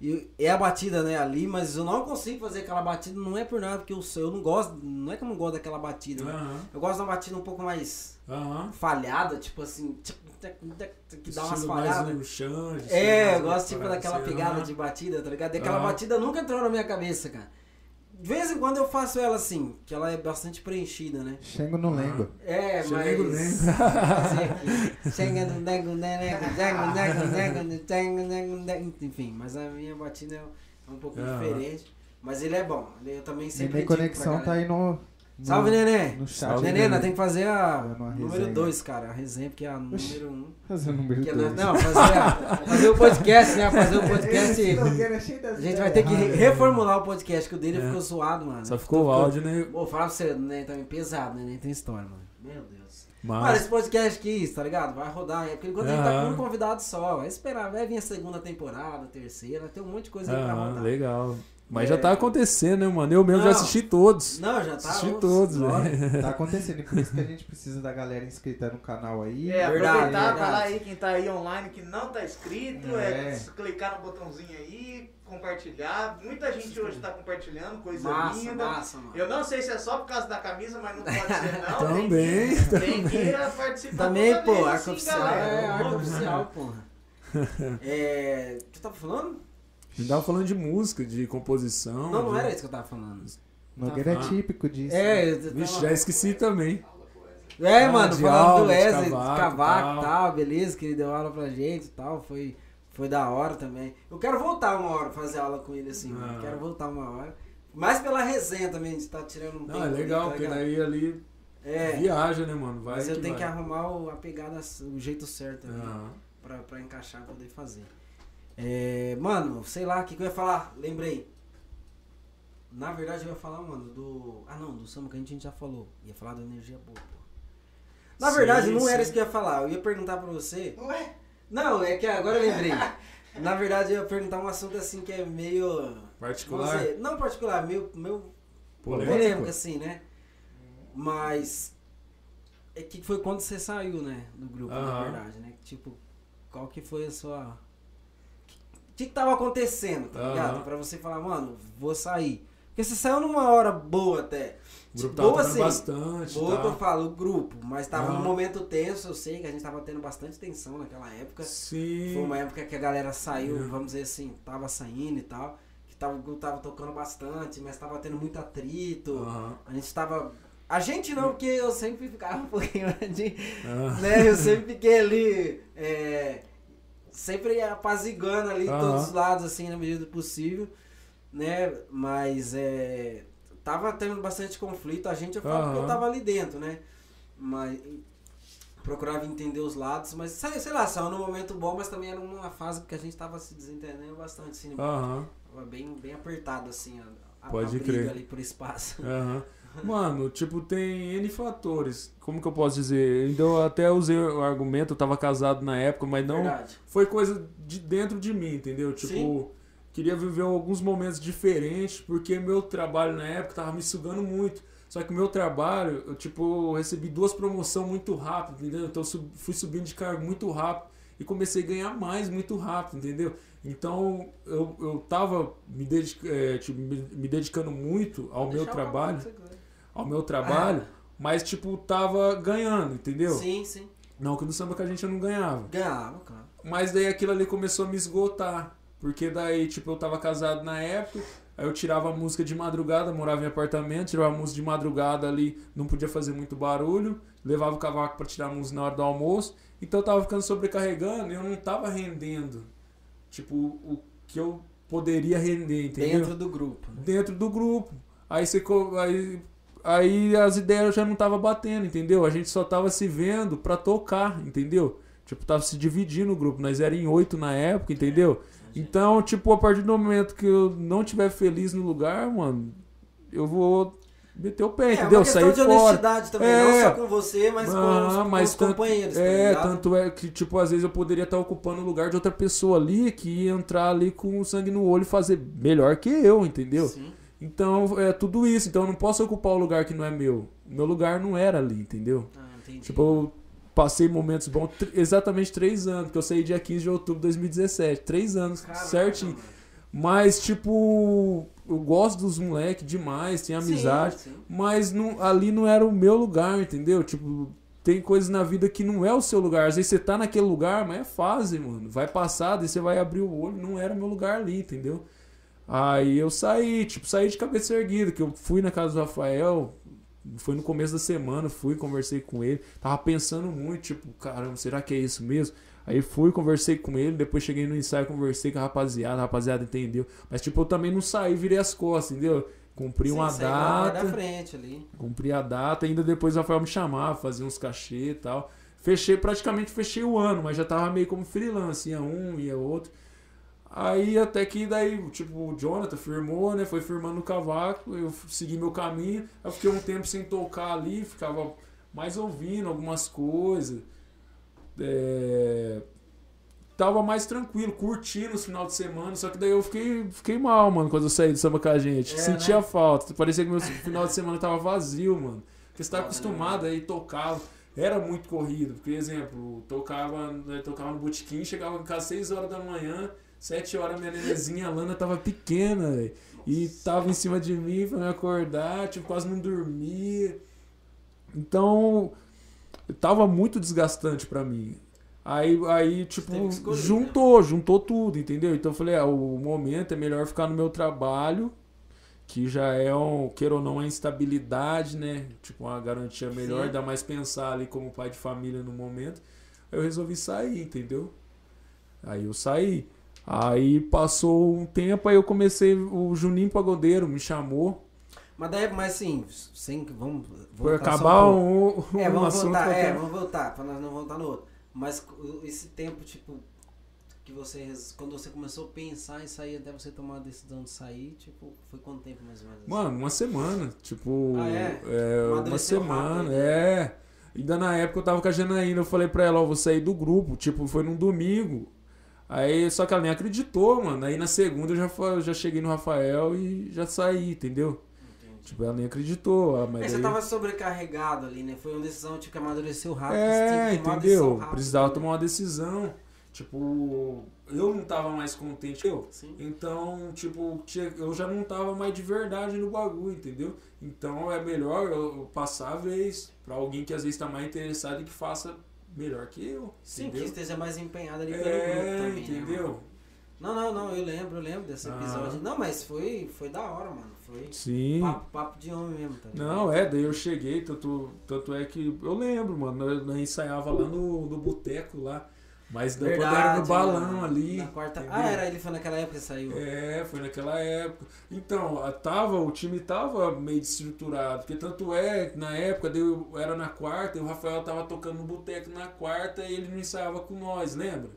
[SPEAKER 1] eu- é a batida, né, ali, mas eu não consigo fazer aquela batida, não é por nada, porque eu, eu não gosto, não é que eu não gosto daquela batida. né?
[SPEAKER 3] Aham,
[SPEAKER 1] Eu gosto uma batida um pouco mais
[SPEAKER 3] aham.
[SPEAKER 1] falhada, tipo assim, que dá umas falhadas.
[SPEAKER 3] no chão,
[SPEAKER 1] É, eu gosto tipo daquela
[SPEAKER 3] assim,
[SPEAKER 1] pegada
[SPEAKER 3] aham.
[SPEAKER 1] de batida, tá ligado? E aquela batida nunca entrou na minha cabeça, cara. De vez em quando eu faço ela assim, que ela é bastante preenchida, né?
[SPEAKER 2] Xengo não lembro.
[SPEAKER 1] É,
[SPEAKER 3] Chega
[SPEAKER 1] mas.
[SPEAKER 3] nego,
[SPEAKER 1] nego, nego, nego, nego, nego. Enfim, mas a minha batida é um pouco
[SPEAKER 3] Aham.
[SPEAKER 1] diferente. Mas ele é bom. Ele- Eu também sempre. Indico pra
[SPEAKER 2] Conexão tá aí no. No
[SPEAKER 1] Salve, Nenê!
[SPEAKER 2] No chat.
[SPEAKER 3] Salve,
[SPEAKER 1] Nenê, nós tem que fazer a número
[SPEAKER 2] resenha.
[SPEAKER 1] 2, cara. A resenha, porque é a número 1. Um.
[SPEAKER 2] Fazer o número
[SPEAKER 1] Que é
[SPEAKER 2] dois.
[SPEAKER 1] nós- não, fazer, a- fazer o podcast, né? Fazer o podcast. A gente vai ter que re- reformular o podcast, que o dele
[SPEAKER 3] É.
[SPEAKER 1] ficou zoado, mano.
[SPEAKER 3] Só ficou o áudio, né?
[SPEAKER 1] Vou falar pra você, né? Também pesado, né? Nem tem história, mano. Meu Deus. Mano,
[SPEAKER 3] Mas,
[SPEAKER 1] esse podcast aqui, tá ligado? Vai rodar. É porque enquanto a gente tá com um convidado só, vai esperar. Vai vir a segunda temporada, a terceira, tem um monte de coisa aí pra
[SPEAKER 3] ah,
[SPEAKER 1] rodar.
[SPEAKER 3] legal. Mas
[SPEAKER 1] É.
[SPEAKER 3] já tá acontecendo, né, mano? Eu mesmo já
[SPEAKER 1] Não.
[SPEAKER 3] assisti todos.
[SPEAKER 1] Não, já tá.
[SPEAKER 3] Assisti todos, velho.
[SPEAKER 2] Tá acontecendo, e por isso que a gente precisa da galera inscrita no canal aí.
[SPEAKER 4] É,
[SPEAKER 1] Verdade,
[SPEAKER 4] aproveitar,
[SPEAKER 1] verdade.
[SPEAKER 4] falar aí quem tá aí online que não tá inscrito, é.
[SPEAKER 2] É.
[SPEAKER 4] clicar no botãozinho aí, compartilhar. Muita gente hoje tá compartilhando, coisa
[SPEAKER 1] Massa,
[SPEAKER 4] linda.
[SPEAKER 1] massa, mano.
[SPEAKER 4] Eu não sei se é só por causa da camisa, mas não pode ser não.
[SPEAKER 3] Também.
[SPEAKER 4] Tem que, tem que ir participar
[SPEAKER 1] Também, pô, arco
[SPEAKER 4] assim,
[SPEAKER 1] oficial é arco oficial, porra. É. O que eu tava falando?
[SPEAKER 3] A gente tava falando de música, de composição.
[SPEAKER 1] Não, não
[SPEAKER 3] de-
[SPEAKER 1] era isso que eu tava falando.
[SPEAKER 2] Nogueira é
[SPEAKER 3] Ah.
[SPEAKER 2] típico disso.
[SPEAKER 1] É, eu
[SPEAKER 3] Vixe,
[SPEAKER 1] tava-
[SPEAKER 3] já esqueci também.
[SPEAKER 1] É,
[SPEAKER 3] Ah,
[SPEAKER 1] mano,
[SPEAKER 3] de
[SPEAKER 1] falando
[SPEAKER 3] aula,
[SPEAKER 1] do
[SPEAKER 3] de
[SPEAKER 1] Wesley, de
[SPEAKER 3] cavaco,
[SPEAKER 1] cavaco e
[SPEAKER 3] tal.
[SPEAKER 1] tal, beleza, que ele deu aula pra gente e tal, foi, foi da hora também. Eu quero voltar uma hora fazer aula com ele assim, mano,
[SPEAKER 3] Ah.
[SPEAKER 1] quero voltar uma hora. Mais pela resenha também, de estar tirando um
[SPEAKER 3] Não,
[SPEAKER 1] tempo
[SPEAKER 3] é
[SPEAKER 1] ali,
[SPEAKER 3] legal,
[SPEAKER 1] tá
[SPEAKER 3] porque daí ali
[SPEAKER 1] É,
[SPEAKER 3] viaja, né, mano? Vai
[SPEAKER 1] mas eu tenho que
[SPEAKER 3] vai.
[SPEAKER 1] arrumar o- a pegada, o jeito certo ali,
[SPEAKER 3] Ah,
[SPEAKER 1] pra, pra encaixar, poder fazer. É, mano, sei lá, o que, que eu ia falar? Lembrei. Na verdade eu ia falar, mano, do... Ah não, do samba que a gente já falou. Ia falar da energia boa, pô. Na verdade,
[SPEAKER 3] Sim,
[SPEAKER 1] não era
[SPEAKER 3] sim.
[SPEAKER 1] isso que eu ia falar. Eu ia perguntar pra você.
[SPEAKER 4] Ué?
[SPEAKER 1] Não, é que agora eu lembrei. Na verdade, eu ia perguntar um assunto assim que é meio.
[SPEAKER 3] Particular.
[SPEAKER 1] dizer, não particular, meio, meio
[SPEAKER 3] Polêmico.
[SPEAKER 1] polêmico, assim, né? Mas. É que foi quando você saiu, né? Do grupo, na
[SPEAKER 3] Aham.
[SPEAKER 1] verdade, né? Tipo, qual que foi a sua. O que, tava acontecendo, tá
[SPEAKER 3] Aham.
[SPEAKER 1] ligado? Pra você falar, mano, vou sair. Porque você saiu numa hora boa até.
[SPEAKER 3] O grupo
[SPEAKER 1] Tipo,
[SPEAKER 3] tava
[SPEAKER 1] boa assim,
[SPEAKER 3] bastante.
[SPEAKER 1] Boa
[SPEAKER 3] tá?
[SPEAKER 1] que eu falo, o grupo, mas tava
[SPEAKER 3] Aham.
[SPEAKER 1] num momento tenso, eu sei que a gente tava tendo bastante tensão naquela época.
[SPEAKER 3] Sim.
[SPEAKER 1] Foi uma época que a galera saiu,
[SPEAKER 3] Uhum.
[SPEAKER 1] vamos dizer assim, tava saindo e tal. Que tava, o grupo tava tocando bastante, mas tava tendo muito atrito.
[SPEAKER 3] Aham.
[SPEAKER 1] A gente tava. A gente não, porque eu sempre ficava um pouquinho de. Né, eu sempre fiquei ali. é, sempre apaziguando ali
[SPEAKER 3] Aham.
[SPEAKER 1] todos os lados, assim, na medida do possível. Né? Mas é. Tava tendo bastante conflito, a gente eu falo porque eu
[SPEAKER 3] Aham.
[SPEAKER 1] tava ali dentro, né? Mas procurava entender os lados, mas sei, sei lá, saiu num momento bom, mas também era uma fase que a gente tava se desentendendo bastante, assim, tava bem, bem apertado, assim, a, a,
[SPEAKER 3] Pode
[SPEAKER 1] a briga
[SPEAKER 3] crer.
[SPEAKER 1] ali por espaço.
[SPEAKER 3] Aham. Mano, tipo, tem N fatores. Como que eu posso dizer? Então, eu até usei o argumento, eu tava casado na época, mas não.
[SPEAKER 1] Verdade.
[SPEAKER 3] Foi coisa de dentro de mim, entendeu? Tipo,
[SPEAKER 1] Sim.
[SPEAKER 3] queria viver alguns momentos diferentes, porque meu trabalho na época tava me sugando muito. Só que o meu trabalho, eu, tipo, eu recebi duas promoções muito rápido, entendeu? Então eu fui subindo de cargo muito rápido e comecei a ganhar mais muito rápido, entendeu? Então eu, eu tava me, dedic- eh, tipo, me, me dedicando muito ao meu trabalho ao meu trabalho, mas tipo, tava ganhando, entendeu?
[SPEAKER 1] Sim, sim.
[SPEAKER 3] Não que no samba que a gente não ganhava.
[SPEAKER 1] Ganhava, claro.
[SPEAKER 3] Mas daí aquilo ali começou a me esgotar. Porque daí, tipo, eu tava casado na época, aí eu tirava a música de madrugada, morava em apartamento, tirava a música de madrugada ali, não podia fazer muito barulho, levava o cavaco pra tirar a música na hora do almoço, então eu tava ficando sobrecarregando e eu não tava rendendo, tipo, o que eu poderia render, entendeu?
[SPEAKER 1] Dentro do grupo. né?
[SPEAKER 3] dentro do grupo. Aí você aí, aí as ideias já não tava batendo, entendeu? A gente só tava se vendo pra tocar, entendeu? Tipo, tava se dividindo o grupo. Nós era em oito na época, entendeu? Então, tipo, a partir do momento que eu não estiver feliz no lugar, mano, eu vou meter o pé,
[SPEAKER 1] É,
[SPEAKER 3] entendeu?
[SPEAKER 1] uma questão
[SPEAKER 3] Sair
[SPEAKER 1] de
[SPEAKER 3] fora.
[SPEAKER 1] honestidade também,
[SPEAKER 3] É.
[SPEAKER 1] não só com você, mas com, os, com
[SPEAKER 3] mas
[SPEAKER 1] os
[SPEAKER 3] tanto-
[SPEAKER 1] companheiros, tá
[SPEAKER 3] É, tanto é que, tipo, às vezes eu poderia estar ocupando o lugar de outra pessoa ali que ia entrar ali com o sangue no olho e fazer melhor que eu, entendeu?
[SPEAKER 1] Sim.
[SPEAKER 3] Então, é tudo isso. Então, eu não posso ocupar o lugar que não é meu. Meu lugar não era ali, entendeu?
[SPEAKER 1] Ah, entendi.
[SPEAKER 3] Tipo, eu passei momentos bons, exatamente três anos, porque eu saí dia 15 de outubro de 2017. Três anos,
[SPEAKER 1] Caraca,
[SPEAKER 3] certinho. Mas, tipo, eu gosto dos moleques demais, tenho amizade.
[SPEAKER 1] Sim, sim.
[SPEAKER 3] Mas não, ali não era o meu lugar, entendeu? Tipo, tem coisas na vida que não é o seu lugar. Às vezes você tá naquele lugar, mas é fase, mano. Vai passar, daí você vai abrir o olho, não era o meu lugar ali, entendeu? Aí eu saí, tipo, saí de cabeça erguida, que eu fui na casa do Rafael, foi no começo da semana, fui, conversei com ele, tava pensando muito, tipo, caramba, será que é isso mesmo? Aí fui, conversei com ele, depois cheguei no ensaio, conversei com a rapaziada, a rapaziada entendeu. Mas, tipo, eu também não saí, virei as costas, entendeu? Cumpri
[SPEAKER 1] Sim,
[SPEAKER 3] uma data.
[SPEAKER 1] da frente ali.
[SPEAKER 3] Cumpri a data, ainda depois o Rafael me chamava, fazia uns cachê e tal. Fechei, praticamente fechei o ano, mas já tava meio como freelance, ia um, ia outro. Aí até que daí, tipo, o Jonathan firmou, né? Foi firmando o cavaco, eu segui meu caminho. Eu fiquei um tempo sem tocar ali, ficava mais ouvindo algumas coisas. É, Tava mais tranquilo, curtindo os final de semana, só que daí eu fiquei, fiquei mal, mano, quando eu saí do samba com a gente.
[SPEAKER 1] É,
[SPEAKER 3] Sentia
[SPEAKER 1] né?
[SPEAKER 3] falta. Parecia que meu final de semana tava vazio, mano. Porque você tá acostumado aí tocar. Era muito corrido. Por exemplo, tocava, né, tocava no botequim, chegava em casa 6 horas da manhã, 7 horas minha nenenzinha, a Lana tava pequena, velho. E tava em cima de mim pra me acordar, tipo, quase não dormia. Então, tava muito desgastante pra mim. Aí, aí tipo,
[SPEAKER 1] escolher, né?
[SPEAKER 3] juntou, juntou tudo, entendeu? Então eu falei, ah, o momento é melhor ficar no meu trabalho, que já é um, queira ou não, uma instabilidade, né? Tipo, uma garantia melhor,
[SPEAKER 1] Sim.
[SPEAKER 3] dá mais pensar ali como pai de família no momento. Aí eu resolvi sair, entendeu? Aí eu saí. Aí passou um tempo, aí eu comecei, o Juninho Pagodeiro me chamou.
[SPEAKER 1] Mas daí, mas assim, sem, vamos
[SPEAKER 3] Foi acabar
[SPEAKER 1] um
[SPEAKER 3] um,
[SPEAKER 1] É, vamos voltar, é, vamos voltar, pra nós não voltar no outro. Mas esse tempo, tipo, que você, quando você começou a pensar em sair, até você tomar a decisão de sair, tipo, foi quanto tempo mais ou menos?
[SPEAKER 3] Mano, uma semana. Tipo,
[SPEAKER 1] Ah, é?
[SPEAKER 3] é, uma semana,
[SPEAKER 1] rápido, né?
[SPEAKER 3] é. Ainda na época eu tava com a Janaína, eu falei pra ela, ó, vou sair do grupo. Tipo, foi num domingo. Aí, só que ela nem acreditou, mano. Aí na segunda eu já, já cheguei no Rafael e já saí, entendeu? Tipo, ela nem acreditou. ah, Mas
[SPEAKER 1] Mas você
[SPEAKER 3] aí-
[SPEAKER 1] tava sobrecarregado ali, né? Foi uma decisão tipo, que amadureceu rápido.
[SPEAKER 3] É, entendeu?
[SPEAKER 1] rápida,
[SPEAKER 3] Precisava
[SPEAKER 1] né?
[SPEAKER 3] tomar uma decisão. Tipo, eu não tava mais contente eu.
[SPEAKER 1] Sim.
[SPEAKER 3] Então, tipo, eu já não tava mais de verdade no bagulho, entendeu? Então é melhor eu passar a vez pra alguém que às vezes tá mais interessado e que faça melhor que eu.
[SPEAKER 1] Sim, que
[SPEAKER 3] entendeu?
[SPEAKER 1] esteja mais empenhado ali pelo
[SPEAKER 3] É,
[SPEAKER 1] grupo também. né,
[SPEAKER 3] entendeu?
[SPEAKER 1] mano? não, não, não, eu lembro, eu lembro desse
[SPEAKER 3] Ah.
[SPEAKER 1] episódio. Não, mas foi, foi da hora, mano. Foi
[SPEAKER 3] Sim.
[SPEAKER 1] papo, papo de homem mesmo, tá ligado?
[SPEAKER 3] Não, é, daí eu cheguei, tanto, tanto é que eu lembro, mano, eu, eu ensaiava lá no, no boteco lá, mas quando era no
[SPEAKER 1] Verdade,
[SPEAKER 3] balão ali.
[SPEAKER 1] Na quarta...
[SPEAKER 3] entendeu?
[SPEAKER 1] Ah, era, ele foi naquela época que saiu.
[SPEAKER 3] É, foi naquela época. Então, tava, o time tava meio desestruturado, porque tanto é que na época deu, era na quarta e o Rafael tava tocando no boteco na quarta e ele não ensaiava com nós, lembra?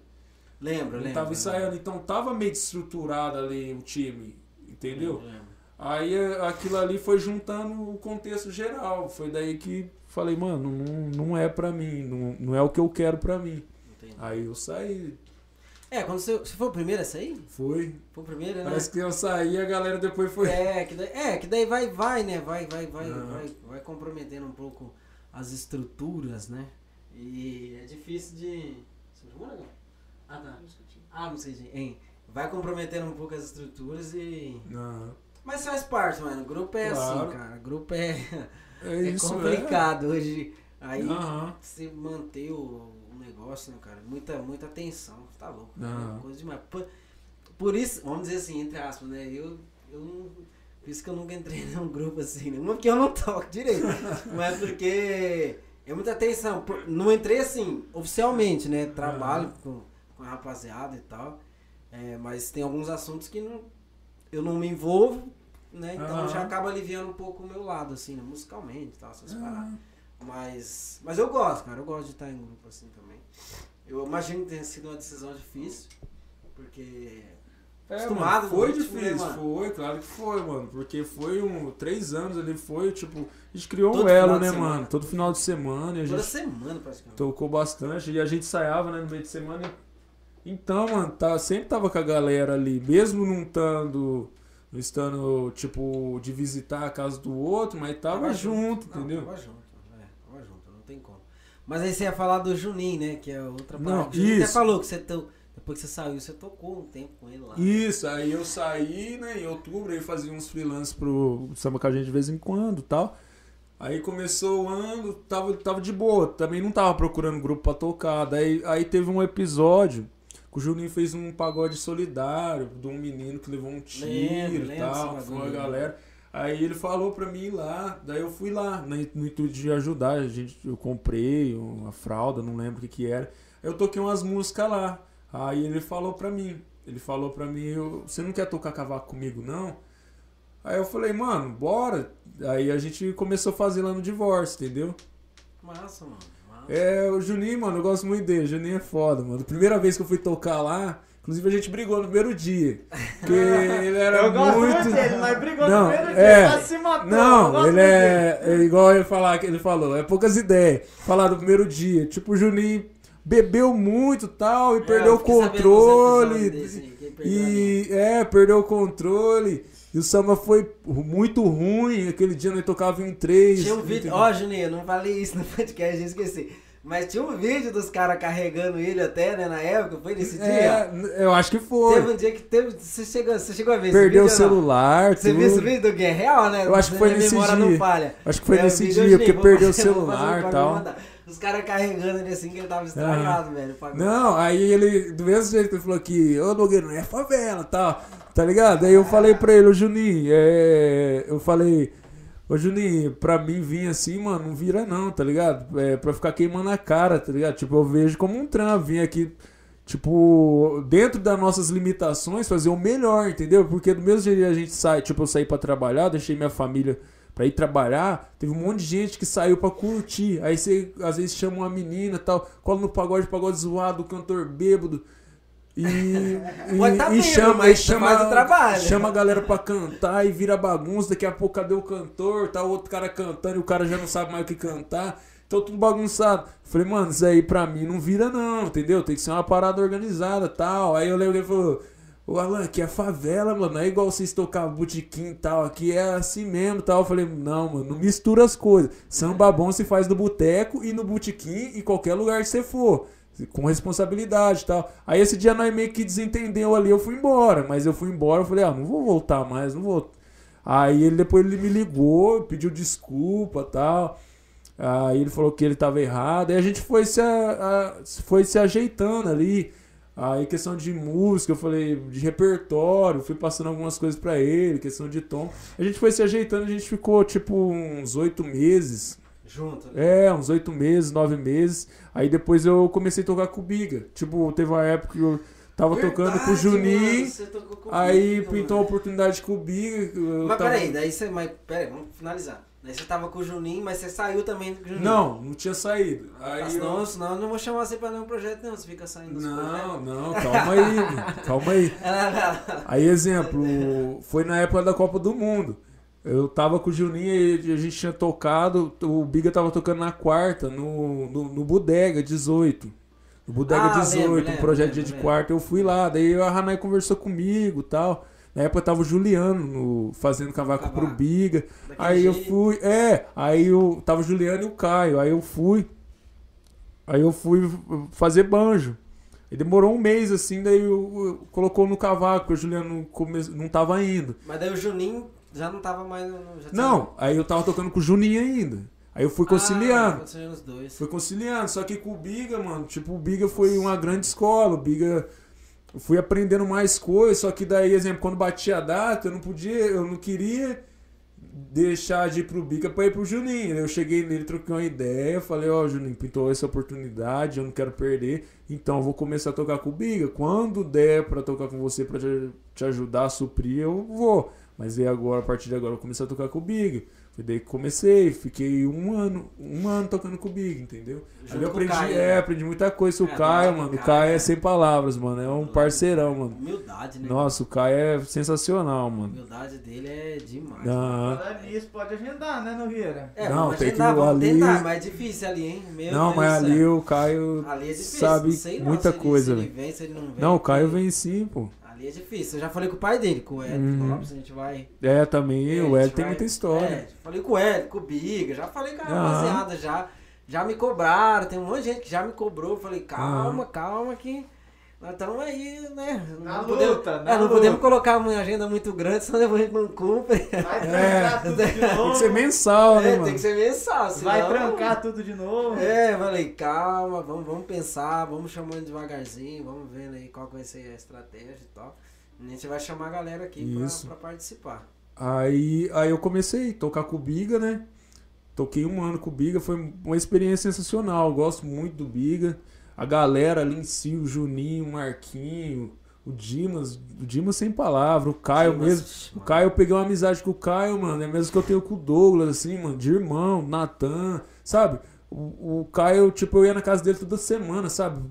[SPEAKER 1] Lembro,
[SPEAKER 3] Não
[SPEAKER 1] lembro.
[SPEAKER 3] tava ensaiando, então tava meio desestruturado ali o time, entendeu?
[SPEAKER 1] Lembro, lembro.
[SPEAKER 3] Aí eh, aquilo ali foi juntando o contexto geral. Foi daí que falei, mano, não, não é pra mim, não, não é o que eu quero pra mim. Aí eu saí.
[SPEAKER 1] É, quando você, você foi o primeiro a sair?
[SPEAKER 3] Foi.
[SPEAKER 1] Foi o primeiro, né?
[SPEAKER 3] Parece que eu saí e a galera depois foi.
[SPEAKER 1] É, que daí, é, que daí vai, vai, né? Vai, vai, vai, vai, vai comprometendo um pouco as estruturas, né? E é difícil de. Você me chamou, Negão? Ah, tá. Ah, não sei, gente. Hein? Vai comprometendo um pouco as estruturas e. Mas faz parte, mano. O grupo é
[SPEAKER 3] Claro.
[SPEAKER 1] assim, cara. O grupo é,
[SPEAKER 3] É,
[SPEAKER 1] é
[SPEAKER 3] isso,
[SPEAKER 1] complicado hoje. Aí
[SPEAKER 3] Aham.
[SPEAKER 1] você manter o negócio, né, cara? Muita, muita atenção. Tá louco.
[SPEAKER 3] Aham.
[SPEAKER 1] É coisa demais. Por, por isso, vamos dizer assim, entre aspas, né? Eu, eu não. Por isso que eu nunca entrei num grupo assim, né? Não porque eu não toco direito, mas porque é muita atenção. Por- Não entrei assim, oficialmente, né? Trabalho com, com a rapaziada e tal. É, mas tem alguns assuntos que não, eu não me envolvo, né? Então
[SPEAKER 3] Aham.
[SPEAKER 1] já acaba aliviando um pouco o meu lado, assim, né? Musicalmente e tal, essas paradas.
[SPEAKER 3] Ah,
[SPEAKER 1] Mas, mas eu gosto, cara. Eu gosto de estar em grupo assim também. Eu imagino que tenha sido uma decisão difícil, porque
[SPEAKER 3] É,
[SPEAKER 1] Acostumado
[SPEAKER 3] mano, foi
[SPEAKER 1] né,
[SPEAKER 3] difícil,
[SPEAKER 1] mano?
[SPEAKER 3] foi, claro que foi, mano. Porque foi um. Três anos ali, foi, tipo. A gente criou
[SPEAKER 1] Todo
[SPEAKER 3] um elo, né,
[SPEAKER 1] semana.
[SPEAKER 3] mano? Todo final de semana. A
[SPEAKER 1] toda
[SPEAKER 3] gente
[SPEAKER 1] semana praticamente.
[SPEAKER 3] tocou bastante. E a gente ensaiava, né, no meio de semana. Então, mano, tá, sempre tava com a galera ali. Mesmo não estando. Não estando, tipo, de visitar a casa do outro, mas tava, junto,
[SPEAKER 1] Não,
[SPEAKER 3] entendeu?
[SPEAKER 1] Tava junto, é, tava junto, não tem como. Mas aí você ia falar do Juninho, né? Que é outra
[SPEAKER 3] Não,
[SPEAKER 1] parte. O Juninho até
[SPEAKER 3] isso.
[SPEAKER 1] falou que você depois que você saiu, você tocou um tempo com ele lá.
[SPEAKER 3] Isso, aí eu saí, né, em outubro, aí fazia uns freelances pro samba com a gente de vez em quando e tal. Aí começou o ano, tava, tava de boa, também não tava procurando grupo pra tocar. Daí aí teve um episódio que o Juninho fez um pagode solidário de um menino que levou um tiro
[SPEAKER 1] Lembro,
[SPEAKER 3] e
[SPEAKER 1] lembro
[SPEAKER 3] tal,
[SPEAKER 1] desse
[SPEAKER 3] foi
[SPEAKER 1] bagulho.
[SPEAKER 3] galera. Aí ele falou pra mim ir lá, daí eu fui lá, no no intuito de ajudar, a gente, eu comprei uma fralda, não lembro o que que era. Eu toquei umas músicas lá. Aí ele falou pra mim, ele falou pra mim, você não quer tocar cavaco comigo não? Aí eu falei, mano, bora. Aí a gente começou a fazer lá no divórcio, entendeu?
[SPEAKER 1] Massa, mano. Massa.
[SPEAKER 3] É, o Juninho, mano, eu gosto muito dele. O Juninho é foda, mano. Primeira vez que eu fui tocar lá, inclusive a gente brigou no primeiro dia. Porque ele era
[SPEAKER 4] Eu gosto
[SPEAKER 3] muito.
[SPEAKER 4] dele, mas brigou
[SPEAKER 3] Não,
[SPEAKER 4] no primeiro
[SPEAKER 3] é.
[SPEAKER 4] dia, quase se matou. eu
[SPEAKER 3] Não, ele é, é igual ele falar que ele falou, é poucas ideias. Falar do primeiro dia. Tipo, o Juninho bebeu muito tal e
[SPEAKER 1] É,
[SPEAKER 3] perdeu
[SPEAKER 1] eu
[SPEAKER 3] o controle.
[SPEAKER 1] desse.
[SPEAKER 3] E é, perdeu o controle. E o samba foi muito ruim. Aquele dia nós tocava em três.
[SPEAKER 1] Tinha um vídeo, ó, Juninho, eu não falei isso no podcast, eu esqueci. Mas tinha um vídeo dos caras carregando ele até, né, na época, foi nesse dia?
[SPEAKER 3] É, eu acho que foi.
[SPEAKER 1] Teve um dia que teve. Você chegou, você chegou a ver
[SPEAKER 3] Perdeu o
[SPEAKER 1] esse vídeo não?
[SPEAKER 3] celular,
[SPEAKER 1] Você
[SPEAKER 3] tudo.
[SPEAKER 1] viu esse vídeo do Gui? É real, né?
[SPEAKER 3] Eu acho que foi nesse
[SPEAKER 1] memória
[SPEAKER 3] dia.
[SPEAKER 1] não falha.
[SPEAKER 3] Acho que foi
[SPEAKER 1] É,
[SPEAKER 3] nesse dia, porque perdeu o celular e tal.
[SPEAKER 1] Os caras carregando ele assim que ele tava estragado, velho. o.
[SPEAKER 3] Não, aí ele, do mesmo jeito ele falou que, ô Nogueira, não é favela, tal, tá ligado? Aí eu falei pra ele, ô Juninho, é, eu falei, ô Juninho, pra mim vir assim, mano, não vira não, tá ligado? É pra ficar queimando a cara, tá ligado? Tipo, eu vejo como um trampo, vir aqui, tipo, dentro das nossas limitações, fazer o melhor, entendeu? Porque do mesmo que a gente sai, tipo, eu saí pra trabalhar, deixei minha família pra ir trabalhar, teve um monte de gente que saiu pra curtir. Aí você às vezes chama uma menina tal, cola no pagode, pagode zoado, cantor bêbado. E, e,
[SPEAKER 1] tá
[SPEAKER 3] e chama, e chama,
[SPEAKER 1] o
[SPEAKER 3] chama a galera pra cantar e vira bagunça. Daqui a pouco cadê o cantor? Tá o outro cara cantando e o cara já não sabe mais o que cantar. tô tudo bagunçado. Falei, mano, isso aí pra mim não vira não, entendeu? Tem que ser uma parada organizada tal. Aí eu lembro que ele falou, ô Alan, aqui é favela, mano, não é igual vocês tocavam botiquim e tal, aqui é assim mesmo tal. Eu falei, não, mano, não mistura as coisas. Samba bom se faz no boteco e no botiquim e qualquer lugar que você for. Com responsabilidade e tal. Aí esse dia nós meio que desentendeu ali, eu fui embora. Mas eu fui embora, eu falei, ah, não vou voltar mais, não vou. Aí ele depois ele me ligou, pediu desculpa tal. Aí ele falou que ele tava errado. Aí a gente foi se, a- a- foi se ajeitando ali. Aí questão de música, eu falei, de repertório, fui passando algumas coisas pra ele, questão de tom. A gente foi se ajeitando, a gente ficou tipo uns oito meses.
[SPEAKER 1] Junto, né?
[SPEAKER 3] É, uns oito meses, nove meses. Aí depois eu comecei a tocar com o Biga. Tipo, teve uma época que eu tava tocando com o
[SPEAKER 1] Verdade,
[SPEAKER 3] Juninho. Aí
[SPEAKER 1] Biga,
[SPEAKER 3] pintou a
[SPEAKER 1] mano.
[SPEAKER 3] oportunidade com o Biga.
[SPEAKER 1] Mas
[SPEAKER 3] tava-
[SPEAKER 1] peraí, daí você. Mas peraí, vamos finalizar. Daí você tava com o Juninho, mas você saiu também com o Juninho.
[SPEAKER 3] Não, não tinha saído.
[SPEAKER 1] Ah,
[SPEAKER 3] Aí
[SPEAKER 1] senão,
[SPEAKER 3] eu...
[SPEAKER 1] senão eu não vou chamar você pra nenhum projeto, não. Você fica saindo dos
[SPEAKER 3] Não, não, calma aí, mano. Calma aí.
[SPEAKER 1] projetos.
[SPEAKER 3] Aí, exemplo, foi na época da Copa do Mundo. Eu tava com o Juninho e a gente tinha tocado, o Biga tava tocando na quarta, no, no, no Bodega 18. No Bodega
[SPEAKER 1] Ah,
[SPEAKER 3] 18,
[SPEAKER 1] lembro,
[SPEAKER 3] um
[SPEAKER 1] lembro,
[SPEAKER 3] projeto
[SPEAKER 1] lembro,
[SPEAKER 3] dia de quarta. Eu fui lá, daí a Hanai conversou comigo e tal. Na época tava o Juliano no- fazendo cavaco pro. Biga.
[SPEAKER 1] Daquele
[SPEAKER 3] Aí eu
[SPEAKER 1] jeito.
[SPEAKER 3] fui, é, aí eu tava o Juliano e o Caio, aí eu fui, aí eu fui fazer banjo. E demorou um mês assim, daí eu, eu- colocou no cavaco, o Juliano come, não tava indo.
[SPEAKER 1] Mas daí o Juninho já não tava mais.
[SPEAKER 3] Não, aí eu tava tocando com o Juninho ainda. Aí eu fui
[SPEAKER 1] Ah,
[SPEAKER 3] conciliando.
[SPEAKER 1] conciliando os dois.
[SPEAKER 3] Fui conciliando, só que com o Biga, mano, tipo, o Biga foi uma grande escola, o Biga eu fui aprendendo mais coisas, só que daí, exemplo, quando batia a data, eu não podia, eu não queria deixar de ir pro Biga pra ir pro Juninho. Eu cheguei nele, troquei uma ideia, falei, ó, Juninho, pintou essa oportunidade, eu não quero perder, então eu vou começar a tocar com o Biga. Quando der pra tocar com você, pra te, te ajudar a suprir, eu vou. Mas aí agora, a partir de agora, eu comecei a tocar com o Biga. Foi daí que comecei, fiquei um ano, um ano tocando com o Big, entendeu?
[SPEAKER 1] Junto
[SPEAKER 3] Ali eu
[SPEAKER 1] o
[SPEAKER 3] aprendi,
[SPEAKER 1] Caio,
[SPEAKER 3] é,
[SPEAKER 1] né?
[SPEAKER 3] aprendi muita coisa com
[SPEAKER 1] É,
[SPEAKER 3] o Caio, mano. O
[SPEAKER 1] Caio,
[SPEAKER 3] Caio é
[SPEAKER 1] é.
[SPEAKER 3] sem palavras, mano. É um parceirão, mano.
[SPEAKER 1] Humildade, né?
[SPEAKER 3] Nossa, o Caio é sensacional,
[SPEAKER 1] A
[SPEAKER 3] mano.
[SPEAKER 1] humildade dele é demais.
[SPEAKER 3] Aham.
[SPEAKER 4] Falar nisso, pode agendar, né, Nogueira?
[SPEAKER 1] É,
[SPEAKER 3] Não,
[SPEAKER 1] vamos
[SPEAKER 3] tem que
[SPEAKER 1] agendar,
[SPEAKER 3] ir
[SPEAKER 1] vamos
[SPEAKER 3] ali-
[SPEAKER 1] tentar, mas é difícil ali, hein? Meu
[SPEAKER 3] Não,
[SPEAKER 1] Deus
[SPEAKER 3] mas ali
[SPEAKER 1] céu.
[SPEAKER 3] o Caio
[SPEAKER 1] Ali é difícil,
[SPEAKER 3] sabe
[SPEAKER 1] não sei não
[SPEAKER 3] muita
[SPEAKER 1] se ele-
[SPEAKER 3] coisa,
[SPEAKER 1] se ele
[SPEAKER 3] velho.
[SPEAKER 1] vem, se ele não vem.
[SPEAKER 3] Não, o Caio
[SPEAKER 1] porque
[SPEAKER 3] vem sim, pô.
[SPEAKER 1] Ali é difícil. Eu já falei com o pai dele, com o Hélio
[SPEAKER 3] Uhum.
[SPEAKER 1] Lopes, a gente vai...
[SPEAKER 3] É, também, o
[SPEAKER 1] gente
[SPEAKER 3] tem
[SPEAKER 1] vai-
[SPEAKER 3] muita história.
[SPEAKER 1] É, falei com o Hélio, com o Biga, já falei com a rapaziada, já, já me cobraram, tem um monte de gente que já me cobrou. Eu falei, calma, calma que nós estamos aí, né?
[SPEAKER 4] Na
[SPEAKER 1] não podemos,
[SPEAKER 4] luta, na
[SPEAKER 1] é, não
[SPEAKER 4] luta.
[SPEAKER 1] podemos colocar uma agenda muito grande, senão depois a gente não cumpre.
[SPEAKER 4] Vai
[SPEAKER 3] É.
[SPEAKER 4] trancar tudo de
[SPEAKER 3] Tem que
[SPEAKER 4] novo.
[SPEAKER 3] ser mensal, né,
[SPEAKER 1] É,
[SPEAKER 3] mano?
[SPEAKER 1] tem que ser mensal, senão...
[SPEAKER 4] Vai trancar tudo de novo.
[SPEAKER 1] É, eu falei, calma, vamos, vamos pensar, vamos chamando devagarzinho, vamos vendo aí qual vai ser a estratégia e tal. A gente vai chamar a galera aqui pra participar.
[SPEAKER 3] Aí, aí eu comecei a tocar com o Biga, né? Toquei um ano com o Biga, foi uma experiência sensacional. Eu gosto muito do Biga. A galera ali em si, o Juninho, o Marquinho, o Dimas, o Dimas sem palavra, o Caio
[SPEAKER 1] Dimas,
[SPEAKER 3] mesmo.
[SPEAKER 1] ixi,
[SPEAKER 3] O
[SPEAKER 1] mano.
[SPEAKER 3] Caio, eu peguei uma amizade com o Caio, mano. É mesmo que eu tenho com o Douglas, assim, mano, de irmão, Natan, sabe? O, o Caio, tipo, eu ia na casa dele toda semana, sabe?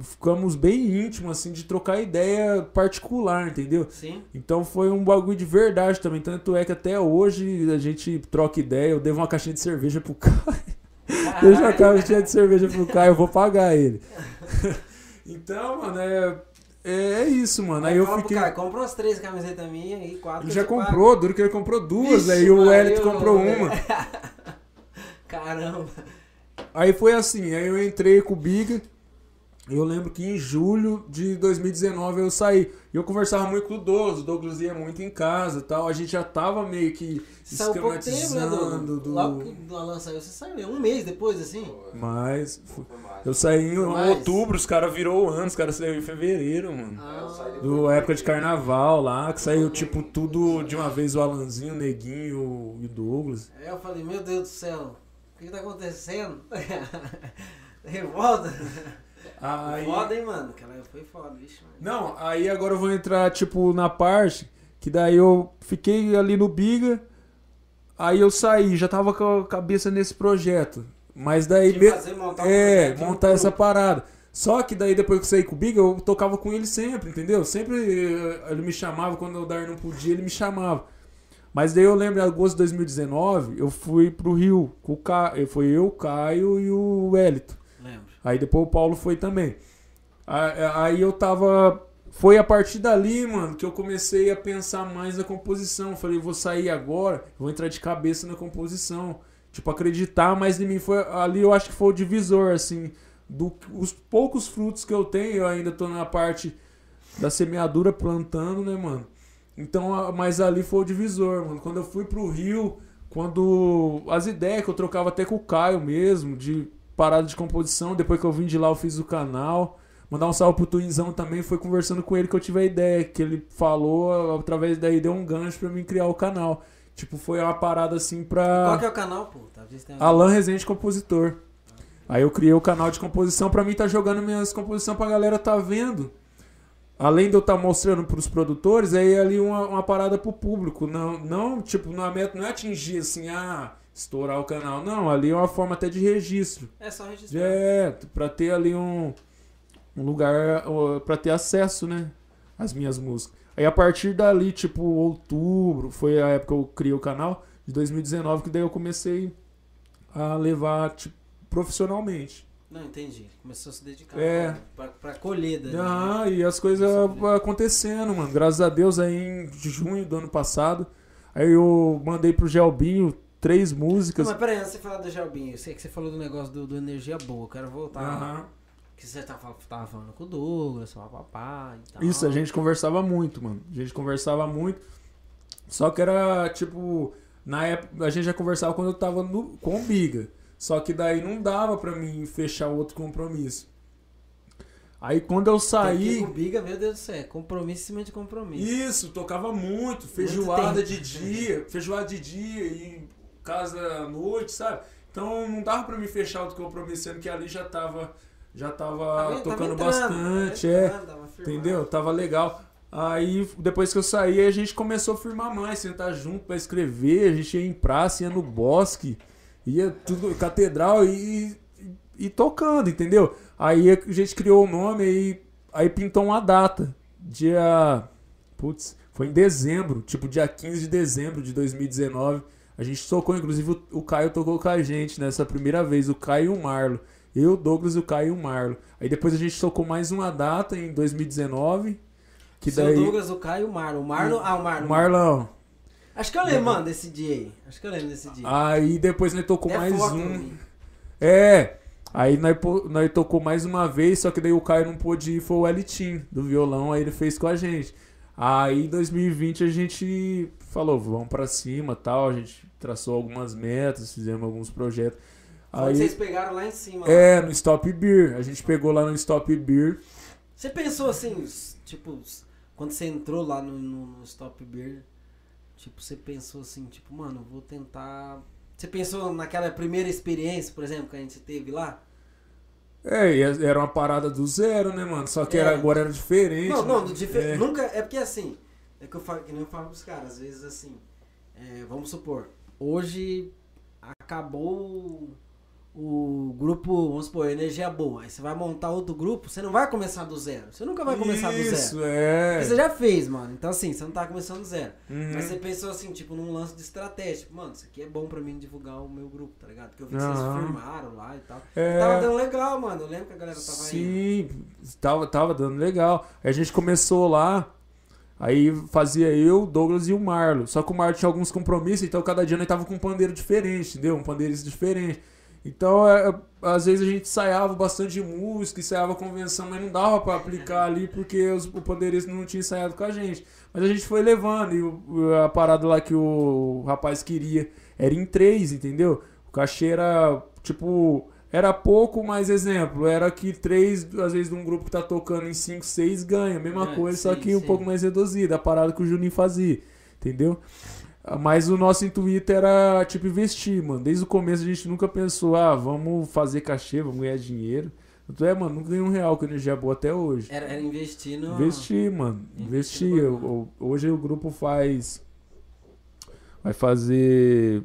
[SPEAKER 3] Ficamos bem íntimos, assim, de trocar ideia particular, entendeu?
[SPEAKER 1] Sim.
[SPEAKER 3] Então foi um bagulho de verdade também. Tanto é que até hoje a gente troca ideia. Eu devo uma caixinha de cerveja pro Caio. Deixa uma caixinha de cerveja pro Caio, eu vou pagar ele. então, mano, é, é, é isso, mano. Aí eu
[SPEAKER 1] fala pro
[SPEAKER 3] fiquei.
[SPEAKER 1] cara, compra umas três camisetas minhas e quatro.
[SPEAKER 3] Ele já
[SPEAKER 1] eu pago.
[SPEAKER 3] comprou, duro que ele comprou duas,
[SPEAKER 1] Vixe,
[SPEAKER 3] aí o Elito comprou uma.
[SPEAKER 1] Caramba.
[SPEAKER 3] Aí foi assim, aí eu entrei com o Biga. Eu lembro que em julho de 2019 eu saí. Eu conversava muito com o Douglas, o Douglas ia muito em casa e tal. A gente já tava meio que
[SPEAKER 1] Saiu pouco tempo, né,
[SPEAKER 3] esquematizando
[SPEAKER 1] do,
[SPEAKER 3] do...
[SPEAKER 1] Logo que o Alan saiu, você saiu né? um mês depois, assim?
[SPEAKER 3] Mas eu saí em
[SPEAKER 1] Mais.
[SPEAKER 3] outubro, os caras virou o ano, os caras saíram em fevereiro, mano.
[SPEAKER 5] É, eu saí
[SPEAKER 1] Ah,
[SPEAKER 3] Do época de carnaval lá, que saiu tipo tudo de uma vez o Alanzinho, o Neguinho e o Douglas.
[SPEAKER 1] Aí eu falei, meu Deus do céu, o que, que tá acontecendo? Revolta.
[SPEAKER 3] Aí...
[SPEAKER 1] Foda, hein, mano? Aquela foi foda, vixe. mano.
[SPEAKER 3] Não, aí agora eu vou entrar, tipo, na parte que daí eu fiquei ali no Biga, aí eu saí, já tava com a cabeça nesse projeto. Mas daí. Me-
[SPEAKER 1] fazer, montar um
[SPEAKER 3] É, montar essa
[SPEAKER 1] grupo.
[SPEAKER 3] parada. Só que daí depois que eu saí com o Biga, eu tocava com ele sempre, entendeu? Sempre eh, ele me chamava, quando o Dar não podia, ele me chamava. Mas daí eu lembro, em agosto de 2019, eu fui pro Rio. Com o Ca... Foi eu, o Caio e o Wellington. Aí depois o Paulo foi também. Aí eu tava. Foi a partir dali, mano, que eu comecei a pensar mais na composição. Falei, vou sair agora, vou entrar de cabeça na composição. Tipo, acreditar mais em mim. Foi ali eu acho que foi o divisor, assim. Do, os poucos frutos que eu tenho, eu ainda tô na parte da semeadura plantando, né, mano? Então, mas ali foi o divisor, mano. Quando eu fui pro Rio, quando as ideias que eu trocava até com o Caio mesmo, de parada de composição, depois que eu vim de lá eu fiz o canal. Mandar um salve pro Twinzão também, foi conversando com ele que eu tive a ideia, que ele falou, através daí deu um gancho pra mim criar o canal. Tipo, foi uma parada assim pra...
[SPEAKER 1] Qual que é o canal, pô? Talvez tenha
[SPEAKER 3] Alan Rezende Compositor. Aí eu criei o canal de composição pra mim tá jogando minhas composições pra galera tá vendo. Além de eu estar mostrando pros produtores, aí ali uma, uma parada pro público. Não, não, tipo, não é, meta- não é atingir assim, ah, estourar o canal. Não, ali é uma forma até de registro.
[SPEAKER 1] É só registrar.
[SPEAKER 3] É, pra ter ali um, um lugar ó, pra ter acesso, né? Às minhas músicas. Aí a partir dali, tipo, outubro, foi a época que eu criei o canal, de 2019, que daí eu comecei a levar, tipo, profissionalmente.
[SPEAKER 1] Não, entendi. Começou a se dedicar
[SPEAKER 3] É.
[SPEAKER 1] pra, pra colher daí, né?
[SPEAKER 3] Ah, e as coisas acontecendo, mano. Graças a Deus, aí em junho do ano passado, aí eu mandei pro Gelbinho três
[SPEAKER 1] Não,
[SPEAKER 3] músicas.
[SPEAKER 1] mas peraí, antes de você falar do Gelbinho, eu sei que você falou do negócio do, do Energia Boa, eu quero voltar.
[SPEAKER 3] Aham.
[SPEAKER 1] Que você tava, tava falando com o Douglas, papapá e tal.
[SPEAKER 3] Isso, a gente conversava muito, mano. A gente conversava muito. Só que era, tipo, na época, a gente já conversava quando eu tava no, com o Biga. Só que daí não dava pra mim fechar outro compromisso. Aí quando eu saí.
[SPEAKER 1] Com o Biga, meu Deus do céu, é compromisso em cima de compromisso.
[SPEAKER 3] Isso, tocava muito. Feijoada
[SPEAKER 1] tempo.
[SPEAKER 3] de dia, feijoada de dia e casa à noite, sabe? Então não dava pra me fechar outro compromisso, sendo que ali já tava, já tava
[SPEAKER 1] tava
[SPEAKER 3] tocando
[SPEAKER 1] entrando,
[SPEAKER 3] bastante,
[SPEAKER 1] entrando, firmado.
[SPEAKER 3] Entendeu? Tava legal. Aí, depois que eu saí, a gente começou a firmar mais, sentar junto pra escrever. A gente ia em praça, ia no bosque, ia tudo, catedral e, e, e tocando, entendeu? Aí a gente criou o nome e aí pintou uma data. Dia. Putz, foi em dezembro, tipo dia 15 de dezembro de 2019. A gente tocou, inclusive o, o Caio tocou com a gente nessa primeira vez, o Caio e o Marlo. Eu, o Douglas, o Caio e o Marlo. Aí depois a gente tocou mais uma data em 2019. Que
[SPEAKER 1] Seu
[SPEAKER 3] daí.
[SPEAKER 1] Douglas, o Caio e o Marlon. O Marlon, ah, o Marlon.
[SPEAKER 3] O Marlão.
[SPEAKER 1] Acho que eu lembro, mano, desse dia aí. Acho que eu lembro desse dia.
[SPEAKER 3] Aí depois nós tocou
[SPEAKER 1] Até
[SPEAKER 3] mais
[SPEAKER 1] foto
[SPEAKER 3] um.
[SPEAKER 1] vi.
[SPEAKER 3] É. Aí nós, nós tocou mais uma vez, só que daí o Caio não pôde ir, foi o Elitim do violão, aí ele fez com a gente. Aí em 2020 a gente falou, vamos pra cima tal, a gente traçou algumas metas, fizemos alguns projetos. Aí,
[SPEAKER 1] vocês pegaram lá em cima. lá.
[SPEAKER 3] é, no Stop Beer, a gente pegou lá no Stop Beer.
[SPEAKER 1] Você pensou assim, tipo, quando você entrou lá no, no, no Stop Beer, tipo, você pensou assim, tipo, mano, vou tentar. Você pensou naquela primeira experiência, por exemplo, que a gente teve lá?
[SPEAKER 3] É, era uma parada do zero, né, mano? Só que
[SPEAKER 1] É.
[SPEAKER 3] era, agora era diferente.
[SPEAKER 1] Não, não,
[SPEAKER 3] né?
[SPEAKER 1] difer-
[SPEAKER 3] É.
[SPEAKER 1] nunca. É porque assim, é que eu falo, que nem eu falo pros caras, às vezes assim, é, vamos supor, hoje acabou o grupo, vamos supor, Energia Boa. Aí você vai montar outro grupo, você não vai começar do zero. Você nunca vai começar do zero.
[SPEAKER 3] Isso, é.
[SPEAKER 1] Porque você já fez, mano. Então assim, você não tá começando do zero.
[SPEAKER 3] Uhum.
[SPEAKER 1] Mas você pensou assim, tipo, num lance de estratégia. Tipo, mano, isso aqui é bom pra mim divulgar o meu grupo, tá ligado? Porque eu vi que vocês
[SPEAKER 3] Aham.
[SPEAKER 1] firmaram lá e tal.
[SPEAKER 3] É.
[SPEAKER 1] Tava dando legal, mano. Eu lembro que a galera tava indo.
[SPEAKER 3] Sim, tava, tava dando legal. Aí a gente começou lá, aí fazia eu, Douglas e o Marlo. Só que o Marlo tinha alguns compromissos, então cada dia nós tava com um pandeiro diferente, entendeu? Um pandeirista diferente. Então, é, é, às vezes a gente ensaiava bastante música, ensaiava convenção, mas não dava pra aplicar ali porque os, o pandeirista não tinha ensaiado com a gente. Mas a gente foi levando e o- a parada lá que o rapaz queria era em três, entendeu? O cachê era, tipo, era pouco, mas exemplo, era que três, às vezes, de um grupo que tá tocando em cinco, seis ganha, mesma
[SPEAKER 1] É,
[SPEAKER 3] coisa, só
[SPEAKER 1] sim,
[SPEAKER 3] que um
[SPEAKER 1] sim.
[SPEAKER 3] pouco mais reduzida, a parada que o Juninho fazia, entendeu? Mas o nosso intuito era, tipo, investir, mano. Desde o começo a gente nunca pensou, ah, vamos fazer cachê, vamos ganhar dinheiro. Tanto é, mano, nunca ganhei um real com energia boa até hoje.
[SPEAKER 1] Era, era investir no.
[SPEAKER 3] Investir, mano.
[SPEAKER 1] Investir
[SPEAKER 3] Investir. Eu- eu- Hoje o grupo faz. Vai fazer.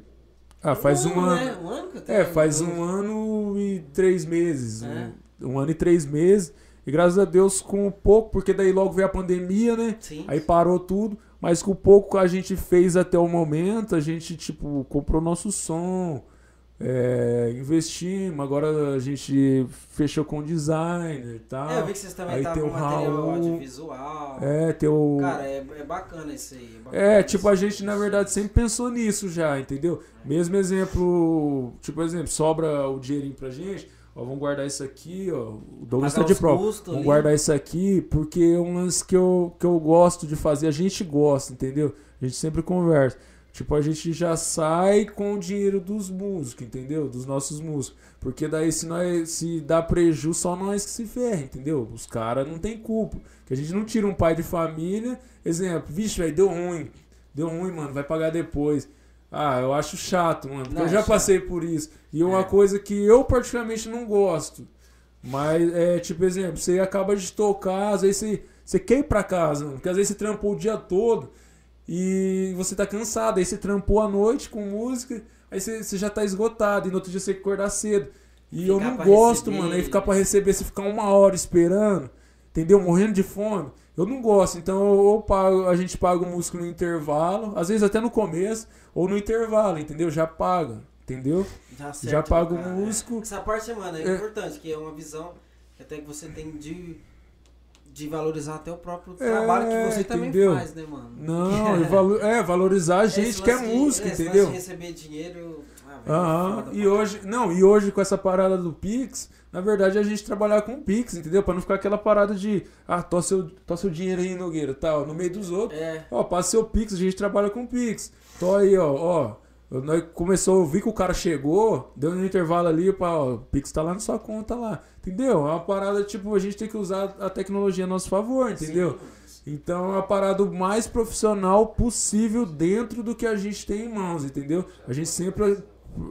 [SPEAKER 3] Ah, faz um ano.
[SPEAKER 1] Né? Um ano que eu tenho
[SPEAKER 3] É, faz um ano e três meses.
[SPEAKER 1] É.
[SPEAKER 3] Um, um ano e três meses. E graças a Deus com pouco, porque daí logo veio a pandemia, né?
[SPEAKER 1] Sim.
[SPEAKER 3] Aí parou tudo. Mas com o pouco que a gente fez até o momento, a gente, tipo, comprou nosso som, é, investimos, agora a gente fechou com o designer e tal.
[SPEAKER 1] É, eu vi que vocês também
[SPEAKER 3] Aí
[SPEAKER 1] estavam
[SPEAKER 3] tem
[SPEAKER 1] com
[SPEAKER 3] o
[SPEAKER 1] material
[SPEAKER 3] Raul.
[SPEAKER 1] audiovisual.
[SPEAKER 3] É, tem o.
[SPEAKER 1] Cara, é, é bacana isso aí. bacana
[SPEAKER 3] É,
[SPEAKER 1] isso.
[SPEAKER 3] tipo, a gente na verdade sempre pensou nisso já, entendeu? Mesmo exemplo, tipo, exemplo, sobra o dinheirinho pra gente, ó, vamos guardar isso aqui, ó. O Douglas tá
[SPEAKER 1] Pagar
[SPEAKER 3] de prova.
[SPEAKER 1] custos
[SPEAKER 3] Vamos
[SPEAKER 1] ali.
[SPEAKER 3] guardar isso aqui, porque é um lance que eu, que eu gosto de fazer, a gente gosta, entendeu? A gente sempre conversa. Tipo, a gente já sai com o dinheiro dos músicos, entendeu? Dos nossos músicos. Porque daí se nós se dá preju, só nós que se ferra, entendeu? Os caras não tem culpa. Que a gente não tira um pai de família, exemplo, vixe, velho, deu ruim. Deu ruim, mano, vai pagar depois. Ah, eu acho chato, mano, porque
[SPEAKER 1] Não,
[SPEAKER 3] eu já passei por isso. E é uma coisa que eu particularmente não gosto. Mas é tipo, exemplo, você acaba de tocar, às vezes você, você quer ir pra casa, mano, porque às vezes você trampou o dia todo e você tá cansado, aí você trampou à noite com música, aí você, você já tá esgotado, e no outro dia você tem que acordar cedo. E eu
[SPEAKER 1] Ficar
[SPEAKER 3] não
[SPEAKER 1] pra
[SPEAKER 3] gosto,
[SPEAKER 1] receber.
[SPEAKER 3] mano, aí ficar pra receber, você ficar uma hora esperando, entendeu? Morrendo de fome. Eu não gosto, então ou pago, a gente paga o músico no intervalo, às vezes até no começo, ou no intervalo, entendeu? Já paga, entendeu?
[SPEAKER 1] Já,
[SPEAKER 3] Já
[SPEAKER 1] acerta
[SPEAKER 3] paga o músico.
[SPEAKER 1] Essa parte, mano, é,
[SPEAKER 3] É.
[SPEAKER 1] importante, que é uma visão que até que você tem de, de valorizar até o próprio
[SPEAKER 3] É,
[SPEAKER 1] trabalho que você também
[SPEAKER 3] entendeu?
[SPEAKER 1] faz, né, mano?
[SPEAKER 3] Não, valo- é, valorizar a gente que é músico,
[SPEAKER 1] esse
[SPEAKER 3] entendeu?
[SPEAKER 1] de receber dinheiro. ah, foda
[SPEAKER 3] E hoje, não, e hoje com essa parada do Pix, na verdade a gente trabalhar com Pix, entendeu? Pra não ficar aquela parada de, ah, tó seu, tó seu dinheiro aí, Nogueira, tal, no meio dos outros.
[SPEAKER 1] É,
[SPEAKER 3] Ó, passa seu Pix, a gente trabalha com Pix. Tô aí, ó, ó. Nós começou, eu vi que o cara chegou, deu um intervalo ali, pá, ó, o Pix tá lá na sua conta lá. Entendeu? É uma parada, tipo, a gente tem que usar a tecnologia a nosso favor, entendeu?
[SPEAKER 1] sim.
[SPEAKER 3] Então é uma parada o mais profissional possível dentro do que a gente tem em mãos, entendeu? A gente sempre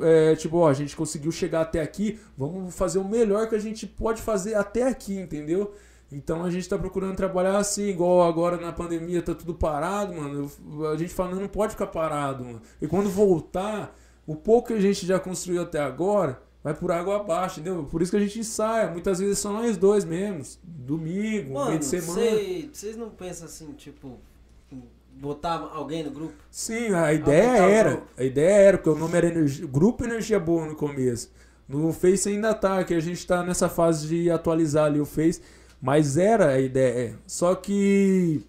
[SPEAKER 3] é, tipo, ó, a gente conseguiu chegar até aqui, vamos fazer o melhor que a gente pode fazer até aqui, entendeu? Então a gente tá procurando trabalhar assim, igual agora na pandemia tá tudo parado, mano. A gente fala, não, não pode ficar parado, mano. E quando voltar, o pouco que a gente já construiu até agora vai por água abaixo, entendeu? Por isso que a gente ensaia. Muitas vezes são nós dois mesmo. Domingo, meio
[SPEAKER 1] Mano,
[SPEAKER 3] de semana.
[SPEAKER 1] cê- vocês não pensam assim, tipo, botar alguém no grupo?
[SPEAKER 3] Sim, a ideia
[SPEAKER 1] Aumentar o
[SPEAKER 3] era. A ideia era, porque o nome era Energia- Grupo Energia Boa no começo. No Face ainda tá, que a gente tá nessa fase de atualizar ali o Face. Mas era a ideia. Só que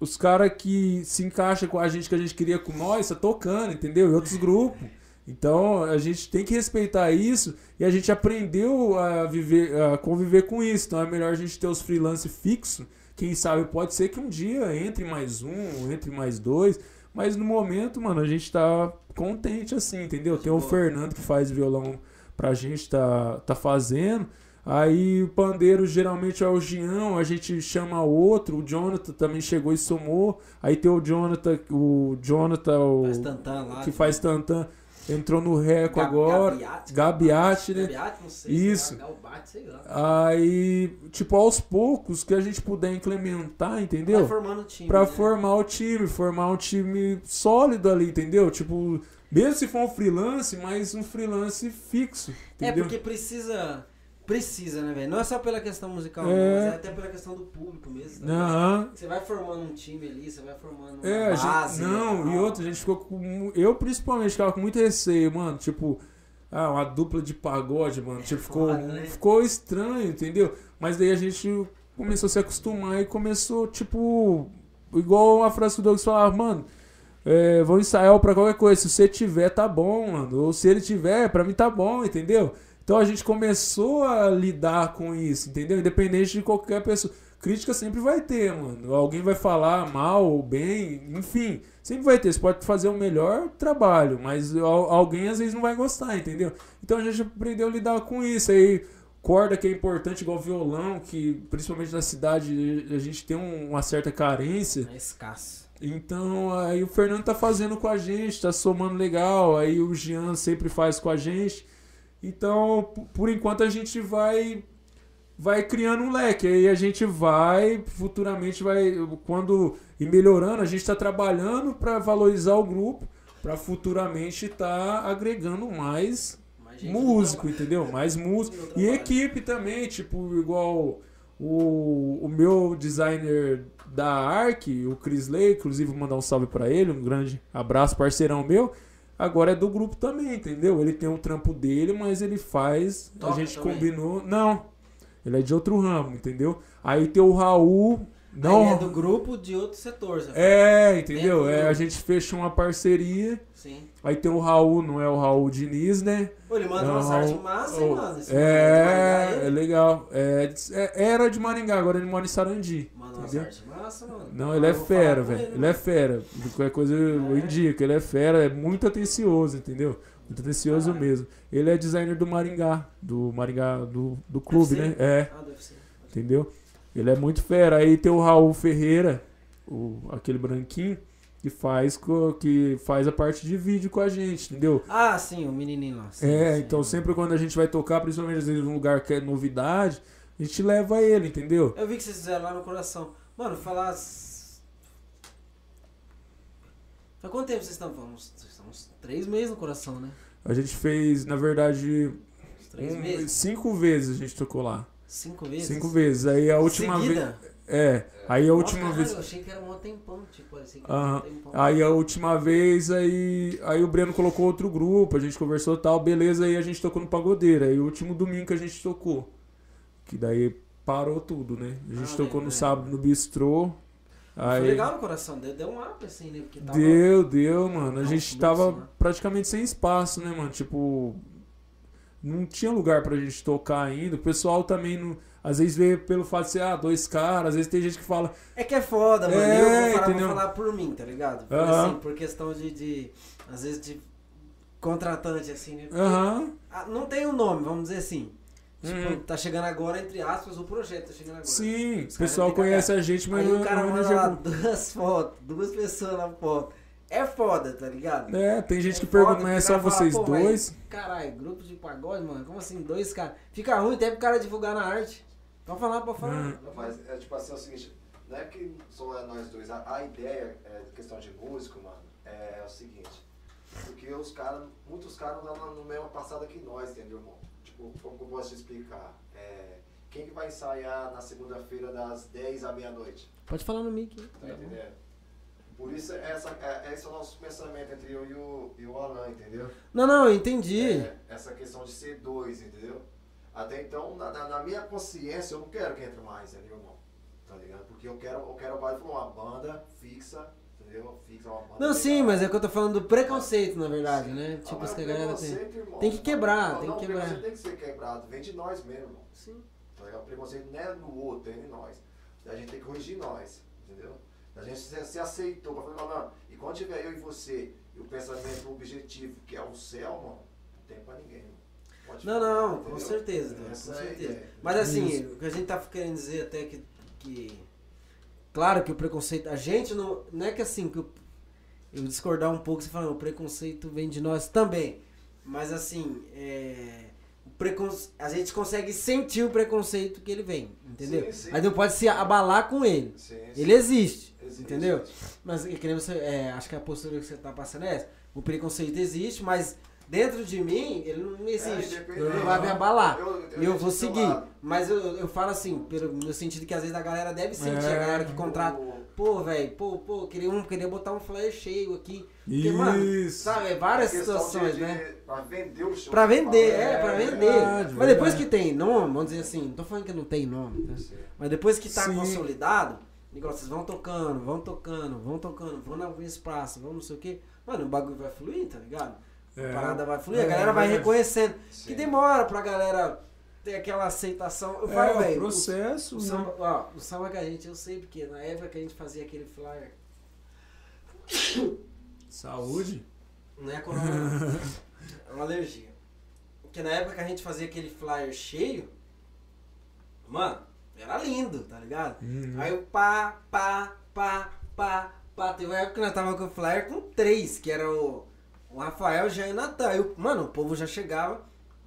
[SPEAKER 3] os caras que se encaixam com a gente, que a gente queria com nós, tá tocando, entendeu? Em outros grupos. Então a gente tem que respeitar isso e a gente aprendeu a viver, a conviver com isso. Então é melhor a gente ter os freelance fixos. Quem sabe pode ser que um dia entre mais um, entre mais dois. Mas no momento, mano, a gente tá contente assim, entendeu? Tem o. Fernando que faz violão pra gente, tá, tá fazendo. Aí o pandeiro geralmente é o Gião, a gente chama outro, o Jonathan também chegou e somou. Aí tem o Jonathan, o Jonathan, o
[SPEAKER 1] Faz tantã lá.
[SPEAKER 3] que faz tantã, entrou no Reco agora.
[SPEAKER 1] Gabiate,
[SPEAKER 3] Gabiate, né?
[SPEAKER 1] Gabiate, não sei.
[SPEAKER 3] Isso.
[SPEAKER 1] Sei lá, Galbate, sei lá.
[SPEAKER 3] Aí, tipo, aos poucos que a gente puder implementar, entendeu?
[SPEAKER 1] Vai formando o time.
[SPEAKER 3] Pra
[SPEAKER 1] né?
[SPEAKER 3] formar o time, formar um time sólido ali, entendeu? Tipo, mesmo se for um freelance, mas um freelance fixo,
[SPEAKER 1] É,
[SPEAKER 3] entendeu?
[SPEAKER 1] porque precisa. Precisa, né, velho? Não é só pela questão musical,
[SPEAKER 3] É.
[SPEAKER 1] não, mas é até pela questão do público mesmo. tá. Você vai formando um time ali, você vai formando
[SPEAKER 3] É, a
[SPEAKER 1] base.
[SPEAKER 3] gente, não,
[SPEAKER 1] tal.
[SPEAKER 3] e outra, a gente ficou com. Eu principalmente ficava com muito receio, mano. Tipo, ah, uma dupla de pagode, mano. Tipo, ficou,
[SPEAKER 1] foda, né?
[SPEAKER 3] ficou estranho, entendeu? Mas daí a gente começou a se acostumar e começou, tipo, igual uma frase que o Douglas falava, mano. É, vou ensaiar pra qualquer coisa. Se você tiver, tá bom, mano. Ou se ele tiver, pra mim tá bom, entendeu? Então a gente começou a lidar com isso, entendeu? Independente de qualquer pessoa. Crítica sempre vai ter, mano. Alguém vai falar mal ou bem, enfim. Sempre vai ter. Você pode fazer o melhor trabalho, mas al- alguém às vezes não vai gostar, entendeu? Então a gente aprendeu a lidar com isso. Aí, corda que é importante, igual violão, que principalmente na cidade a gente tem um- uma certa carência.
[SPEAKER 1] É escasso.
[SPEAKER 3] Então, aí o Fernando tá fazendo com a gente, tá somando legal. Aí o Jean sempre faz com a gente. Então, por enquanto a gente vai vai criando um leque. Aí a gente vai futuramente vai quando ir melhorando, a gente tá trabalhando para valorizar o grupo, para futuramente tá agregando mais
[SPEAKER 1] Mais
[SPEAKER 3] músico, entendeu? Mais músico. E equipe também, tipo, igual O, o meu designer da Arc, o Chris Lay, inclusive mandar um salve pra ele, um grande abraço, parceirão meu. Agora é do grupo também, entendeu? Ele tem o trampo dele, mas ele faz.
[SPEAKER 1] Toca
[SPEAKER 3] a gente
[SPEAKER 1] também?
[SPEAKER 3] combinou. Não. Ele é de outro ramo, entendeu? Aí tem o Raul. Não.
[SPEAKER 1] Aí é do grupo de outro setor, fala.
[SPEAKER 3] É, entendeu? É, a gente fecha uma parceria.
[SPEAKER 1] Sim.
[SPEAKER 3] Aí tem o Raul, não é o Raul Diniz, né?
[SPEAKER 1] Pô, ele manda
[SPEAKER 3] Não,
[SPEAKER 1] umas artes massa, hein, mano? Esse
[SPEAKER 3] É, é
[SPEAKER 1] aí.
[SPEAKER 3] legal. É, é- era de Maringá, agora ele mora em Sarandi.
[SPEAKER 1] Manda
[SPEAKER 3] entendeu?
[SPEAKER 1] artes massa, mano.
[SPEAKER 3] Não, ele é fera, velho. Ele, é fera. Qualquer coisa eu indico. Ele é fera, é muito atencioso, entendeu? Muito atencioso
[SPEAKER 1] Caralho.
[SPEAKER 3] mesmo. Ele é designer do Maringá, do Maringá, do, do clube, né? É,
[SPEAKER 1] Ah, deve ser.
[SPEAKER 3] entendeu? Ele é muito fera. Aí tem o Raul Ferreira, o, aquele branquinho, que faz, que faz a parte de vídeo com a gente, entendeu?
[SPEAKER 1] Ah, sim, o menininho lá. Sim,
[SPEAKER 3] É,
[SPEAKER 1] sim.
[SPEAKER 3] então sempre quando a gente vai tocar, principalmente às vezes num lugar que é novidade, a gente leva ele, entendeu?
[SPEAKER 1] Eu vi que vocês fizeram lá no coração. Mano, falar. Faz quanto tempo vocês estão? Uns, uns três meses no coração, né?
[SPEAKER 3] A gente fez, na verdade,
[SPEAKER 1] Uns três
[SPEAKER 3] um-
[SPEAKER 1] meses?
[SPEAKER 3] cinco vezes a gente tocou lá.
[SPEAKER 1] Cinco vezes?
[SPEAKER 3] Cinco vezes. Aí a última vez. É, aí a
[SPEAKER 1] Nossa,
[SPEAKER 3] última
[SPEAKER 1] caralho,
[SPEAKER 3] vez.
[SPEAKER 1] Eu achei que era um tempão, tipo,
[SPEAKER 3] Aham.
[SPEAKER 1] era um tempão.
[SPEAKER 3] Aí a última vez, aí, aí o Breno colocou outro grupo, a gente conversou tal, beleza, aí a gente tocou no Pagodeiro. Aí o último domingo que a gente tocou. Que daí parou tudo, né? A gente
[SPEAKER 1] Ah,
[SPEAKER 3] tocou no
[SPEAKER 1] lembro.
[SPEAKER 3] sábado no bistrô.
[SPEAKER 1] Foi
[SPEAKER 3] Aí
[SPEAKER 1] legal no coração, deu, deu um up assim, né? Porque tava.
[SPEAKER 3] deu, deu, mano. A gente tava praticamente sem espaço, né, mano? Tipo, não tinha lugar pra gente tocar ainda. O pessoal também não. Às vezes vê pelo fato de ser, ah, dois caras, às vezes tem gente que fala,
[SPEAKER 1] É que é foda, mano.
[SPEAKER 3] É,
[SPEAKER 1] eu vou falar,
[SPEAKER 3] entendeu?
[SPEAKER 1] vou falar por mim, tá ligado? Por, assim, por questão de, de. Às vezes de contratante, assim, né? Ah, não tem um nome, vamos dizer assim. Tipo,
[SPEAKER 3] Uhum.
[SPEAKER 1] tá chegando agora, entre aspas, o projeto tá chegando agora.
[SPEAKER 3] sim, o pessoal conhece a gente, mas
[SPEAKER 1] Aí
[SPEAKER 3] não
[SPEAKER 1] o cara manda lá duas fotos, duas pessoas na foto. É foda, tá ligado?
[SPEAKER 3] É, tem gente que
[SPEAKER 1] É foda,
[SPEAKER 3] pergunta, mas é só vocês
[SPEAKER 1] "Pô,
[SPEAKER 3] dois?
[SPEAKER 1] Caralho, grupo de pagode, mano. Como assim, dois caras? Fica ruim até pro cara divulgar na arte. Pode falar, pode falar.
[SPEAKER 3] Hum.
[SPEAKER 5] Não, mas é tipo assim, é o seguinte, não é que só é nós dois, a, a ideia, é, questão de músico, mano, é, o seguinte, porque os caras, muitos caras não dão no mesma passada que nós, entendeu, irmão? Tipo, como que eu posso te explicar? É, quem que vai ensaiar na segunda-feira das 10 à meia-noite?
[SPEAKER 1] Pode falar no mic.
[SPEAKER 5] Tá entendendo? Por isso, essa, é, esse é o nosso pensamento entre eu e o, e o Alan, entendeu?
[SPEAKER 1] Não, não, eu entendi.
[SPEAKER 5] É, essa questão de ser dois, entendeu? Até então, na, na- minha consciência, eu não quero que entre mais, entendeu, irmão? Tá ligado? Porque eu quero, eu quero uma banda fixa, entendeu? Fixa uma banda.
[SPEAKER 1] Não, sim,
[SPEAKER 5] legal.
[SPEAKER 1] mas é que eu tô falando do preconceito, na verdade,
[SPEAKER 5] Sim.
[SPEAKER 1] né?
[SPEAKER 5] Ah,
[SPEAKER 1] Tipo, isso que a galera tem.
[SPEAKER 5] irmão,
[SPEAKER 1] Tem que quebrar,
[SPEAKER 5] não,
[SPEAKER 1] tem
[SPEAKER 5] não,
[SPEAKER 1] que
[SPEAKER 5] o
[SPEAKER 1] quebrar.
[SPEAKER 5] preconceito tem que ser quebrado, vem de nós mesmo, irmão.
[SPEAKER 1] Sim.
[SPEAKER 5] Tá ligado? O preconceito não é no outro, é em nós. A gente tem que corrigir nós, entendeu? A gente se, se aceitou pra falar, não, e quando tiver eu e você, e o pensamento objetivo, que é o céu, mano, não tem pra ninguém, mano. Pode
[SPEAKER 1] Não,
[SPEAKER 5] falar,
[SPEAKER 1] não, com
[SPEAKER 5] entendeu?
[SPEAKER 1] certeza, Deus,
[SPEAKER 5] Essa
[SPEAKER 1] com
[SPEAKER 5] é
[SPEAKER 1] certeza.
[SPEAKER 5] ideia.
[SPEAKER 1] Mas assim,
[SPEAKER 3] Isso.
[SPEAKER 1] o que a gente tá querendo dizer até que, que. Claro que o preconceito. A gente não. Não é que assim, que eu, eu discordar um pouco, você fala, o preconceito vem de nós também. Mas assim, é. O preconce... A gente consegue sentir o preconceito que ele vem, entendeu?
[SPEAKER 5] Sim, sim.
[SPEAKER 1] Mas não pode se abalar com ele.
[SPEAKER 5] Sim.
[SPEAKER 1] Ele existe,
[SPEAKER 5] Existe.
[SPEAKER 1] entendeu? Mas que nem você, é, acho que a postura que você tá passando é essa. O preconceito existe, mas dentro de mim ele não existe.
[SPEAKER 5] É,
[SPEAKER 1] ele não vai me abalar.
[SPEAKER 5] Eu- eu-
[SPEAKER 1] E eu
[SPEAKER 5] eu
[SPEAKER 1] vou seguir. Mas eu, eu falo assim, pelo, no sentido que às vezes a galera deve sentir,
[SPEAKER 3] É.
[SPEAKER 1] a galera que contrata. Pô, velho, pô, pô, queria, um, queria botar um flyer cheio aqui. Porque, mano,
[SPEAKER 3] Isso.
[SPEAKER 1] sabe, é várias situações,
[SPEAKER 5] de-
[SPEAKER 1] né?
[SPEAKER 5] Pra vender o show.
[SPEAKER 1] Pra vender,
[SPEAKER 5] Fala,
[SPEAKER 1] é, pra vender.
[SPEAKER 3] verdade,
[SPEAKER 1] Mas depois
[SPEAKER 3] verdade.
[SPEAKER 1] que tem nome, vamos dizer assim, não tô falando que não tem nome, né?
[SPEAKER 5] Sim.
[SPEAKER 1] Mas depois que tá
[SPEAKER 3] Sim.
[SPEAKER 1] consolidado, negócio, vocês vão tocando, vão tocando, vão tocando, vão na espaço, vão não sei o quê. Mano, o bagulho vai fluir, tá ligado?
[SPEAKER 3] É.
[SPEAKER 1] A parada vai fluir, a
[SPEAKER 3] É,
[SPEAKER 1] galera vai
[SPEAKER 3] verdade.
[SPEAKER 1] reconhecendo.
[SPEAKER 5] Sim.
[SPEAKER 1] Que demora pra galera ter aquela aceitação. Eu
[SPEAKER 3] É,
[SPEAKER 1] falo,
[SPEAKER 3] o
[SPEAKER 1] velho, o,
[SPEAKER 3] processo,
[SPEAKER 1] o
[SPEAKER 3] né?
[SPEAKER 1] samba, ó, o samba que a gente, eu sei porque na época que a gente fazia aquele flyer,
[SPEAKER 3] Saúde.
[SPEAKER 1] não é corona, é uma alergia. Porque na época que a gente fazia aquele flyer cheio, mano, era lindo, tá ligado?
[SPEAKER 3] Uhum.
[SPEAKER 1] Aí o pá, pá, pá, pá, pá. Teve uma época que nós tava com o flyer com três, que era o, o Rafael, Jean e o Natan. Aí, o- mano, o povo já chegava.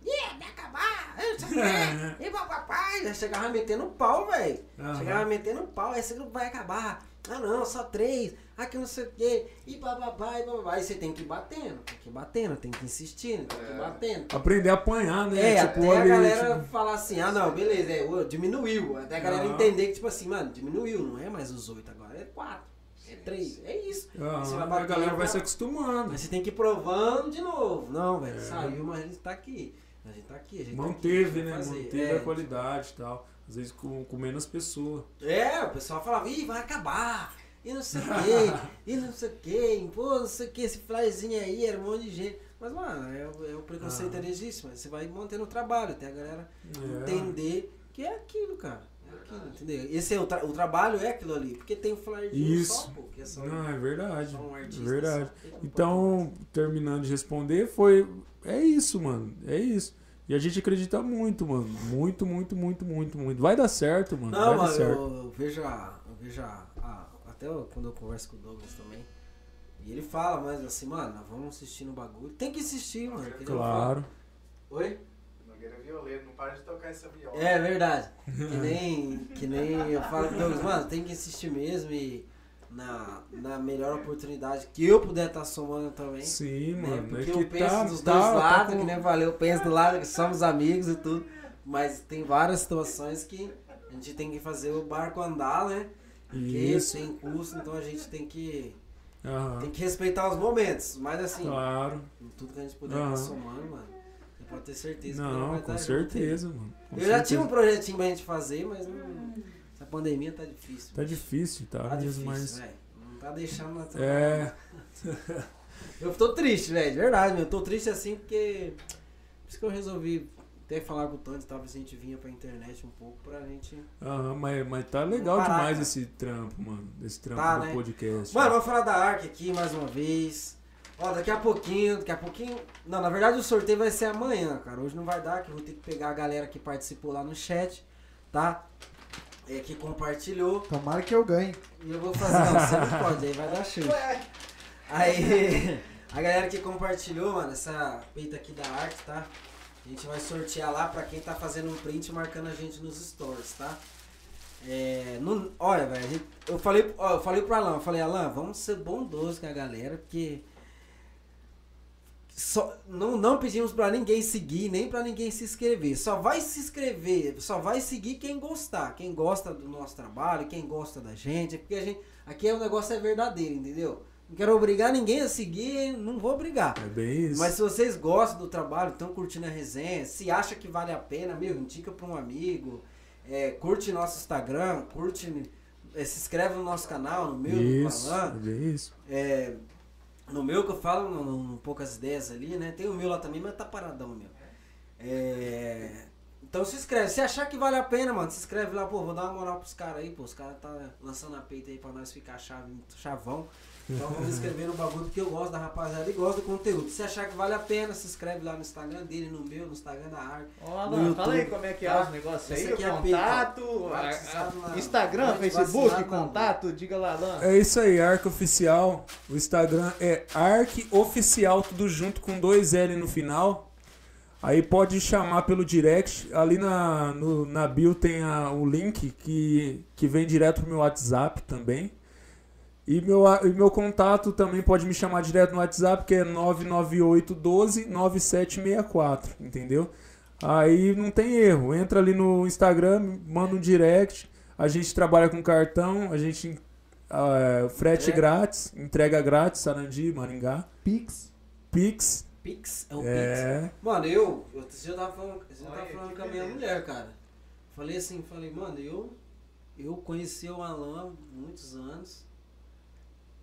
[SPEAKER 1] Yeah, vai acabar! Eu sei o quê, E papai, já chegava metendo pau, velho.
[SPEAKER 3] Aham.
[SPEAKER 1] Chegava metendo pau, esse grupo vai acabar. Ah não, só três. Ah que não sei o quê. E bababá, e bababá. Aí você tem que ir batendo, tem que ir batendo, tem que ir insistindo, tem que ir
[SPEAKER 5] É.
[SPEAKER 1] batendo.
[SPEAKER 3] Aprender a apanhar, né?
[SPEAKER 1] É,
[SPEAKER 3] tipo,
[SPEAKER 1] até a
[SPEAKER 3] ali,
[SPEAKER 1] galera
[SPEAKER 3] tipo,
[SPEAKER 1] falar assim, ah não, beleza, é, diminuiu. Até a galera
[SPEAKER 3] Aham.
[SPEAKER 1] entender que, tipo assim, mano, diminuiu, não é mais os oito agora, é quatro, é três, é isso.
[SPEAKER 3] ah,
[SPEAKER 1] Você vai
[SPEAKER 3] a galera vai se acostumando.
[SPEAKER 1] Mas você tem que ir provando de novo. Não, velho,
[SPEAKER 3] É.
[SPEAKER 1] saiu, mas a gente tá aqui. A gente tá aqui, a gente
[SPEAKER 3] Manteve,
[SPEAKER 1] tá aqui,
[SPEAKER 3] né?
[SPEAKER 1] fazer.
[SPEAKER 3] Manteve
[SPEAKER 1] É,
[SPEAKER 3] a qualidade e tal. Às vezes com, com menos pessoa.
[SPEAKER 1] É, o pessoal falava, ih, vai acabar. E não sei o quê, e não sei o quê, pô, não sei o quê, esse flyzinho aí, era um monte de gente. Mas, mano, é, o- é o preconceito
[SPEAKER 3] Ah.
[SPEAKER 1] existe, mas você vai mantendo o trabalho, até a galera
[SPEAKER 3] É.
[SPEAKER 1] entender que é aquilo, cara. É aquilo, entendeu? Esse é o, tra- o trabalho é aquilo ali, porque tem o flyzinho
[SPEAKER 3] Isso.
[SPEAKER 1] só, pô, que é só,
[SPEAKER 3] Não, é verdade.
[SPEAKER 1] só um artista.
[SPEAKER 3] É verdade.
[SPEAKER 1] só,
[SPEAKER 3] Então, terminando de responder, foi. É isso, mano. É isso. E a gente acredita muito, mano. Muito, muito, muito, muito, muito. Vai dar certo, mano.
[SPEAKER 1] Não,
[SPEAKER 3] Vai dar
[SPEAKER 1] mano,
[SPEAKER 3] certo.
[SPEAKER 1] eu, eu vejo a. Eu vejo a, a- Até eu- quando eu converso com o Douglas também. E ele fala, mas assim, mano, nós vamos assistir no bagulho. Tem que assistir, mano. que
[SPEAKER 3] Claro.
[SPEAKER 1] Oi?
[SPEAKER 5] Nogueira é violeiro, não para de tocar essa viola.
[SPEAKER 1] É verdade. Que nem, que nem eu falo com o Douglas, mano, tem que assistir mesmo e na, na melhor oportunidade que eu puder estar somando também.
[SPEAKER 3] Sim,
[SPEAKER 1] né?
[SPEAKER 3] mano.
[SPEAKER 1] Porque
[SPEAKER 3] é
[SPEAKER 1] eu penso
[SPEAKER 3] tá,
[SPEAKER 1] dos
[SPEAKER 3] tá,
[SPEAKER 1] dois
[SPEAKER 3] tá
[SPEAKER 1] lados,
[SPEAKER 3] com-
[SPEAKER 1] que nem valeu, eu penso do lado que somos amigos e tudo. Mas tem várias situações que a gente tem que fazer o barco andar, né? Porque
[SPEAKER 3] Isso.
[SPEAKER 1] tem custo, então a gente tem que,
[SPEAKER 3] Aham.
[SPEAKER 1] tem que respeitar os momentos. Mas assim,
[SPEAKER 3] Claro.
[SPEAKER 1] tudo que a gente puder estar somando, mano, pode ter certeza que
[SPEAKER 3] Não,
[SPEAKER 1] vai
[SPEAKER 3] com certeza, mano. Com.
[SPEAKER 1] Eu já
[SPEAKER 3] certeza.
[SPEAKER 1] tinha um projetinho pra gente fazer, mas não, pandemia tá difícil.
[SPEAKER 3] Tá difícil, tá?
[SPEAKER 1] Tá difícil,
[SPEAKER 3] mas.
[SPEAKER 1] velho. Não tá deixando
[SPEAKER 3] É.
[SPEAKER 1] Eu tô triste, velho, de verdade, meu. Eu tô triste assim porque. Por isso que eu resolvi até falar com o Tony, talvez a gente vinha pra internet um pouco pra gente.
[SPEAKER 3] Aham, mas, mas tá legal
[SPEAKER 1] Parar,
[SPEAKER 3] demais
[SPEAKER 1] cara.
[SPEAKER 3] esse trampo, mano. Esse trampo
[SPEAKER 1] Tá,
[SPEAKER 3] do
[SPEAKER 1] né?
[SPEAKER 3] podcast.
[SPEAKER 1] Mano, vamos falar da Ark aqui mais uma vez. Ó, daqui a pouquinho, daqui a pouquinho. Não, na verdade o sorteio vai ser amanhã, cara. Hoje não vai dar, que eu vou ter que pegar a galera que participou lá no chat, tá? É, que compartilhou.
[SPEAKER 2] Tomara que eu ganhe.
[SPEAKER 1] E eu vou fazer, não, você não pode, aí vai dar chute. Aí, a galera que compartilhou, mano, essa peita aqui da arte, tá? A gente vai sortear lá pra quem tá fazendo um print marcando a gente nos stories, tá? É, não- olha, velho, eu falei, ó, eu falei pro Alan, eu falei, Alan, vamos ser bondosos com a galera, porque só, não, não pedimos pra ninguém seguir, nem pra ninguém se inscrever. Só vai se inscrever, só vai seguir quem gostar. Quem gosta do nosso trabalho, quem gosta da gente. Porque a gente. Aqui o negócio é verdadeiro, entendeu? Não quero obrigar ninguém a seguir, não vou obrigar.
[SPEAKER 3] É bem isso.
[SPEAKER 1] Mas se vocês gostam do trabalho, estão curtindo a resenha, se acha que vale a pena, meu, indica pra um amigo, é, curte nosso Instagram, curte, é, se inscreve no nosso canal, no meu, no
[SPEAKER 3] isso.
[SPEAKER 1] Alan.
[SPEAKER 3] É bem isso.
[SPEAKER 1] É, no meu que eu falo, no, no- poucas ideias ali, né? Tem o meu lá também, mas tá paradão meu. É, então se inscreve. Se achar que vale a pena, mano, se inscreve lá, pô, vou dar uma moral pros caras aí, pô. Os caras tá lançando a peita aí pra nós ficar chave, chavão. Então vamos inscrever no bagulho porque eu gosto da rapaziada e gosto do conteúdo. Se achar que vale a pena, se inscreve lá no Instagram dele, no meu, no Instagram da Arte.
[SPEAKER 4] Ó,
[SPEAKER 1] No
[SPEAKER 4] Alan, fala aí como é que é
[SPEAKER 1] tá?
[SPEAKER 4] os negócios aí, o
[SPEAKER 1] aqui é a
[SPEAKER 4] contato, a- Instagram,
[SPEAKER 1] vai
[SPEAKER 4] Facebook, contato, diga lá, Alan.
[SPEAKER 3] É isso aí, Arc Oficial. O Instagram é Arc Oficial, tudo junto com dois L no final. Aí pode chamar pelo direct. Ali na, no- na bio tem a- o link que, que vem direto pro meu WhatsApp também. E meu, e meu contato também pode me chamar direto no WhatsApp, que é 998 12 9764, entendeu? Aí não tem erro. Entra ali no Instagram, manda um direct. A gente trabalha com cartão, a gente ah, frete
[SPEAKER 1] É.
[SPEAKER 3] grátis, entrega grátis, Sarandi, Maringá.
[SPEAKER 2] Pix.
[SPEAKER 3] Pix.
[SPEAKER 1] Pix é o Pix.
[SPEAKER 3] É.
[SPEAKER 1] Mano, eu, eu, eu tava falando, eu tava
[SPEAKER 4] Olha,
[SPEAKER 1] falando com a minha
[SPEAKER 4] beleza.
[SPEAKER 1] mulher, cara. Falei assim, falei, mano, eu, eu conheci o Alan há muitos anos.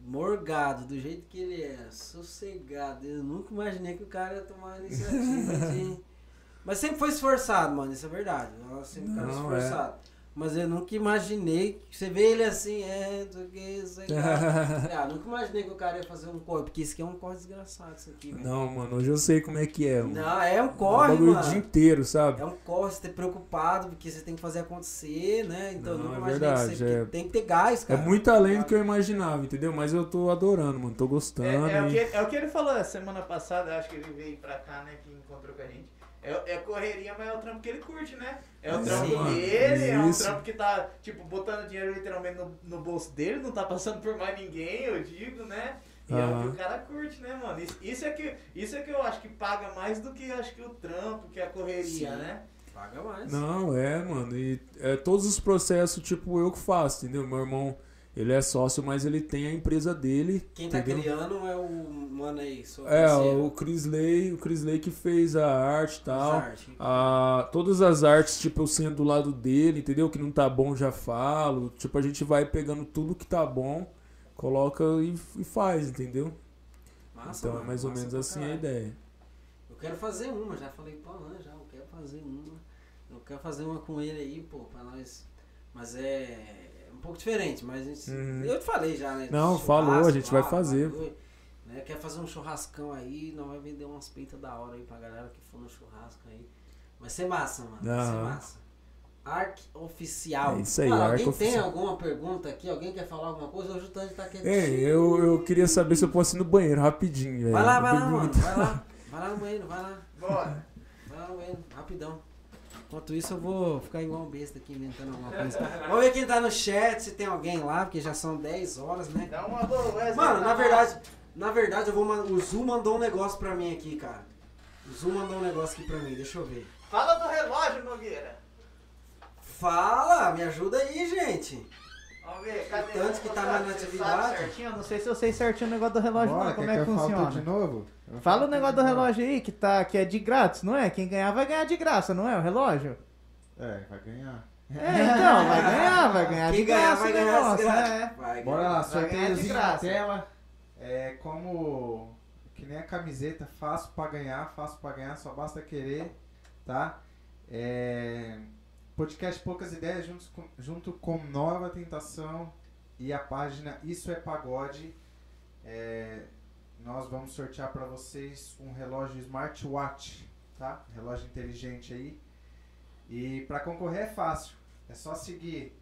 [SPEAKER 1] Morgado, do jeito que ele é, sossegado. Eu nunca imaginei que o cara ia tomar a iniciativa de. Mas sempre foi esforçado, mano, isso é verdade. Ela sempre foi esforçado. Mas eu nunca imaginei. que Você vê ele assim, é, não sei o que, isso aí. Ah, nunca imaginei que o cara ia fazer um corre, porque isso aqui é um corre desgraçado, isso aqui, velho.
[SPEAKER 3] Não, mano, hoje eu sei como é que é. Mano.
[SPEAKER 1] Não, é um
[SPEAKER 3] É um
[SPEAKER 1] corre,
[SPEAKER 3] bagulho o
[SPEAKER 1] mano.
[SPEAKER 3] dia inteiro, sabe?
[SPEAKER 1] É um corre, você ter preocupado, porque você tem que fazer acontecer, né? Então eu
[SPEAKER 3] Não,
[SPEAKER 1] nunca
[SPEAKER 3] é
[SPEAKER 1] imaginei
[SPEAKER 3] verdade,
[SPEAKER 1] que você
[SPEAKER 3] é-
[SPEAKER 1] tem que ter gás,
[SPEAKER 3] É
[SPEAKER 1] cara.
[SPEAKER 3] muito além do que eu imaginava, entendeu? Mas eu tô adorando, mano. Tô gostando.
[SPEAKER 4] É, é o
[SPEAKER 3] e-
[SPEAKER 4] que, é o que ele falou semana passada, acho que ele veio pra cá, né, que encontrou com a gente. É, é correria, mas é o trampo que ele curte, né? É o trampo
[SPEAKER 3] mano,
[SPEAKER 4] dele, é um
[SPEAKER 3] isso.
[SPEAKER 4] trampo que tá, tipo, botando dinheiro literalmente no, no bolso dele, não tá passando por mais ninguém, eu digo, né? E é o que o cara curte, né, mano? Isso, isso é que, isso é que eu acho que paga mais do que acho que o trampo, que a correria,
[SPEAKER 1] Sim.
[SPEAKER 4] né?
[SPEAKER 1] Paga mais.
[SPEAKER 3] Não, é, mano. E é, todos os processos, tipo, eu que faço, entendeu? Meu irmão, ele é sócio, mas ele tem a empresa dele.
[SPEAKER 1] Quem tá
[SPEAKER 3] entendeu?
[SPEAKER 1] criando é o mano aí,
[SPEAKER 3] É, o Crisley, o Crisley que fez a arte e tal.
[SPEAKER 1] Arte.
[SPEAKER 3] Ah, todas as artes, tipo, eu sendo do lado dele, entendeu? Que não tá bom, já falo. Tipo, a gente vai pegando tudo que tá bom, coloca e, e faz, entendeu?
[SPEAKER 1] Massa,
[SPEAKER 3] então é
[SPEAKER 1] mano,
[SPEAKER 3] mais ou menos
[SPEAKER 1] pra
[SPEAKER 3] assim a
[SPEAKER 1] caralho.
[SPEAKER 3] ideia.
[SPEAKER 1] Eu quero fazer uma, já falei pro Alan, já, eu quero fazer uma. Eu quero fazer uma com ele aí, pô, pra nós. Mas é pouco diferente, mas gente,
[SPEAKER 3] Uhum.
[SPEAKER 1] eu te falei já, né?
[SPEAKER 3] Não, falou, a gente vai fazer.
[SPEAKER 1] bagulho, Né? Quer fazer um churrascão aí, nós vai vender umas peitas da hora aí pra galera que for no churrasco aí. Vai ser massa, mano. Vai ser massa. Arc oficial.
[SPEAKER 3] É isso aí, Arc
[SPEAKER 1] alguém tem alguma pergunta aqui? Alguém quer falar alguma coisa? Hoje o Tandy tá quietinho.
[SPEAKER 3] Ei, eu, eu queria saber se eu posso ir no banheiro rapidinho.
[SPEAKER 1] Vai lá, vai lá, mano. Vai lá. Vai lá no banheiro, vai lá.
[SPEAKER 4] Bora.
[SPEAKER 1] Vai lá no banheiro, rapidão. Enquanto isso, eu vou ficar igual um besta aqui inventando alguma coisa. Vamos ver quem tá no chat, se tem alguém lá, porque já são 10 horas, né?
[SPEAKER 4] Dá uma boa, Wesley.
[SPEAKER 1] Mano, na verdade, na verdade, eu vou o Zu mandou um negócio pra mim aqui, cara. O Zu mandou um negócio aqui pra mim, deixa eu ver.
[SPEAKER 4] Fala do relógio, Nogueira.
[SPEAKER 1] Fala, me ajuda aí, gente.
[SPEAKER 4] Vamos ver, cadê?
[SPEAKER 1] Tanto que tá na atividade.
[SPEAKER 4] certinho? Eu não sei se eu sei certinho o negócio do relógio,
[SPEAKER 2] Bora,
[SPEAKER 4] não. Como é que
[SPEAKER 2] que
[SPEAKER 4] funciona?
[SPEAKER 2] de novo? Eu
[SPEAKER 4] Fala o negócio do
[SPEAKER 2] de
[SPEAKER 4] relógio aí, que, tá, que é de grátis, não é? Quem ganhar vai ganhar de graça, não é? O relógio?
[SPEAKER 2] É, vai ganhar.
[SPEAKER 4] É, então, vai ganhar, vai ganhar
[SPEAKER 1] Quem
[SPEAKER 4] de
[SPEAKER 1] ganhar
[SPEAKER 4] graça
[SPEAKER 1] vai ganhar
[SPEAKER 4] negócio,
[SPEAKER 1] esse
[SPEAKER 4] é.
[SPEAKER 1] Vai,
[SPEAKER 2] Bora lá,
[SPEAKER 4] de
[SPEAKER 2] sorteiozinho na
[SPEAKER 4] graça.
[SPEAKER 2] tela. É como. Que nem a camiseta, fácil pra ganhar, fácil pra ganhar, só basta querer, tá? É, podcast Poucas Ideias junto com, junto com Nova Tentação e a página Isso é Pagode. É, nós vamos sortear pra vocês um relógio smartwatch, tá? Relógio inteligente aí. E pra concorrer é fácil. É só seguir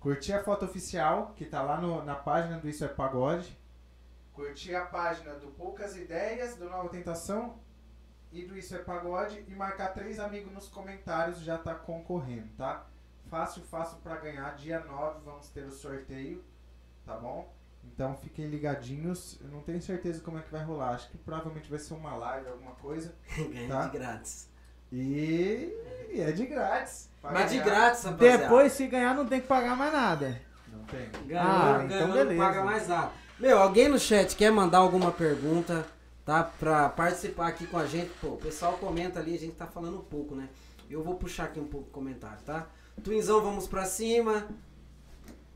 [SPEAKER 2] Curtir a foto oficial, que tá lá no- na página do Isso é Pagode. Curtir a página do Poucas Ideias, do Nova Tentação e do Isso é Pagode. E marcar três amigos nos comentários, já tá concorrendo, tá? Fácil, fácil pra ganhar. Dia 9 vamos ter o sorteio, tá bom? Então fiquem ligadinhos. Eu não tenho certeza como é que vai rolar. Acho que provavelmente vai ser uma live, alguma coisa.
[SPEAKER 1] Ganha
[SPEAKER 2] Tá.
[SPEAKER 1] de grátis.
[SPEAKER 2] E, e é de grátis.
[SPEAKER 1] Mas de
[SPEAKER 2] ganhar.
[SPEAKER 1] grátis, rapaziada.
[SPEAKER 4] Depois, se ganhar, não tem que pagar mais nada.
[SPEAKER 2] Não tem.
[SPEAKER 1] Ganhou,
[SPEAKER 4] Ah,
[SPEAKER 1] ganhou,
[SPEAKER 4] então
[SPEAKER 1] não
[SPEAKER 4] beleza.
[SPEAKER 1] paga mais nada. Meu, alguém no chat quer mandar alguma pergunta, tá? Pra participar aqui com a gente. Pô, o pessoal comenta ali, a gente tá falando um pouco, né? Eu vou puxar aqui um pouco o comentário, tá? Twinzão, vamos pra cima.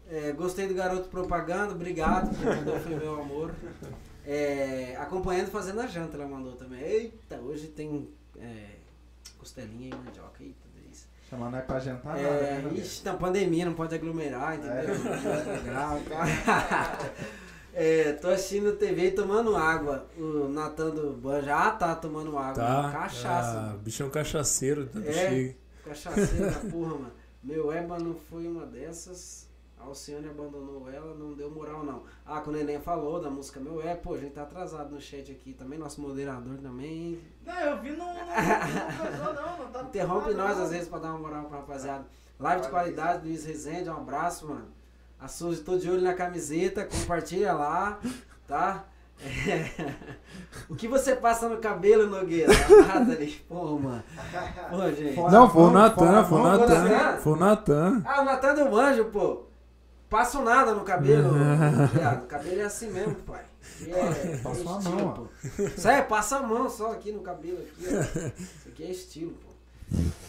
[SPEAKER 1] É, gostei do garoto propaganda, obrigado. Foi meu amor. É, acompanhando fazendo a janta, ela mandou também. Eita, hoje tem é, costelinha e mandioca. Eita, delícia.
[SPEAKER 2] Chamar nós pra jantar,
[SPEAKER 1] É,
[SPEAKER 2] nada, né,
[SPEAKER 1] ixi, tá pandemia, não pode aglomerar, entendeu?
[SPEAKER 2] É.
[SPEAKER 1] Não é tô assistindo TV e tomando água. O Natan do Banja, ah, tá tomando água.
[SPEAKER 3] Tá?
[SPEAKER 1] Cachaça.
[SPEAKER 3] Ah, bichão cachaceiro, tá
[SPEAKER 1] É.
[SPEAKER 3] cheio.
[SPEAKER 1] Cachaceiro da porra, mano. Meu ébano foi uma dessas. A Alcione abandonou ela, não deu moral não. Ah, que o Neném falou da música Meu É, pô, a gente tá atrasado no chat aqui também, nosso moderador também.
[SPEAKER 4] Não, eu vi no. Não, não, não, não tá
[SPEAKER 1] Interrompe nós às vezes pra dar uma moral pra rapaziada. Live de qualidade, Luiz Rezende, um abraço, mano. A Suzy, tô de olho na camiseta, compartilha lá, tá? É. O que você passa no cabelo, Nogueira? Nada ali, porra, mano. Pô, gente.
[SPEAKER 2] Fora
[SPEAKER 3] Não,
[SPEAKER 2] a
[SPEAKER 3] foi o Natan,
[SPEAKER 2] a
[SPEAKER 3] foi o
[SPEAKER 1] Natan.
[SPEAKER 3] Foi o Natan.
[SPEAKER 1] Ah, o Natan do Anjo, pô. Passo nada no cabelo, viado. O cabelo é assim mesmo, pai. É,
[SPEAKER 2] Passa
[SPEAKER 1] é estilo,
[SPEAKER 2] mão,
[SPEAKER 1] pô. Sério, passa a mão só aqui no cabelo. Aqui, ó. Isso aqui é estilo, pô.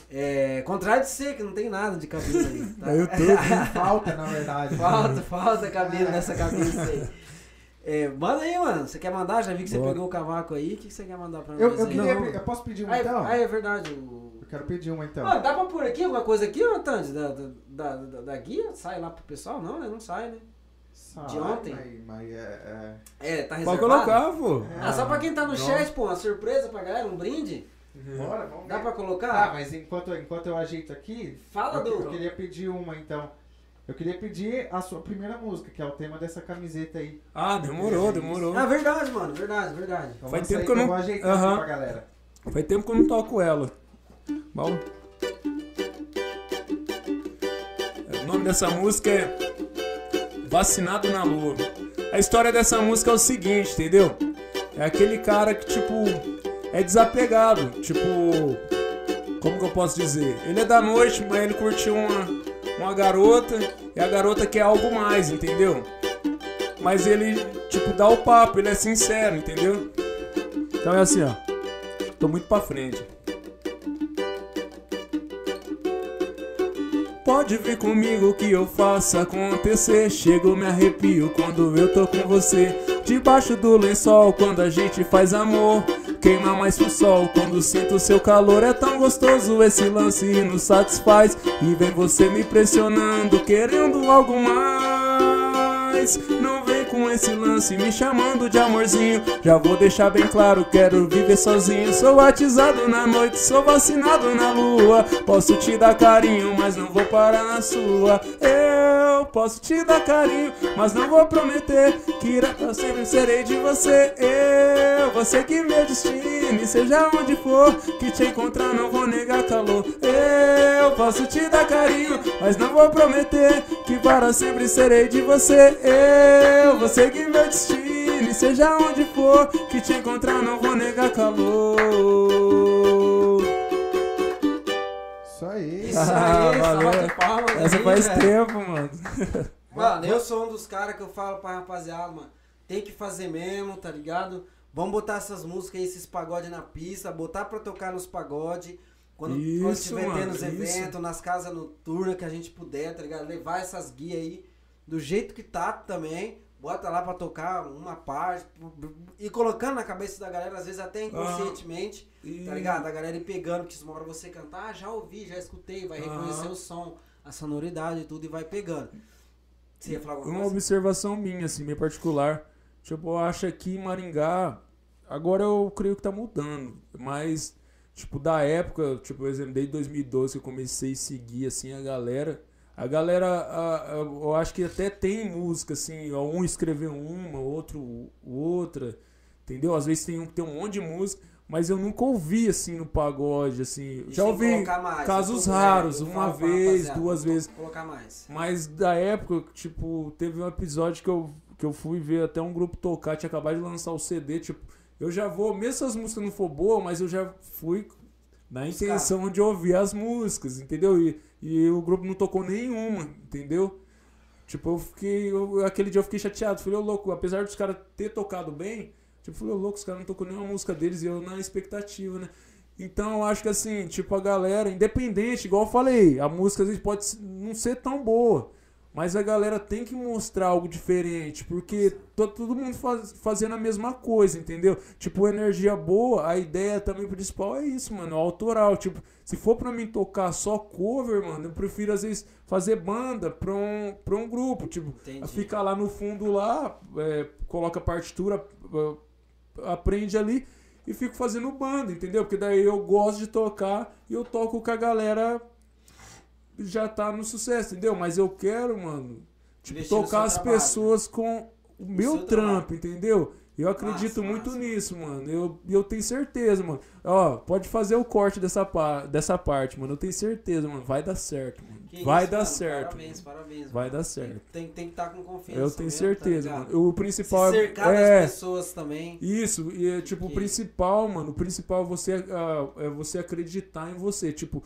[SPEAKER 1] É, contrário de você, que não tem nada de cabelo aí. Tá?
[SPEAKER 3] Eu tô.
[SPEAKER 2] Falta, na verdade.
[SPEAKER 1] Falta, falta cabelo nessa cabeça aí. É, manda aí, mano. Você quer mandar? Já vi que você pegou o cavaco aí. O que você quer mandar pra nós
[SPEAKER 2] Eu, eu queria.
[SPEAKER 3] Não.
[SPEAKER 2] Eu posso pedir uma
[SPEAKER 1] Ah, é,
[SPEAKER 2] então?
[SPEAKER 1] ah, é verdade. O...
[SPEAKER 2] Eu quero pedir uma então.
[SPEAKER 1] Mano, dá pra pôr aqui alguma coisa aqui, ô Tandy? Da, da, da, da- da guia? Sai lá pro pessoal? Não, né? Não sai, né?
[SPEAKER 2] Sai,
[SPEAKER 1] de ontem?
[SPEAKER 2] Mas, mas é,
[SPEAKER 1] É, tá
[SPEAKER 3] Pode
[SPEAKER 1] reservado?
[SPEAKER 3] colocar, pô.
[SPEAKER 1] Ah, só pra quem tá no
[SPEAKER 3] Não.
[SPEAKER 1] chat, pô, uma surpresa pra galera, um brinde.
[SPEAKER 2] É. Bora, vamos
[SPEAKER 1] Dá
[SPEAKER 2] ver.
[SPEAKER 1] pra colocar?
[SPEAKER 2] mas enquanto, enquanto eu ajeito aqui,
[SPEAKER 1] Fala
[SPEAKER 2] eu,
[SPEAKER 1] do-
[SPEAKER 2] eu queria pedir uma então. Eu queria pedir a sua primeira música, que é o tema dessa camiseta aí.
[SPEAKER 3] Ah, demorou, demorou.
[SPEAKER 1] Ah, verdade, mano, verdade, verdade.
[SPEAKER 2] Então
[SPEAKER 3] Faz tempo
[SPEAKER 2] aí
[SPEAKER 3] que eu não-
[SPEAKER 2] vou ajeitar
[SPEAKER 3] Aham.
[SPEAKER 2] aqui pra galera.
[SPEAKER 3] Faz tempo que eu não toco ela. Mal. O nome dessa música é Vacinado na Lua. A história dessa música é o seguinte, entendeu? É aquele cara que, tipo, é desapegado. Tipo, como que eu posso dizer? Ele é da noite, mas ele curtiu uma, uma garota e a garota quer algo mais, entendeu? Mas ele, tipo, dá o papo, ele é sincero, entendeu? Então é assim, ó. Tô muito pra frente. Pode vir comigo que eu faço acontecer. Chego, me arrepio quando eu tô com você. Debaixo do lençol, quando a gente faz amor. Queima mais que o sol quando sinto seu calor. É tão gostoso esse lance nos satisfaz. E vem você me pressionando, querendo algo mais. Não vem com esse lance me chamando de amorzinho. Já vou deixar bem claro, quero viver sozinho. Sou batizado na noite, sou vacinado na lua. Posso te dar carinho, mas não vou parar na sua. Eu posso te dar carinho, mas não vou prometer que pra sempre serei de você. Eu, você que meu destino, seja onde for que te encontrar, não vou negar calor. Eu posso te dar carinho, mas não vou prometer que para sempre serei de você. Eu, você que meu destino, seja onde for que te encontrar, não vou negar calor.
[SPEAKER 2] Aí.
[SPEAKER 1] Isso
[SPEAKER 3] Ah,
[SPEAKER 1] aí,
[SPEAKER 3] valeu.
[SPEAKER 1] salva de palmas
[SPEAKER 3] Essa
[SPEAKER 1] aí,
[SPEAKER 3] faz
[SPEAKER 1] velho.
[SPEAKER 3] tempo, mano.
[SPEAKER 1] Mano, eu sou um dos caras que eu falo pra rapaziada, mano, tem que fazer mesmo, tá ligado? Vamos botar essas músicas aí, esses pagode na pista, botar pra tocar nos pagode. Quando, quando
[SPEAKER 3] Isso,
[SPEAKER 1] estiver
[SPEAKER 3] mano,
[SPEAKER 1] tendo os eventos, nas casas noturnas que a gente puder, tá ligado? Levar essas guias aí do jeito que tá também. Bota lá pra tocar uma parte. E colocando na cabeça da galera, às vezes até inconscientemente, tá ligado? A galera ir pegando, que uma hora você cantar, ah, já ouvi, já escutei, vai reconhecer
[SPEAKER 3] Aham.
[SPEAKER 1] o som, a sonoridade e tudo e vai pegando. Você ia falar alguma
[SPEAKER 3] Uma
[SPEAKER 1] coisa?
[SPEAKER 3] observação minha, assim, meio particular. Tipo, eu acho que em Maringá, agora eu creio que tá mudando. Mas, tipo, da época, tipo, por exemplo, desde 2012 que eu comecei a seguir, assim, a galera. A galera, a- a- eu acho que até tem música, assim, um escreveu uma, outro outra, entendeu? Às vezes tem um que tem um monte de música, mas eu nunca ouvi, assim, no pagode, assim.
[SPEAKER 1] E
[SPEAKER 3] Já ouvi
[SPEAKER 1] mais,
[SPEAKER 3] casos
[SPEAKER 1] eu tô-
[SPEAKER 3] raros, uma
[SPEAKER 1] falo
[SPEAKER 3] vez, duas vezes.
[SPEAKER 1] Colocar mais.
[SPEAKER 3] Mas da época, tipo, teve um episódio que eu, que eu fui ver até um grupo tocar, tinha acabado de lançar o CD, tipo, eu já vou, mesmo se as músicas não for boas, mas eu já fui na
[SPEAKER 1] Buscar.
[SPEAKER 3] intenção de ouvir as músicas, entendeu? E, e o grupo não tocou nenhuma, entendeu? Tipo, eu fiquei. eu- aquele dia eu fiquei chateado. Falei, ô louco, apesar dos caras ter tocado bem, tipo, falei, ô louco, os caras não tocou nenhuma música deles e eu na expectativa, né? Então eu acho que assim, tipo, a galera, independente, igual eu falei, a música às vezes pode não ser tão boa. Mas a galera tem que mostrar algo diferente, porque to- todo mundo faz- fazendo a mesma coisa, entendeu? Tipo, energia boa, a ideia também principal é isso, mano, é autoral. Tipo, se for pra mim tocar só cover, mano, eu prefiro às vezes fazer banda pra um, pra um grupo. Tipo,
[SPEAKER 1] Entendi.
[SPEAKER 3] fica lá no fundo lá, é, coloca partitura, é, aprende ali e fico fazendo banda, entendeu? Porque daí eu gosto de tocar e eu toco com a galera já tá no sucesso, entendeu? Mas eu quero, mano, tipo,
[SPEAKER 1] Investir
[SPEAKER 3] tocar as
[SPEAKER 1] trabalho,
[SPEAKER 3] pessoas com o meu
[SPEAKER 1] seu
[SPEAKER 3] trampo,
[SPEAKER 1] trabalho.
[SPEAKER 3] entendeu? Eu acredito
[SPEAKER 1] Massa,
[SPEAKER 3] muito
[SPEAKER 1] massa.
[SPEAKER 3] nisso, mano. Eu, eu tenho certeza, mano. Ó, pode fazer o corte dessa, pa dessa parte, mano. Eu tenho certeza, mano. Vai dar certo, mano.
[SPEAKER 1] Que
[SPEAKER 3] Vai
[SPEAKER 1] isso,
[SPEAKER 3] dar
[SPEAKER 1] mano,
[SPEAKER 3] certo.
[SPEAKER 1] Parabéns,
[SPEAKER 3] mano.
[SPEAKER 1] parabéns.
[SPEAKER 3] Vai
[SPEAKER 1] mano.
[SPEAKER 3] dar certo.
[SPEAKER 1] Tem, tem que estar com confiança.
[SPEAKER 3] Eu tenho
[SPEAKER 1] mesmo,
[SPEAKER 3] certeza,
[SPEAKER 1] tá
[SPEAKER 3] mano. O principal
[SPEAKER 1] Se
[SPEAKER 3] é.
[SPEAKER 1] cercar
[SPEAKER 3] é,
[SPEAKER 1] das pessoas também.
[SPEAKER 3] isso, e é, tipo, o
[SPEAKER 1] Que-
[SPEAKER 3] principal, mano, o principal é você, ah, é você acreditar em você. Tipo,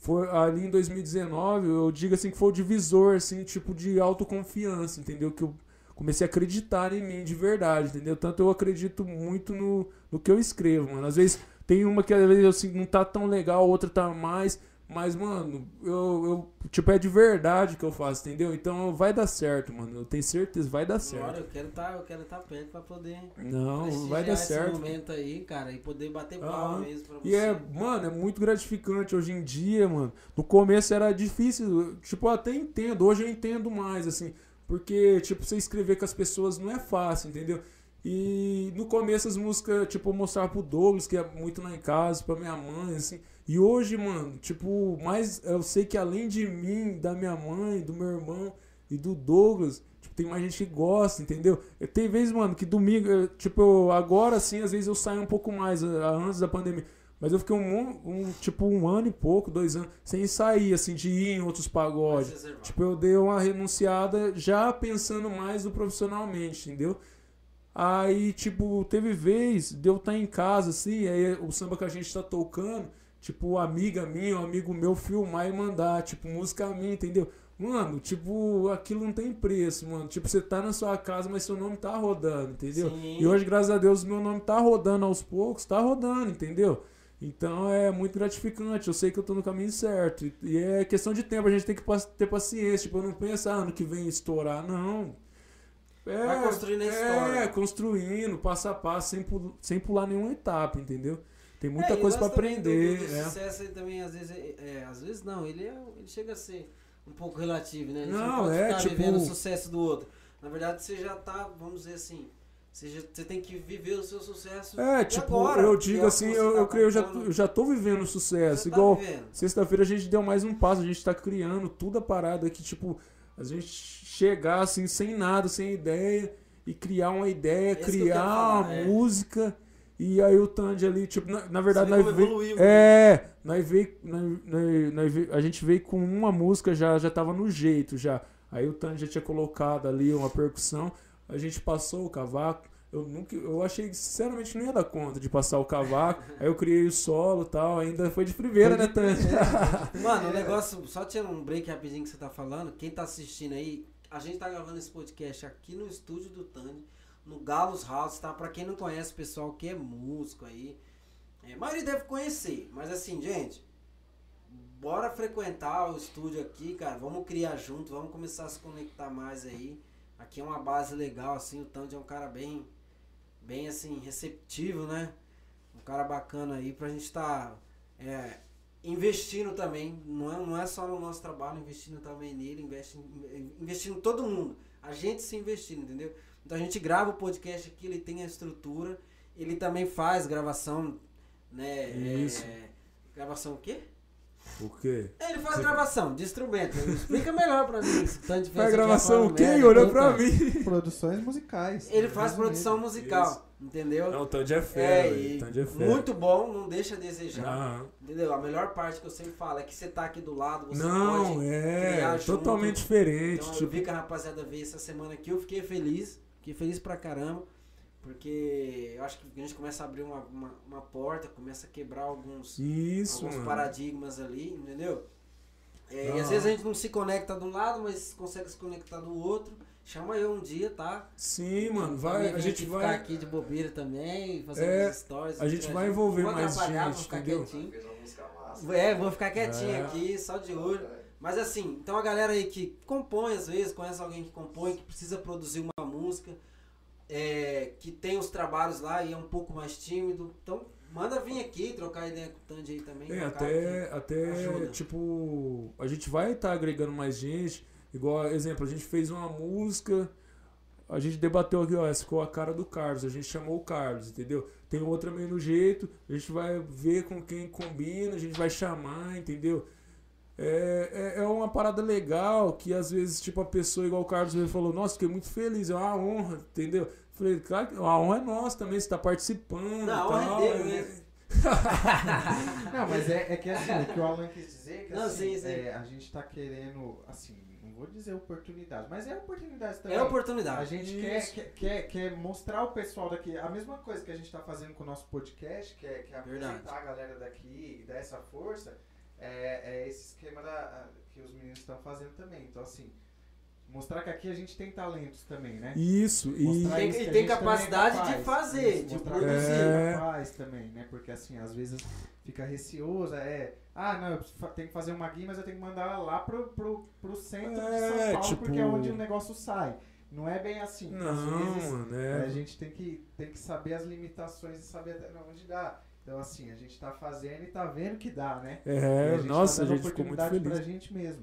[SPEAKER 3] foi ali em 2019, eu digo assim que foi o divisor, assim, tipo, de autoconfiança, entendeu? Que eu comecei a acreditar em mim de verdade, entendeu? Tanto eu acredito muito no, no que eu escrevo, mano. Às vezes tem uma que às vezes sinto não tá tão legal, outra tá mais. Mas, mano, eu, eu. Tipo, é de verdade que eu faço, entendeu? Então vai dar certo, mano. Eu tenho certeza, vai dar certo.
[SPEAKER 1] Agora eu quero estar eu quero tá perto pra poder
[SPEAKER 3] Não, vai dar
[SPEAKER 1] esse
[SPEAKER 3] certo.
[SPEAKER 1] momento aí, cara, e poder bater
[SPEAKER 3] Ah,
[SPEAKER 1] palma mesmo pra você.
[SPEAKER 3] E é, mano, é muito gratificante hoje em dia, mano. No começo era difícil, tipo, eu até entendo, hoje eu entendo mais, assim, porque, tipo, você escrever com as pessoas não é fácil, entendeu? E no começo as músicas, tipo, eu mostrava pro Douglas, que é muito lá em casa, pra minha mãe, assim. E hoje, mano, tipo, mais eu sei que além de mim, da minha mãe, do meu irmão e do Douglas, tipo, tem mais gente que gosta, entendeu? Eu- Tem vezes, mano, que domingo, eu, tipo, eu- agora sim, às vezes eu saio um pouco mais, antes da pandemia. Mas eu fiquei um, um, tipo um ano e pouco, dois anos, sem sair, assim, de ir em outros pagodes. Tipo, eu dei uma renunciada já pensando mais no profissionalmente, entendeu? Aí, tipo, teve vez de eu estar em casa, assim, aí o samba que a gente tá tocando, tipo, amiga minha, um amigo meu filmar e mandar, tipo, música minha, entendeu? Mano, tipo, aquilo não tem preço, mano. Tipo, você tá na sua casa, mas seu nome tá rodando, entendeu?
[SPEAKER 1] Sim.
[SPEAKER 3] E hoje, graças a Deus, meu nome tá rodando aos poucos, tá rodando, entendeu? Então é muito gratificante, eu sei que eu tô no caminho certo. E- é questão de tempo, a gente tem que ter paciência. Tipo, eu não penso, ah, ano que vem estourar, não. É,
[SPEAKER 1] Vai construindo a história.
[SPEAKER 3] É, construindo, passo a passo, sem, sem pular nenhuma etapa, entendeu? Tem muita
[SPEAKER 1] É,
[SPEAKER 3] coisa
[SPEAKER 1] o do-
[SPEAKER 3] aprender.
[SPEAKER 1] Do, do
[SPEAKER 3] é.
[SPEAKER 1] sucesso aí também, às vezes, é, é, às vezes não, ele, é, ele chega a ser um pouco relativo, né? A gente
[SPEAKER 3] Não,
[SPEAKER 1] pode
[SPEAKER 3] é,
[SPEAKER 1] ficar
[SPEAKER 3] tipo-
[SPEAKER 1] vivendo o sucesso do outro. Na verdade, você já tá, vamos dizer assim, você, já, você tem que viver o seu sucesso.
[SPEAKER 3] É, tipo,
[SPEAKER 1] agora,
[SPEAKER 3] eu
[SPEAKER 1] que
[SPEAKER 3] digo
[SPEAKER 1] é o que
[SPEAKER 3] assim, eu,
[SPEAKER 1] tá
[SPEAKER 3] eu creio, eu já, eu já tô vivendo sucesso.
[SPEAKER 1] você tá
[SPEAKER 3] igual
[SPEAKER 1] vivendo.
[SPEAKER 3] sexta-feira a gente deu mais um passo, a gente tá criando tudo a parada que, tipo, a gente chegar assim, sem nada, sem ideia, e criar uma ideia,
[SPEAKER 1] que quero
[SPEAKER 3] criar
[SPEAKER 1] falar,
[SPEAKER 3] uma
[SPEAKER 1] é.
[SPEAKER 3] música. E aí o Tandy ali, tipo, na, na verdade, nós
[SPEAKER 1] como
[SPEAKER 3] veio.
[SPEAKER 1] evoluiu, né?
[SPEAKER 3] É, nós veio, nós, nós- nós veio- a gente veio com uma música, já, já tava no jeito já. Aí o Tandy já tinha colocado ali uma percussão, a gente passou o cavaco. Eu nunca, eu achei, sinceramente, não ia dar conta de passar o cavaco. aí eu criei o solo e tal, ainda foi de primeira, né, Tandy?
[SPEAKER 1] Mano, o negócio, só tirando um break rapidinho que você tá falando, quem tá assistindo aí, a gente tá gravando esse podcast aqui no estúdio do Tandy, no Galos House, tá? Pra quem não conhece, pessoal que é músico aí, é, a maioria deve conhecer, mas assim, gente, bora frequentar o estúdio aqui, cara, vamos criar junto, vamos começar a se conectar mais aí. Aqui é uma base legal, assim, o Tandy é um cara bem, bem assim, receptivo, né? Um cara bacana aí pra gente tá é, investindo também, não é, não é só no nosso trabalho, investindo também nele, investi, investindo em todo mundo. A gente se investindo, entendeu? Então a gente grava o podcast aqui, ele tem a estrutura, ele também faz gravação, né?
[SPEAKER 3] Isso.
[SPEAKER 1] é, gravação o quê?
[SPEAKER 3] O quê?
[SPEAKER 1] É, Ele faz
[SPEAKER 3] Você-
[SPEAKER 1] gravação de instrumento. Explica melhor pra mim. se tanto
[SPEAKER 3] Faz gravação o quê?
[SPEAKER 1] merda,
[SPEAKER 3] Olhou
[SPEAKER 1] então,
[SPEAKER 3] pra mim.
[SPEAKER 2] Produções musicais.
[SPEAKER 1] Ele faz produção musical, entendeu?
[SPEAKER 3] Não, o Tandy é
[SPEAKER 1] É,
[SPEAKER 3] fera,
[SPEAKER 1] e.
[SPEAKER 3] Tandy é
[SPEAKER 1] muito bom, não deixa a desejar.
[SPEAKER 3] Aham.
[SPEAKER 1] Entendeu? A melhor parte que eu sempre falo é que você tá aqui do lado, você
[SPEAKER 3] Não,
[SPEAKER 1] pode
[SPEAKER 3] é
[SPEAKER 1] criar junto.
[SPEAKER 3] totalmente diferente.
[SPEAKER 1] Então, eu
[SPEAKER 3] tipo,
[SPEAKER 1] vi que a rapaziada veio essa semana aqui, eu fiquei feliz, fiquei feliz pra caramba, porque eu acho que a gente começa a abrir uma, uma, uma porta, começa a quebrar alguns,
[SPEAKER 3] isso,
[SPEAKER 1] alguns
[SPEAKER 3] mano.
[SPEAKER 1] paradigmas ali, entendeu? É, e às vezes a gente não se conecta de um lado, mas consegue se conectar do outro. Chama eu um dia, tá?
[SPEAKER 3] Sim, mano, vai, a gente
[SPEAKER 1] aqui ficar
[SPEAKER 3] vai.
[SPEAKER 1] aqui de bobeira também, fazer
[SPEAKER 3] É,
[SPEAKER 1] stories.
[SPEAKER 3] a gente vai envolver
[SPEAKER 1] Vou
[SPEAKER 3] mais
[SPEAKER 1] atrapalhar,
[SPEAKER 3] gente,
[SPEAKER 1] vou ficar
[SPEAKER 3] entendeu?
[SPEAKER 1] quietinho. É, vou ficar quietinho
[SPEAKER 3] É.
[SPEAKER 1] aqui, só de olho. Mas assim, então a galera aí que compõe às vezes, conhece alguém que compõe, que precisa produzir uma música, é, que tem os trabalhos lá e é um pouco mais tímido, então manda vir aqui, trocar ideia com o Tandy aí também.
[SPEAKER 3] É, até, até
[SPEAKER 1] ajuda.
[SPEAKER 3] tipo, a gente vai estar agregando mais gente. Igual, exemplo, a gente fez uma música, a gente debateu aqui, ó, essa ficou a cara do Carlos, a gente chamou o Carlos, entendeu? Tem outra meio no jeito, a gente vai ver com quem combina, a gente vai chamar, entendeu? É, é, é uma parada legal que às vezes, tipo, a pessoa, igual o Carlos falou, nossa, fiquei muito feliz, é uma honra, entendeu? Falei, claro, a honra é nossa também, você tá participando.
[SPEAKER 1] Não, a honra é dele
[SPEAKER 3] é-
[SPEAKER 1] mesmo.
[SPEAKER 2] Não, mas é, é que assim, o que o Alan quis dizer é que
[SPEAKER 1] Não,
[SPEAKER 2] assim,
[SPEAKER 1] sim, sim.
[SPEAKER 2] é, a gente tá querendo, assim, não vou dizer oportunidade, mas é oportunidade também.
[SPEAKER 1] É oportunidade.
[SPEAKER 2] A gente quer, quer, quer, quer mostrar o pessoal daqui, a mesma coisa que a gente tá fazendo com o nosso podcast, que é, que é
[SPEAKER 1] Verdade.
[SPEAKER 2] apresentar a galera daqui e dar essa força, é, é esse esquema da, que os meninos estão fazendo também. Então, assim, mostrar que aqui a gente tem talentos também, né?
[SPEAKER 3] Isso, e.
[SPEAKER 2] Mostrar
[SPEAKER 1] Tem-
[SPEAKER 2] isso
[SPEAKER 1] e tem
[SPEAKER 2] gente também é
[SPEAKER 1] capacidade de
[SPEAKER 2] capaz.
[SPEAKER 1] fazer,
[SPEAKER 2] Isso,
[SPEAKER 1] de produzir.
[SPEAKER 2] que a gente
[SPEAKER 3] É.
[SPEAKER 2] é capaz também, né? Porque assim, às vezes fica receosa, é. Ah, não, eu tenho que fazer uma guia, mas eu tenho que mandar lá pro, pro, pro centro de
[SPEAKER 3] É,
[SPEAKER 2] São Paulo,
[SPEAKER 3] tipo-
[SPEAKER 2] porque é onde o negócio sai. Não é bem assim. Às
[SPEAKER 3] Não,
[SPEAKER 2] vezes
[SPEAKER 3] mano,
[SPEAKER 2] a
[SPEAKER 3] é.
[SPEAKER 2] gente tem que, tem que saber as limitações e saber até onde dá. Então, assim, a gente tá fazendo e tá vendo que dá, né? E
[SPEAKER 3] É,
[SPEAKER 2] a gente
[SPEAKER 3] nossa, a
[SPEAKER 2] tá dando
[SPEAKER 3] gente ficou muito
[SPEAKER 2] oportunidade
[SPEAKER 3] feliz.
[SPEAKER 2] pra gente mesmo.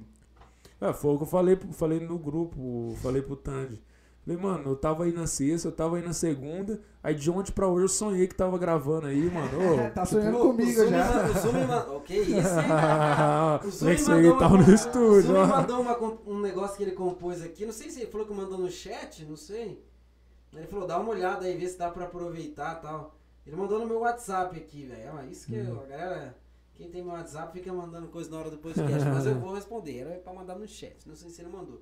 [SPEAKER 3] É, foi o que eu falei, falei no grupo, falei pro Tandy. Falei, mano, eu tava aí na sexta, eu tava aí na segunda, aí de ontem pra hoje eu sonhei que tava gravando aí, mano. Ô,
[SPEAKER 2] tá sonhando
[SPEAKER 1] O- o
[SPEAKER 2] comigo já.
[SPEAKER 1] me mandou- O me mandou. O que isso, hein? O
[SPEAKER 3] que isso aí
[SPEAKER 1] mandou
[SPEAKER 3] tava
[SPEAKER 1] uma-
[SPEAKER 3] no
[SPEAKER 1] O
[SPEAKER 3] estúdio, ó.
[SPEAKER 1] mandou uma um negócio que ele compôs aqui. Não sei se ele falou que mandou no chat, não sei. Ele falou, dá uma olhada aí, vê se dá pra aproveitar e tal. Ele mandou no meu WhatsApp aqui, velho. Ó, isso que eu- a galera. Quem tem meu WhatsApp fica mandando coisa na hora do podcast, mas eu vou responder. Era pra mandar no chat. Não sei se ele mandou.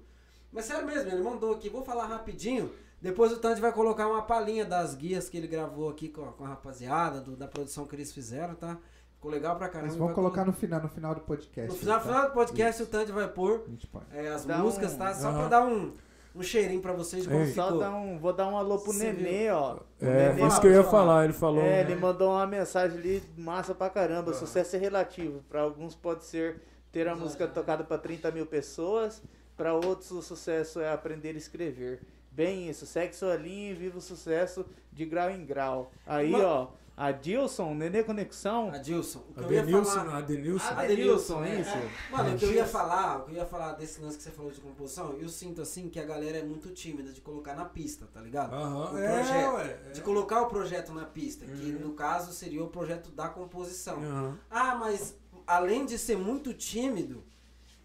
[SPEAKER 1] Mas sério mesmo, ele mandou aqui. Vou falar rapidinho. Depois o Tandy vai colocar uma palhinha das guias que ele gravou aqui com a, com a rapaziada, do- da produção que eles fizeram, tá? Ficou legal pra caramba.
[SPEAKER 2] Mas vamos colocar no final, no final do podcast.
[SPEAKER 1] No final,
[SPEAKER 2] tá?
[SPEAKER 1] final do podcast o Tandy vai pôr é, as
[SPEAKER 4] Dá
[SPEAKER 1] músicas,
[SPEAKER 4] um-
[SPEAKER 1] tá? Só
[SPEAKER 3] Aham.
[SPEAKER 1] pra dar um, um cheirinho pra vocês
[SPEAKER 3] Ei.
[SPEAKER 4] Só
[SPEAKER 1] ficou.
[SPEAKER 4] dar um, vou dar um alô pro
[SPEAKER 1] Você
[SPEAKER 4] Nenê, ó.
[SPEAKER 3] É,
[SPEAKER 4] Nenê
[SPEAKER 3] isso que eu ia
[SPEAKER 1] fala.
[SPEAKER 3] falar, ele falou.
[SPEAKER 4] É,
[SPEAKER 3] né?
[SPEAKER 4] ele mandou uma mensagem ali massa pra caramba. Sucesso é relativo. Pra alguns pode ser ter a música tocada pra 30 mil pessoas. Pra outros o sucesso é aprender a escrever. Bem isso, segue sua linha e viva o sucesso de grau em grau. Aí,
[SPEAKER 1] Ma-
[SPEAKER 4] ó, a Dilson, Nenê Conexão.
[SPEAKER 1] Adilson, o que eu ia
[SPEAKER 3] Adenilson,
[SPEAKER 1] falar...
[SPEAKER 3] Adenilson.
[SPEAKER 4] Adenilson,
[SPEAKER 1] é.
[SPEAKER 4] isso.
[SPEAKER 1] Mano, o que eu ia falar, o que eu ia falar desse lance que você falou de composição, eu sinto assim que a galera é muito tímida de colocar na pista, tá ligado?
[SPEAKER 3] Aham,
[SPEAKER 1] O
[SPEAKER 3] é,
[SPEAKER 1] projeto.
[SPEAKER 3] ué. é.
[SPEAKER 1] De colocar o projeto na pista, que
[SPEAKER 3] Uhum.
[SPEAKER 1] no caso seria o projeto da composição.
[SPEAKER 3] Aham.
[SPEAKER 1] Ah, mas além de ser muito tímido,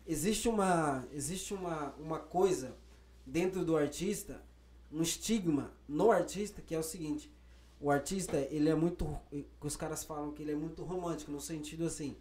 [SPEAKER 1] existe uma existe uma, uma coisa dentro do artista, um estigma no artista que é o seguinte: o artista ele é muito, os caras falam que ele é muito romântico no sentido assim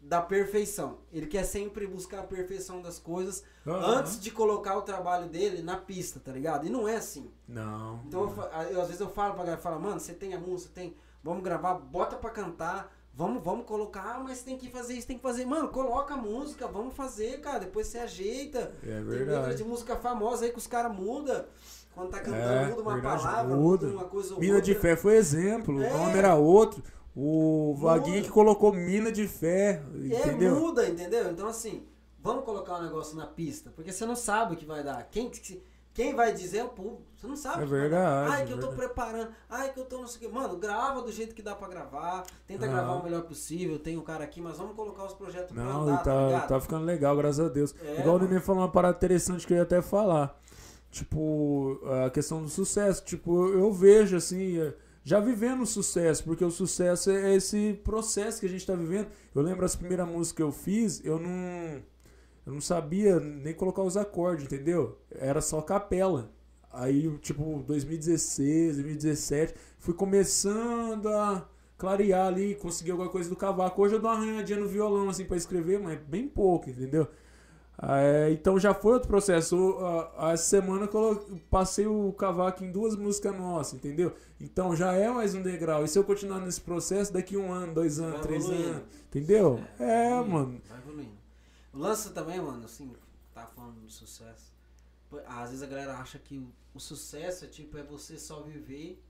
[SPEAKER 1] da perfeição. Ele quer sempre buscar a perfeição das coisas
[SPEAKER 3] Aham.
[SPEAKER 1] antes de colocar o trabalho dele na pista, tá ligado? E não é assim.
[SPEAKER 3] Não.
[SPEAKER 1] Então, eu, eu, às vezes eu falo pra galera, fala, mano, você tem a música, tem, vamos gravar, bota pra cantar, vamos, vamos colocar, ah, mas tem que fazer isso, tem que fazer. Mano, coloca a música, vamos fazer, cara, depois você ajeita.
[SPEAKER 3] É
[SPEAKER 1] Tem letra
[SPEAKER 3] verdade.
[SPEAKER 1] de música famosa aí que os caras mudam. Quando tá cantando,
[SPEAKER 3] É,
[SPEAKER 1] muda uma
[SPEAKER 3] verdade,
[SPEAKER 1] palavra,
[SPEAKER 3] muda.
[SPEAKER 1] uma coisa ou
[SPEAKER 3] Mina
[SPEAKER 1] outra.
[SPEAKER 3] de Fé foi exemplo,
[SPEAKER 1] É.
[SPEAKER 3] o nome era outro. O. Vaguinho que colocou Mina de Fé,
[SPEAKER 1] É,
[SPEAKER 3] entendeu?
[SPEAKER 1] muda, entendeu? Então, assim, vamos colocar um negócio na pista, porque você não sabe o que vai dar. Quem, que- quem vai dizer é o público. Você não sabe.
[SPEAKER 3] É
[SPEAKER 1] o que
[SPEAKER 3] verdade,
[SPEAKER 1] Ai, que eu tô
[SPEAKER 3] verdade.
[SPEAKER 1] preparando. Ai, que eu tô não sei o quê. Mano, grava do jeito que dá pra gravar. Tenta
[SPEAKER 3] Aham.
[SPEAKER 1] gravar o melhor possível. Tem o cara aqui, mas vamos colocar os projetos pra
[SPEAKER 3] Não,
[SPEAKER 1] andar,
[SPEAKER 3] e
[SPEAKER 1] tá,
[SPEAKER 3] tá, tá ficando legal, graças a Deus.
[SPEAKER 1] É,
[SPEAKER 3] Igual o. Nenê falou uma parada interessante que eu ia até falar. Tipo, a questão do sucesso. Tipo, eu, vejo assim, é, já vivendo o sucesso, porque o sucesso é esse processo que a gente tá vivendo. Eu lembro as primeiras músicas que eu fiz, eu não. Eu não sabia nem colocar os acordes, entendeu? Era só capela. Aí, tipo, 2016, 2017, fui começando a clarear ali, conseguir alguma coisa do cavaco. Hoje eu dou uma arranhadinha no violão, assim, pra escrever, mas bem pouco, entendeu? Ah, é, então já foi outro processo. A- Essa semana eu passei o cavaco em duas músicas nossas, entendeu? Então já é mais um degrau. E se eu continuar nesse processo, daqui um ano, dois anos,
[SPEAKER 1] Vai
[SPEAKER 3] três
[SPEAKER 1] evoluindo.
[SPEAKER 3] anos, entendeu? É,
[SPEAKER 1] Vai evoluindo,
[SPEAKER 3] mano.
[SPEAKER 1] Vai evoluindo. O lance também, mano, assim, tá falando do sucesso. Às vezes a galera acha que o, o sucesso é tipo, é você só viver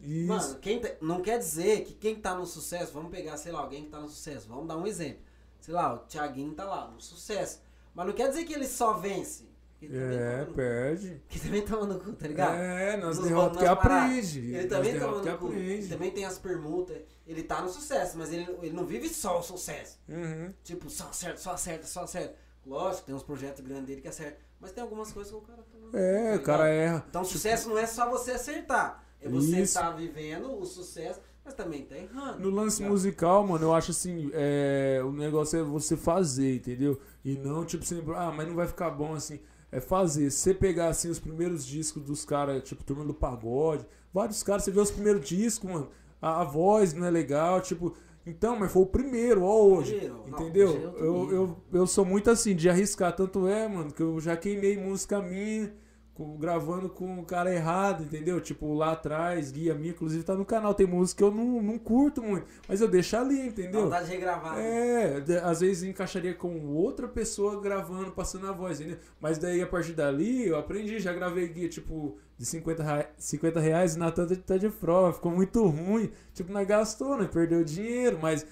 [SPEAKER 3] Isso.
[SPEAKER 1] Mano, quem tá- não quer dizer que quem tá no sucesso, vamos pegar, sei lá, alguém que tá no sucesso, vamos dar um exemplo. Sei lá, o Thiaguinho tá lá, no sucesso. Mas não quer dizer que ele só vence. Ele
[SPEAKER 3] é,
[SPEAKER 1] no-
[SPEAKER 3] perde.
[SPEAKER 1] Que também toma no cu, tá ligado?
[SPEAKER 3] É, nas
[SPEAKER 1] Nos-
[SPEAKER 3] derrotas que aprende.
[SPEAKER 1] Ele também toma no cu.
[SPEAKER 3] aprende.
[SPEAKER 1] Também tem as permutas. Ele tá no sucesso, mas ele, ele não vive só o sucesso.
[SPEAKER 3] Uhum.
[SPEAKER 1] Tipo, só acerta, só acerta, só acerta. Lógico, tem uns projetos grandes dele que acerta. Mas tem algumas coisas que o cara cu,
[SPEAKER 3] É,
[SPEAKER 1] tá
[SPEAKER 3] o cara erra.
[SPEAKER 1] Então, sucesso não é só você acertar. É você estar vivendo o sucesso, mas também tá errando.
[SPEAKER 3] No lance
[SPEAKER 1] tá
[SPEAKER 3] musical, mano, eu acho assim, é, o negócio é você fazer, entendeu? E não, tipo, sempre, ah, mas não vai ficar bom assim. É fazer. Você pegar, assim, os primeiros discos dos caras, tipo, Turma do Pagode, vários caras, você vê os primeiros discos, mano, a, a voz não é legal, tipo... Então, mas foi o primeiro, ó, hoje.
[SPEAKER 1] Primeiro, não,
[SPEAKER 3] entendeu?
[SPEAKER 1] hoje é
[SPEAKER 3] eu,
[SPEAKER 1] nível.
[SPEAKER 3] eu, eu sou muito assim, de arriscar. Tanto é, mano, que eu já queimei música minha, com- gravando com o cara errado, entendeu? Tipo, lá atrás, guia minha, inclusive tá no canal. Tem música que eu não, não curto muito, mas eu deixo ali, entendeu?
[SPEAKER 1] vontade de regravar. né?
[SPEAKER 3] É, de- às vezes encaixaria com outra pessoa gravando, passando a voz, entendeu? Mas daí a partir dali eu aprendi, já gravei guia tipo de 50, rea- 50 reais e Natan tá de prova, ficou muito ruim. Tipo, não gastou, né? Perdeu dinheiro, mas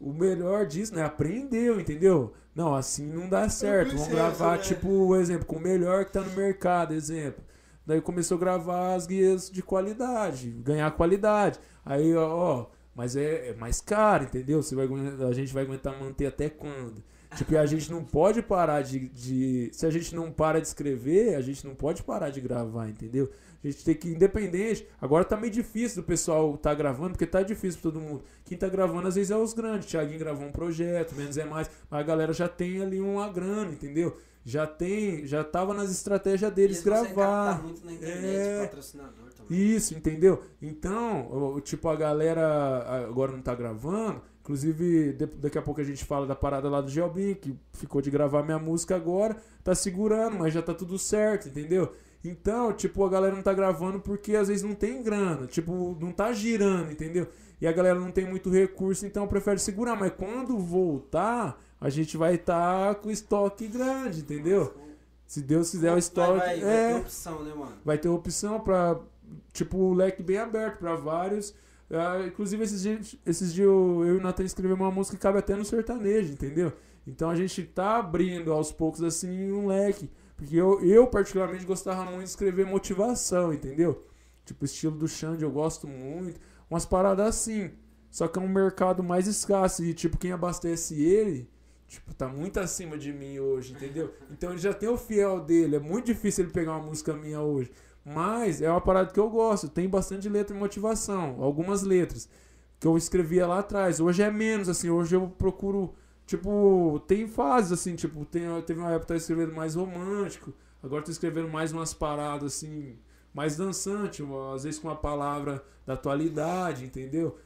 [SPEAKER 3] o melhor disso, né? Aprendeu, entendeu? Não, assim não dá certo. Vamos gravar,
[SPEAKER 4] né?
[SPEAKER 3] tipo, exemplo, com o melhor que tá no mercado, exemplo. Daí começou a gravar as guias de qualidade, ganhar qualidade. Aí, ó, ó, mas é, é mais caro, entendeu? Você vai, a gente vai aguentar manter até quando? Tipo, e a gente não pode parar de, de. Se a gente não para de escrever, a gente não pode parar de gravar, entendeu? A gente tem que, independente. Agora tá meio difícil do pessoal tá gravando, porque tá difícil pra todo mundo. Quem tá gravando às vezes é os grandes. Thiaguinho gravou um projeto, menos é mais. Mas a galera já tem ali uma grana, já tem, já tava nas estratégias deles gravar.
[SPEAKER 1] muito na internet,
[SPEAKER 3] É.
[SPEAKER 1] patrocinador também.
[SPEAKER 3] Isso, entendeu? Então, tipo, a galera agora não tá gravando. Inclusive, daqui a pouco a gente fala da parada lá do Gelbin, que ficou de gravar minha música agora. Tá segurando, mas já tá tudo certo, entendeu? Então, tipo, a galera não tá gravando porque às vezes não tem grana. Tipo, não tá girando, entendeu? E a galera não tem muito recurso, então prefere segurar. Mas quando voltar, a gente vai estar com estoque grande, entendeu? Se Deus quiser o
[SPEAKER 1] Vai,
[SPEAKER 3] estoque.
[SPEAKER 1] vai, vai
[SPEAKER 3] é,
[SPEAKER 1] ter opção, né, mano?
[SPEAKER 3] vai ter opção para tipo o leque bem aberto para vários Ah, inclusive esses dias, esses dias eu, e o Nathan escrevemos uma música que cabe até no sertanejo entendeu então a gente tá abrindo aos poucos assim um leque porque eu, eu particularmente gostava muito de escrever motivação entendeu tipo estilo do Xande eu gosto muito umas paradas assim só que é um mercado mais escasso e tipo quem abastece ele Tipo, tá muito acima de mim hoje, entendeu? Então ele já tem o fiel dele. É muito difícil ele pegar uma música minha hoje. Mas é uma parada que eu gosto. Tem bastante letra e motivação. Algumas letras. Que eu escrevia lá atrás. Hoje é menos, assim. Hoje eu procuro. Tipo, tem fases, assim. Tipo, tem, teve uma época que eu escrevendo mais romântico. Agora tô escrevendo mais umas paradas, assim. Mais dançante. Às vezes com uma palavra da atualidade, entendeu?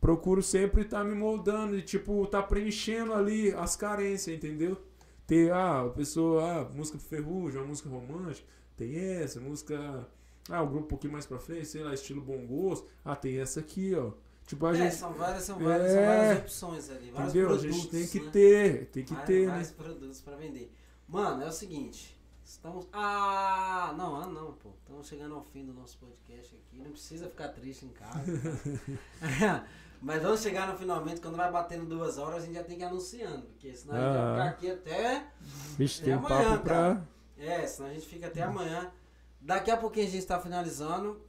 [SPEAKER 3] Procuro sempre estar me moldando e, tipo, tá preenchendo ali as carências, entendeu? Ter, ah, a pessoa, ah, música ferrugem, uma música romântica, tem essa, música. Ah, o grupo um pouquinho mais pra frente, sei lá, estilo bom gosto. Ah, tem essa aqui, ó. Tipo, a
[SPEAKER 1] É,
[SPEAKER 3] gente.
[SPEAKER 1] são várias, são várias, são
[SPEAKER 3] É.
[SPEAKER 1] várias opções ali. Vários
[SPEAKER 3] Entendeu? A
[SPEAKER 1] produtos,
[SPEAKER 3] gente tem que
[SPEAKER 1] né?
[SPEAKER 3] ter, tem que
[SPEAKER 1] vários,
[SPEAKER 3] ter, né?
[SPEAKER 1] produtos pra vender. Mano, é o seguinte. Estamos. Ah, não, ah, não, pô. Estamos chegando ao fim do nosso podcast aqui. Não precisa ficar triste em casa. tá? Mas vamos chegar no finalmente, quando vai batendo duas horas, a gente já tem que ir anunciando. Porque senão a gente vai
[SPEAKER 3] Ah.
[SPEAKER 1] ficar aqui até.
[SPEAKER 3] Vixe,
[SPEAKER 1] É
[SPEAKER 3] tem
[SPEAKER 1] amanhã,
[SPEAKER 3] papo pra.
[SPEAKER 1] É, senão a gente fica até amanhã. Daqui a pouquinho a gente tá finalizando.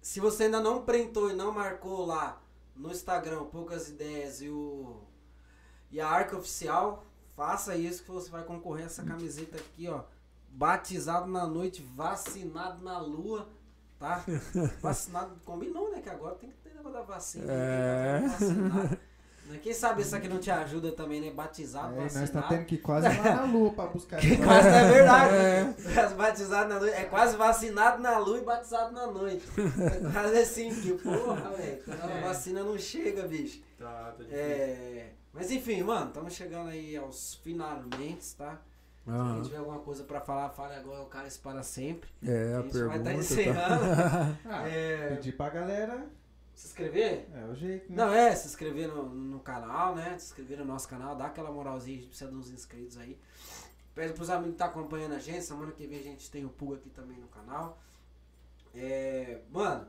[SPEAKER 1] Se você ainda não printou e não marcou lá no Instagram Poucas Ideias e o e a Arca Oficial, faça isso que você vai concorrer a essa camiseta aqui, ó. Batizado na noite, vacinado na lua, tá? Vacinado, combinou, né? Que agora tem que ter negócio da vacina.
[SPEAKER 3] É.
[SPEAKER 1] né? Vacinado. Né? Quem sabe isso aqui não te ajuda também, né? Batizado,
[SPEAKER 2] É, nós
[SPEAKER 1] vacinado.
[SPEAKER 2] tá tendo que ir quase lá na lua pra buscar.
[SPEAKER 1] Que quase é verdade. Batizado na noite. É quase vacinado na lua e batizado na noite. É quase assim, que porra, velho. A
[SPEAKER 4] É.
[SPEAKER 1] vacina não chega, bicho.
[SPEAKER 3] Tá, tá
[SPEAKER 1] É. Mas enfim, mano, estamos chegando aí aos finalmente, tá? Se alguém tiver alguma coisa pra falar, fale agora, o cara para sempre.
[SPEAKER 3] é, a,
[SPEAKER 1] a gente vai estar
[SPEAKER 3] pergunta.
[SPEAKER 1] encerrando.
[SPEAKER 2] Ah,
[SPEAKER 1] É,
[SPEAKER 2] pedir pra galera.
[SPEAKER 1] Se inscrever?
[SPEAKER 2] É o jeito, né?
[SPEAKER 1] Não, é, se inscrever no, no canal, né? Se inscrever no nosso canal, dá aquela moralzinha, a gente precisa de uns inscritos aí. Pede pros amigos que tá acompanhando a gente, semana que vem a gente tem o Puga aqui também no canal. É, mano,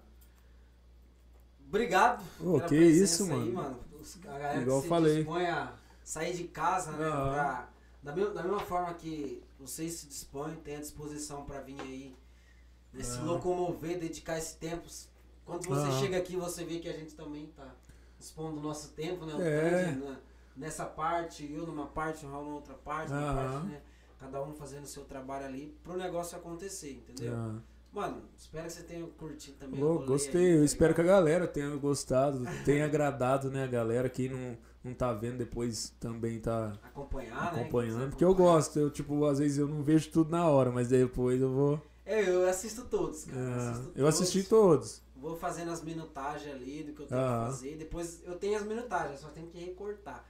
[SPEAKER 1] obrigado
[SPEAKER 3] Ô, que
[SPEAKER 1] presença
[SPEAKER 3] isso,
[SPEAKER 1] aí,
[SPEAKER 3] mano.
[SPEAKER 1] A galera
[SPEAKER 3] Igual
[SPEAKER 1] que se
[SPEAKER 3] falei.
[SPEAKER 1] dispõe a sair de casa, né?
[SPEAKER 3] Aham.
[SPEAKER 1] pra- da, mesma, da mesma forma que vocês se dispõem, tem a disposição pra vir aí, né, se
[SPEAKER 3] Aham.
[SPEAKER 1] locomover, dedicar esse tempo. Quando você
[SPEAKER 3] Aham.
[SPEAKER 1] chega aqui, você vê que a gente também tá dispondo do nosso tempo, né? O
[SPEAKER 3] É.
[SPEAKER 1] Tandy, né, nessa parte, eu numa parte, o Raul na outra parte,
[SPEAKER 3] Aham.
[SPEAKER 1] parte, né? Cada um fazendo o seu trabalho ali pro negócio acontecer, entendeu?
[SPEAKER 3] Ah.
[SPEAKER 1] Mano, espero que você tenha curtido também. O
[SPEAKER 3] gostei,
[SPEAKER 1] aí,
[SPEAKER 3] eu
[SPEAKER 1] tá
[SPEAKER 3] espero que a
[SPEAKER 1] ligado?
[SPEAKER 3] galera tenha gostado, tenha agradado, né, a galera. Quem não, não tá vendo depois também tá
[SPEAKER 1] acompanhar, né?
[SPEAKER 3] acompanhando.
[SPEAKER 1] Quem
[SPEAKER 3] Porque eu gosto, eu, tipo, às vezes eu não vejo tudo na hora, mas depois eu vou.
[SPEAKER 1] É, eu assisto todos, cara.
[SPEAKER 3] Ah,
[SPEAKER 1] assisto
[SPEAKER 3] eu assisti
[SPEAKER 1] todos. Vou fazendo as minutagens ali do que eu tenho que fazer. Depois eu tenho as minutagens, só tenho que recortar.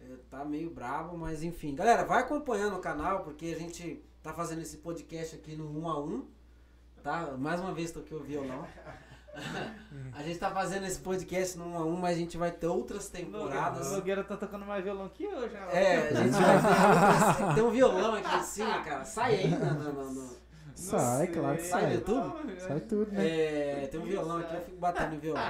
[SPEAKER 1] É, tá meio brabo, mas enfim. Galera, vai acompanhando o canal, porque a gente tá fazendo esse podcast aqui no 1 a 1 tá? Mais uma vez toquei o violão. a gente tá fazendo esse podcast no 1 a 1 mas a gente vai ter outras temporadas.
[SPEAKER 4] O Nogueira tá tocando mais violão que eu já.
[SPEAKER 1] É, a gente vai ter outras... Tem um violão aqui em cima, cara. Sai aí no- no- no- no,
[SPEAKER 2] Sai, claro que
[SPEAKER 1] Sai
[SPEAKER 2] sai.
[SPEAKER 1] no YouTube?
[SPEAKER 2] Sai tudo, né?
[SPEAKER 1] É, tem um violão aqui, eu fico batendo em violão.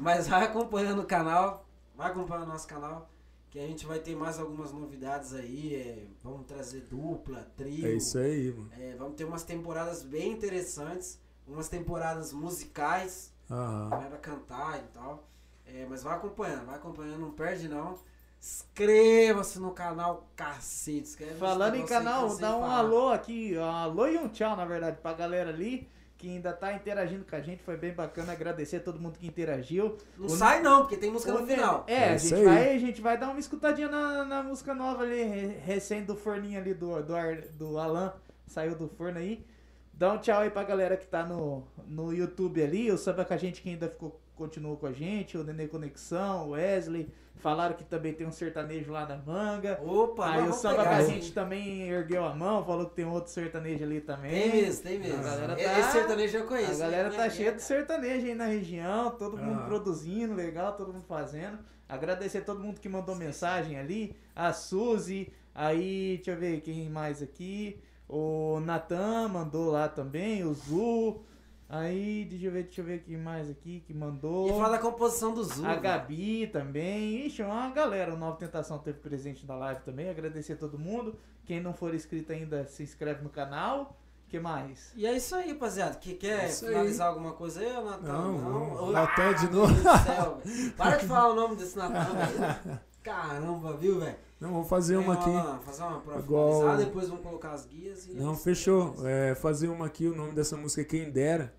[SPEAKER 1] Mas vai acompanhando o canal, vai acompanhando o nosso canal, que a gente vai ter mais algumas novidades aí. é, vamos trazer dupla, trio.
[SPEAKER 3] É isso aí, mano.
[SPEAKER 1] é, vamos ter umas temporadas bem interessantes, umas temporadas musicais,
[SPEAKER 3] Aham.
[SPEAKER 1] para cantar e tal. É, mas vai acompanhando, vai acompanhando, não perde não. Inscreva-se no canal, cacete.
[SPEAKER 4] Falando em canal, dá um alô aqui, um alô e um tchau, na verdade, pra galera ali que ainda tá interagindo com a gente. Foi bem bacana agradecer a todo mundo que interagiu.
[SPEAKER 1] Não
[SPEAKER 4] O-
[SPEAKER 1] sai não, porque tem música no
[SPEAKER 4] O-
[SPEAKER 1] final.
[SPEAKER 4] É,
[SPEAKER 3] É
[SPEAKER 4] a, gente
[SPEAKER 3] aí.
[SPEAKER 4] vai, a gente vai dar uma escutadinha na, na música nova ali, re- recém do forninho ali do, do, do Alan. Saiu do forno aí. Dá um tchau aí pra galera que tá no, no YouTube ali. O Samba com a gente que ainda ficou, continuou com a gente. O Nenê Conexão, o Wesley. Falaram que também tem um sertanejo lá na manga.
[SPEAKER 1] Opa,
[SPEAKER 4] aí o Samba
[SPEAKER 1] pegar
[SPEAKER 4] gente também ergueu a mão, falou que tem outro sertanejo ali também.
[SPEAKER 1] Tem mesmo, tem mesmo.
[SPEAKER 4] A galera
[SPEAKER 1] E-
[SPEAKER 4] tá-
[SPEAKER 1] Esse sertanejo eu conheço.
[SPEAKER 4] A galera
[SPEAKER 1] né?
[SPEAKER 4] tá cheia de sertanejo aí na região, todo mundo
[SPEAKER 3] Ah.
[SPEAKER 4] produzindo, legal, todo mundo fazendo. Agradecer a todo mundo que mandou mensagem ali, a Suzy, aí, deixa eu ver quem mais aqui, o Natan mandou lá também, o Zu, aí, deixa eu ver, deixa eu ver quem mais aqui que mandou.
[SPEAKER 1] E fala da composição do Zul.
[SPEAKER 4] A
[SPEAKER 1] né?
[SPEAKER 4] Gabi também. Ixi, uma galera. O Nova Tentação teve presente na live também. Agradecer a todo mundo. Quem não for inscrito ainda, se inscreve no canal. que mais?
[SPEAKER 1] E é isso aí, rapaziada. Que quer
[SPEAKER 3] aí.
[SPEAKER 1] finalizar alguma coisa aí, Natan?
[SPEAKER 3] Não, vamos.
[SPEAKER 1] Ô,
[SPEAKER 3] Natan de
[SPEAKER 1] ah,
[SPEAKER 3] novo.
[SPEAKER 1] céu, velho. Para de falar o nome desse Natan, velho. Caramba, viu, velho?
[SPEAKER 3] Não, vamos fazer uma aqui.
[SPEAKER 1] Fazer uma pra
[SPEAKER 3] Igual-
[SPEAKER 1] depois vamos colocar as guias e...
[SPEAKER 3] Não, fechou. É, fazer uma aqui, o nome dessa música é Quem Dera.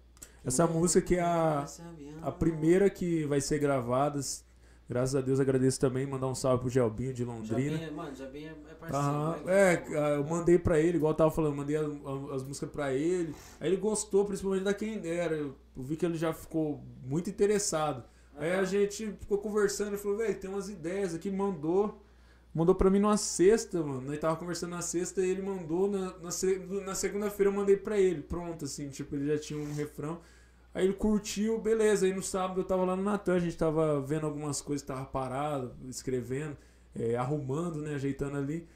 [SPEAKER 3] Essa música que é a, a primeira que vai ser gravada. Graças a Deus agradeço também. Mandar um salve pro Gelbinho de Londrina.
[SPEAKER 1] É, mano, Jabim é, é parceiro.
[SPEAKER 3] Aham,
[SPEAKER 1] né?
[SPEAKER 3] é, eu mandei pra ele, igual eu tava falando, mandei as, as músicas pra ele. Aí ele gostou, principalmente da Quem Dera. Eu, vi que ele já ficou muito interessado. Aí a gente ficou conversando, ele falou, velho, tem umas ideias aqui, mandou. Mandou pra mim numa sexta, mano. Nós tava conversando na sexta e ele mandou. Na, na, na segunda-feira eu mandei pra ele. Pronto, assim, tipo, ele já tinha um refrão. Aí ele curtiu, beleza. Aí no sábado eu tava lá no Natan, a gente tava vendo algumas coisas, tava parado, escrevendo, é, arrumando, né, ajeitando ali.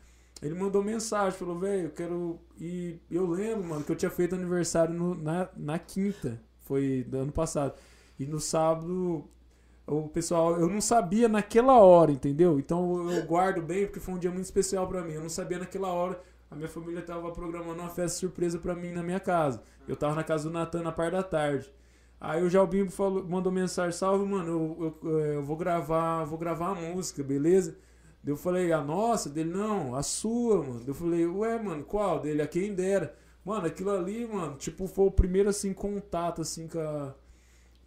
[SPEAKER 3] Ele mandou mensagem, falou, velho, eu quero ir. Eu lembro, mano, que eu tinha feito aniversário no- na, na quinta. Foi do ano passado. E no sábado, o pessoal, eu não sabia naquela hora, entendeu? Então eu guardo bem, porque foi um dia muito especial pra mim. Eu não sabia naquela hora. A minha família tava programando uma festa surpresa pra mim na minha casa. Eu tava na casa do Natan na parte da tarde. Aí o Jalbinho falou, mandou mensagem, salve, mano, eu, eu, eu vou gravar, vou gravar a música, beleza? Eu falei, a nossa? Dele, não, a sua, mano. Eu falei, ué, mano, qual? Dele, a quem dera. Mano, aquilo ali, mano, tipo, foi o primeiro, assim, contato, assim, com a...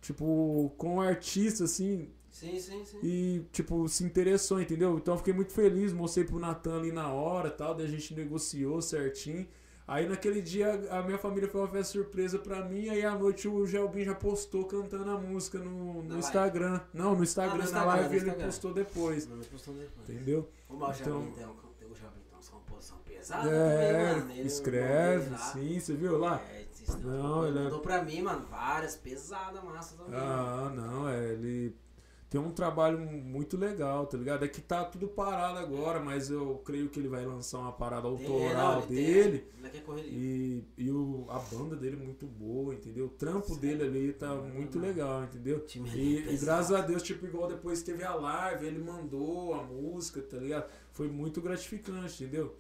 [SPEAKER 3] Tipo, com o artista, assim,
[SPEAKER 1] Sim, sim, sim.
[SPEAKER 3] e, tipo, se interessou, entendeu? Então eu fiquei muito feliz, mostrei pro Natan ali na hora tal, daí a gente negociou certinho. Aí naquele dia a minha família foi uma festa surpresa pra mim, aí à noite o Gelbin já postou cantando a música no, no
[SPEAKER 1] Na
[SPEAKER 3] Instagram. Não, no Instagram,
[SPEAKER 1] Ah, no
[SPEAKER 3] na
[SPEAKER 1] Instagram,
[SPEAKER 3] live
[SPEAKER 1] no
[SPEAKER 3] ele postou depois,
[SPEAKER 1] Não, postou depois.
[SPEAKER 3] entendeu?
[SPEAKER 1] O Mal
[SPEAKER 3] Então-
[SPEAKER 1] tem, um- tem o Jabim tem uma composição pesada
[SPEAKER 3] É,
[SPEAKER 1] também, mano. Ele
[SPEAKER 3] escreve, sim, você viu lá?
[SPEAKER 1] É,
[SPEAKER 3] Não, ele é-
[SPEAKER 1] mandou pra mim, mano, várias pesadas, massa também.
[SPEAKER 3] Ah, não, é, ele tem um trabalho muito legal, tá ligado? É que tá tudo parado agora, mas eu creio que ele vai lançar uma parada
[SPEAKER 1] Tem-
[SPEAKER 3] autoral
[SPEAKER 1] não, tem-
[SPEAKER 3] dele.
[SPEAKER 1] Ele quer correr livre.
[SPEAKER 3] E, e o, a banda dele é muito boa, entendeu? O trampo dele ali tá muito
[SPEAKER 1] Não.
[SPEAKER 3] legal, entendeu?
[SPEAKER 1] É
[SPEAKER 3] E, e graças a Deus, tipo, igual depois teve a live, ele mandou a música, tá ligado? Foi muito gratificante, entendeu?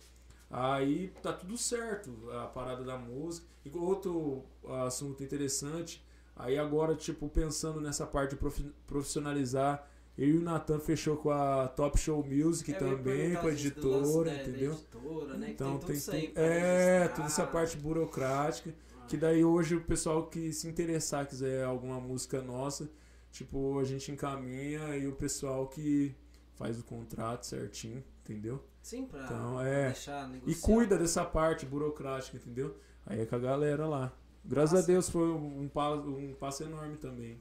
[SPEAKER 3] Aí tá tudo certo, a parada da música. E outro assunto interessante, aí agora, tipo, pensando nessa parte de profi- profissionalizar, eu e o Natan fechou com a Top Show Music
[SPEAKER 1] É,
[SPEAKER 3] também, com a editora,
[SPEAKER 1] da- da
[SPEAKER 3] entendeu?
[SPEAKER 1] editora, né?
[SPEAKER 3] Então
[SPEAKER 1] tem tudo
[SPEAKER 3] tem
[SPEAKER 1] isso aí
[SPEAKER 3] tu-
[SPEAKER 1] pra
[SPEAKER 3] É, toda essa parte burocrática. Que daí hoje o pessoal que se interessar, quiser alguma música nossa, tipo, a gente encaminha e o pessoal que faz o contrato certinho, entendeu?
[SPEAKER 1] Sim, pra
[SPEAKER 3] Então, é.
[SPEAKER 1] deixar
[SPEAKER 3] E
[SPEAKER 1] negociar.
[SPEAKER 3] cuida dessa parte burocrática, entendeu? Aí é com a galera lá. Graças
[SPEAKER 1] Massa.
[SPEAKER 3] a Deus foi um, pa- um passo enorme também.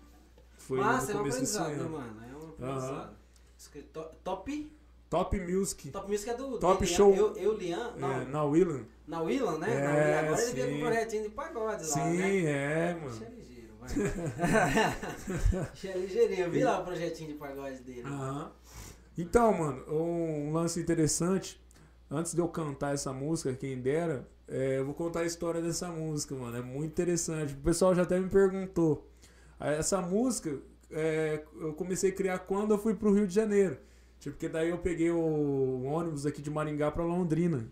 [SPEAKER 3] Foi
[SPEAKER 1] Massa, é
[SPEAKER 3] no
[SPEAKER 1] um
[SPEAKER 3] começo desse
[SPEAKER 1] aprendizado,
[SPEAKER 3] ano.
[SPEAKER 1] né, mano? É um aprendizado. To- Top?
[SPEAKER 3] Top Music.
[SPEAKER 1] Top Music é do
[SPEAKER 3] Top
[SPEAKER 1] dele,
[SPEAKER 3] Show.
[SPEAKER 1] Eu, eu Lian, não,
[SPEAKER 3] É, na Willan.
[SPEAKER 1] na Willan, né?
[SPEAKER 3] É,
[SPEAKER 1] na Willan. Agora ele veio
[SPEAKER 3] sim.
[SPEAKER 1] com o projetinho de pagode lá,
[SPEAKER 3] Sim,
[SPEAKER 1] né?
[SPEAKER 3] é,
[SPEAKER 1] é
[SPEAKER 3] mano.
[SPEAKER 1] ligeiro, vai. É ligeirinho. Eu vi lá o projetinho de pagode dele.
[SPEAKER 3] Aham. Então, mano, um lance interessante. Antes de eu cantar essa música, quem dera, é, eu vou contar a história dessa música, mano. É muito interessante. O pessoal já até me perguntou. Ah, Essa música é, eu comecei a criar quando eu fui pro Rio de Janeiro. Tipo, porque daí eu peguei o ônibus aqui de Maringá pra Londrina.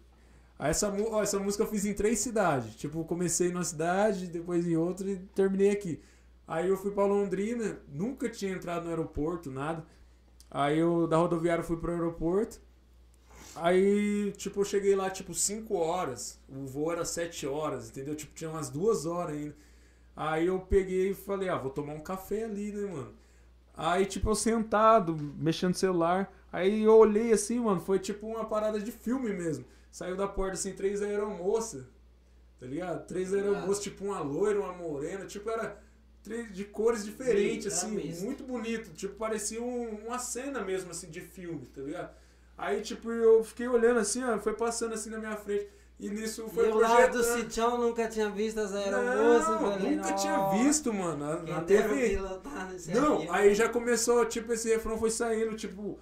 [SPEAKER 3] Aí essa, mu- ó, essa música eu fiz em três cidades. Tipo, comecei numa cidade, depois em outra e terminei aqui. Aí eu fui pra Londrina, nunca tinha entrado no aeroporto, nada. Aí eu da rodoviária fui pro aeroporto. Aí, tipo, eu cheguei lá, tipo, 5 horas. O voo era 7 horas, entendeu? Tipo, tinha umas duas horas ainda. Aí eu peguei e falei, ah, vou tomar um café ali, né, mano? Aí, tipo, eu sentado, mexendo no celular. Aí eu olhei assim, mano, foi tipo uma parada de filme mesmo. Saiu da porta assim, três aeromoças. tá ligado? Três aeromoças, tipo uma loira, uma morena, tipo, era de cores diferentes, assim,
[SPEAKER 1] misto.
[SPEAKER 3] muito bonito. Tipo, parecia um- uma cena mesmo, assim, de filme, tá ligado? Aí, tipo, eu fiquei olhando assim, ó, foi passando assim na minha frente. E nisso foi
[SPEAKER 1] e lá do
[SPEAKER 3] projetando.
[SPEAKER 1] Sitião nunca tinha visto as aeromoças.
[SPEAKER 3] Não,
[SPEAKER 1] falei,
[SPEAKER 3] nunca tinha
[SPEAKER 1] "Nossa,
[SPEAKER 3] visto, mano, na, TV.
[SPEAKER 1] nesse
[SPEAKER 3] Não,
[SPEAKER 1] avião."
[SPEAKER 3] aí já começou, tipo, esse refrão foi saindo, tipo,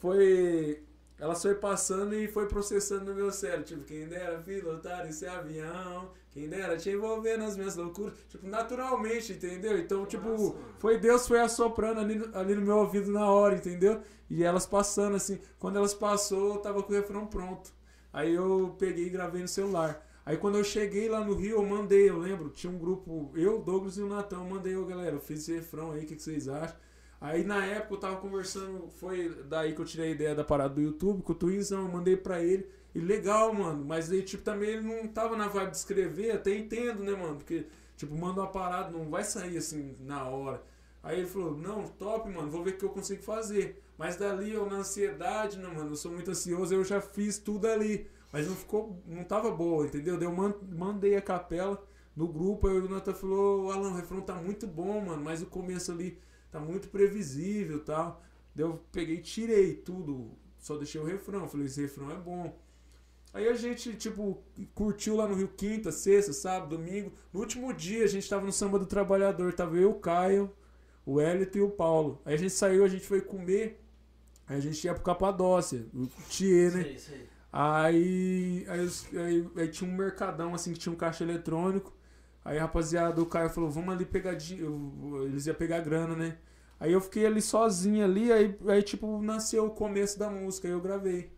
[SPEAKER 3] foi. Ela foi passando e foi processando no meu cérebro. Tipo, quem dera pilotar esse avião, quem dera te envolver nas minhas loucuras. Tipo, naturalmente, entendeu? Então, tipo, foi Deus foi assoprando ali, no- ali no meu ouvido na hora, entendeu? E elas passando assim. Quando elas passou, eu tava com o refrão pronto. Aí eu peguei e gravei no celular. Aí quando eu cheguei lá no Rio, eu mandei, eu lembro, tinha um grupo, eu, Douglas e o Natão, eu mandei, ô galera, eu fiz esse refrão aí, o que, que vocês acham? Aí na época eu tava conversando, foi daí que eu tirei a ideia da parada do YouTube, com o Twinzão, eu mandei pra ele. E legal, mano, mas aí, tipo, também ele não tava na vibe de escrever, até entendo, né, mano? Porque, tipo, manda uma parada, não vai sair assim na hora. Aí ele falou, não, top, mano, vou ver o que eu consigo fazer. Mas dali eu na ansiedade, né, mano? Eu sou muito ansioso, eu já fiz tudo ali. Mas não ficou, não tava boa, entendeu? Daí eu man- mandei a capela no grupo, aí o Nathan falou, Alan, o refrão tá muito bom, mano, mas o começo ali tá muito previsível tal. Daí eu peguei tirei tudo, só deixei o refrão. Falei, esse refrão é bom. Aí a gente, tipo, curtiu lá no Rio quinta, sexta, sábado, domingo. No último dia a gente tava no Samba do Trabalhador, tava eu, o Caio, o Hélito e o Paulo. Aí a gente saiu, a gente foi comer, aí a gente ia pro Capadócia, o Thier, né?
[SPEAKER 1] Sei, sei.
[SPEAKER 3] Aí, aí, aí- aí tinha um mercadão assim que tinha um caixa eletrônico. Aí rapaziada, o Caio falou, vamos ali pegar di- Eles iam pegar grana, né? Aí eu fiquei ali sozinho ali, aí, aí tipo, nasceu o começo da música, aí eu gravei.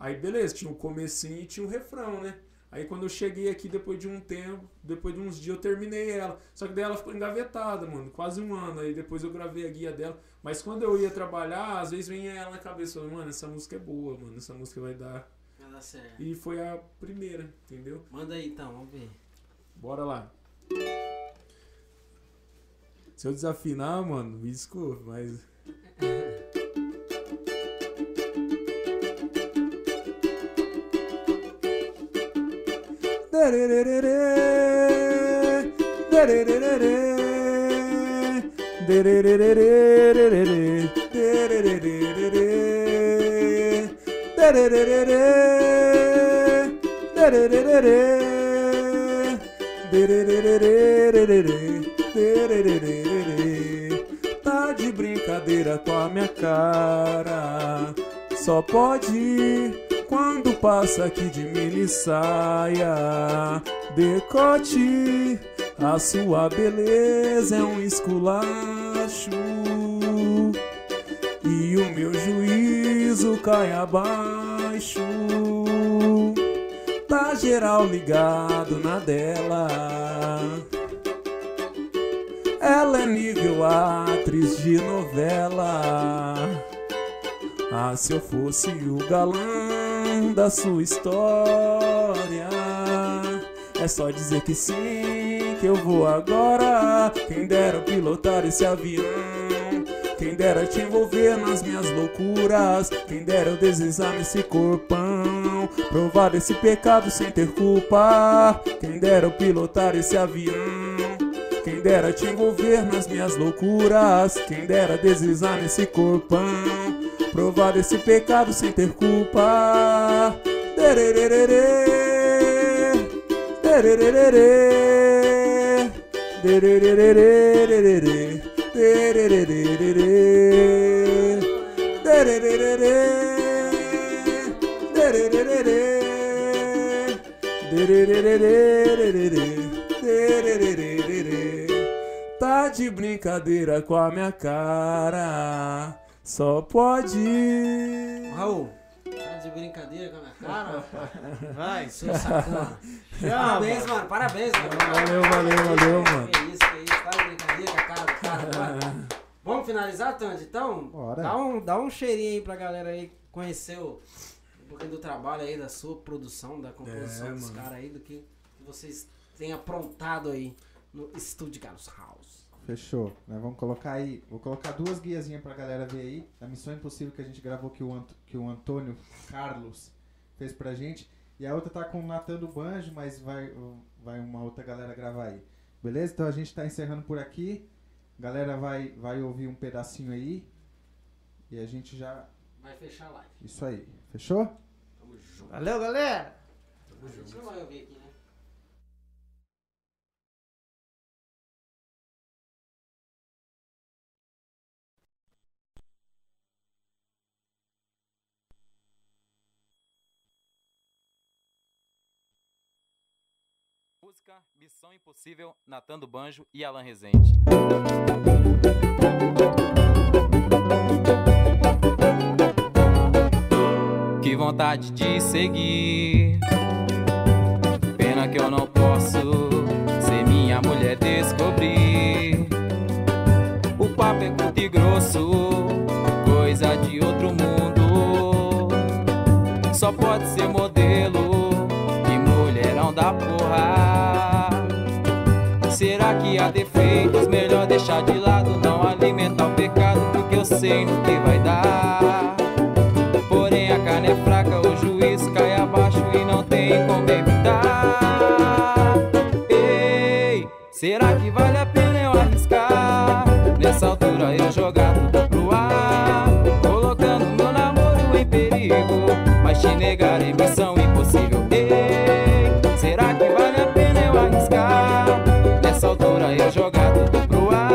[SPEAKER 3] Aí beleza, tinha o comecinho e tinha o refrão, né? Aí quando eu cheguei aqui depois de um tempo, depois de uns dias eu terminei ela. Só que daí ela ficou engavetada, mano, quase um ano. Aí depois eu gravei a guia dela. Mas quando eu ia trabalhar, às vezes vinha ela na cabeça, mano, essa música é boa, mano, essa música vai dar.
[SPEAKER 1] Vai dar certo.
[SPEAKER 3] E foi a primeira, entendeu?
[SPEAKER 1] Manda aí então, vamos ver.
[SPEAKER 3] Bora lá. Se eu desafinar, mano, me desculpe, mas. Tá de brincadeira com a minha cara. Só pode quando passa aqui de mini saia. Decote, a sua beleza é um esculacho. E o meu juízo cai abaixo. Tá geral ligado na dela. Ela é nível atriz de novela. Ah, se eu fosse o galã da sua história. É só dizer que sim, que eu vou agora. Quem dera pilotar esse avião. Quem dera te envolver nas minhas loucuras. Quem dera eu deslizar nesse corpão. Provar esse pecado sem ter culpa. Quem dera eu pilotar esse avião. Quem dera te envolver nas minhas loucuras. Quem dera deslizar nesse corpão. Provar esse pecado sem ter culpa. Derererê, derererê, derererê, derererê, derererê. Tá de brincadeira com a minha cara. Só pode.
[SPEAKER 1] Raul, tá de brincadeira com a minha cara? rapaz?
[SPEAKER 4] Vai.
[SPEAKER 1] Seu sacana.
[SPEAKER 4] Chama.
[SPEAKER 1] Parabéns, mano. Parabéns, mano.
[SPEAKER 3] Valeu, valeu, valeu, mano.
[SPEAKER 1] Que isso, que isso. Tá de brincadeira com a cara do cara. mano. Vamos finalizar, Tandy? Então,
[SPEAKER 2] Bora.
[SPEAKER 1] dá um, dá um cheirinho aí pra galera aí conhecer o, um pouquinho do trabalho aí, da sua produção, da composição
[SPEAKER 3] É,
[SPEAKER 1] dos caras aí, do que vocês têm aprontado aí no estúdio Carlos House.
[SPEAKER 2] Fechou. Nós vamos colocar aí. Vou colocar duas guiazinhas pra galera ver aí. Da Missão Impossível que a gente gravou que o, Ant- que o Antônio Carlos fez pra gente. E a outra tá com o Natan do Banjo, mas vai, vai uma outra galera gravar aí. Beleza? Então a gente tá encerrando por aqui. Galera vai, vai ouvir um pedacinho aí. E a gente já.
[SPEAKER 1] Vai fechar a live.
[SPEAKER 2] Isso aí. Fechou?
[SPEAKER 1] Tamo junto.
[SPEAKER 4] Valeu, galera!
[SPEAKER 1] A gente não vai ouvir aqui,
[SPEAKER 6] Missão Impossível, Natan do Banjo e Alan Rezende. Que vontade de seguir. Pena que eu não posso ser minha mulher descobrir. O papo é curto e grosso, coisa de outro mundo. Só pode ser modelo Será que há defeitos? Melhor deixar de lado, não alimentar o pecado, porque eu sei no que vai dar. Porém a carne é fraca, o juízo cai abaixo e não tem como evitar. Ei, será que vale a pena eu arriscar? Nessa altura eu jogar tudo pro ar, colocando meu namoro em perigo, mas te negar é missão impossível. Altura eu tudo pro ar,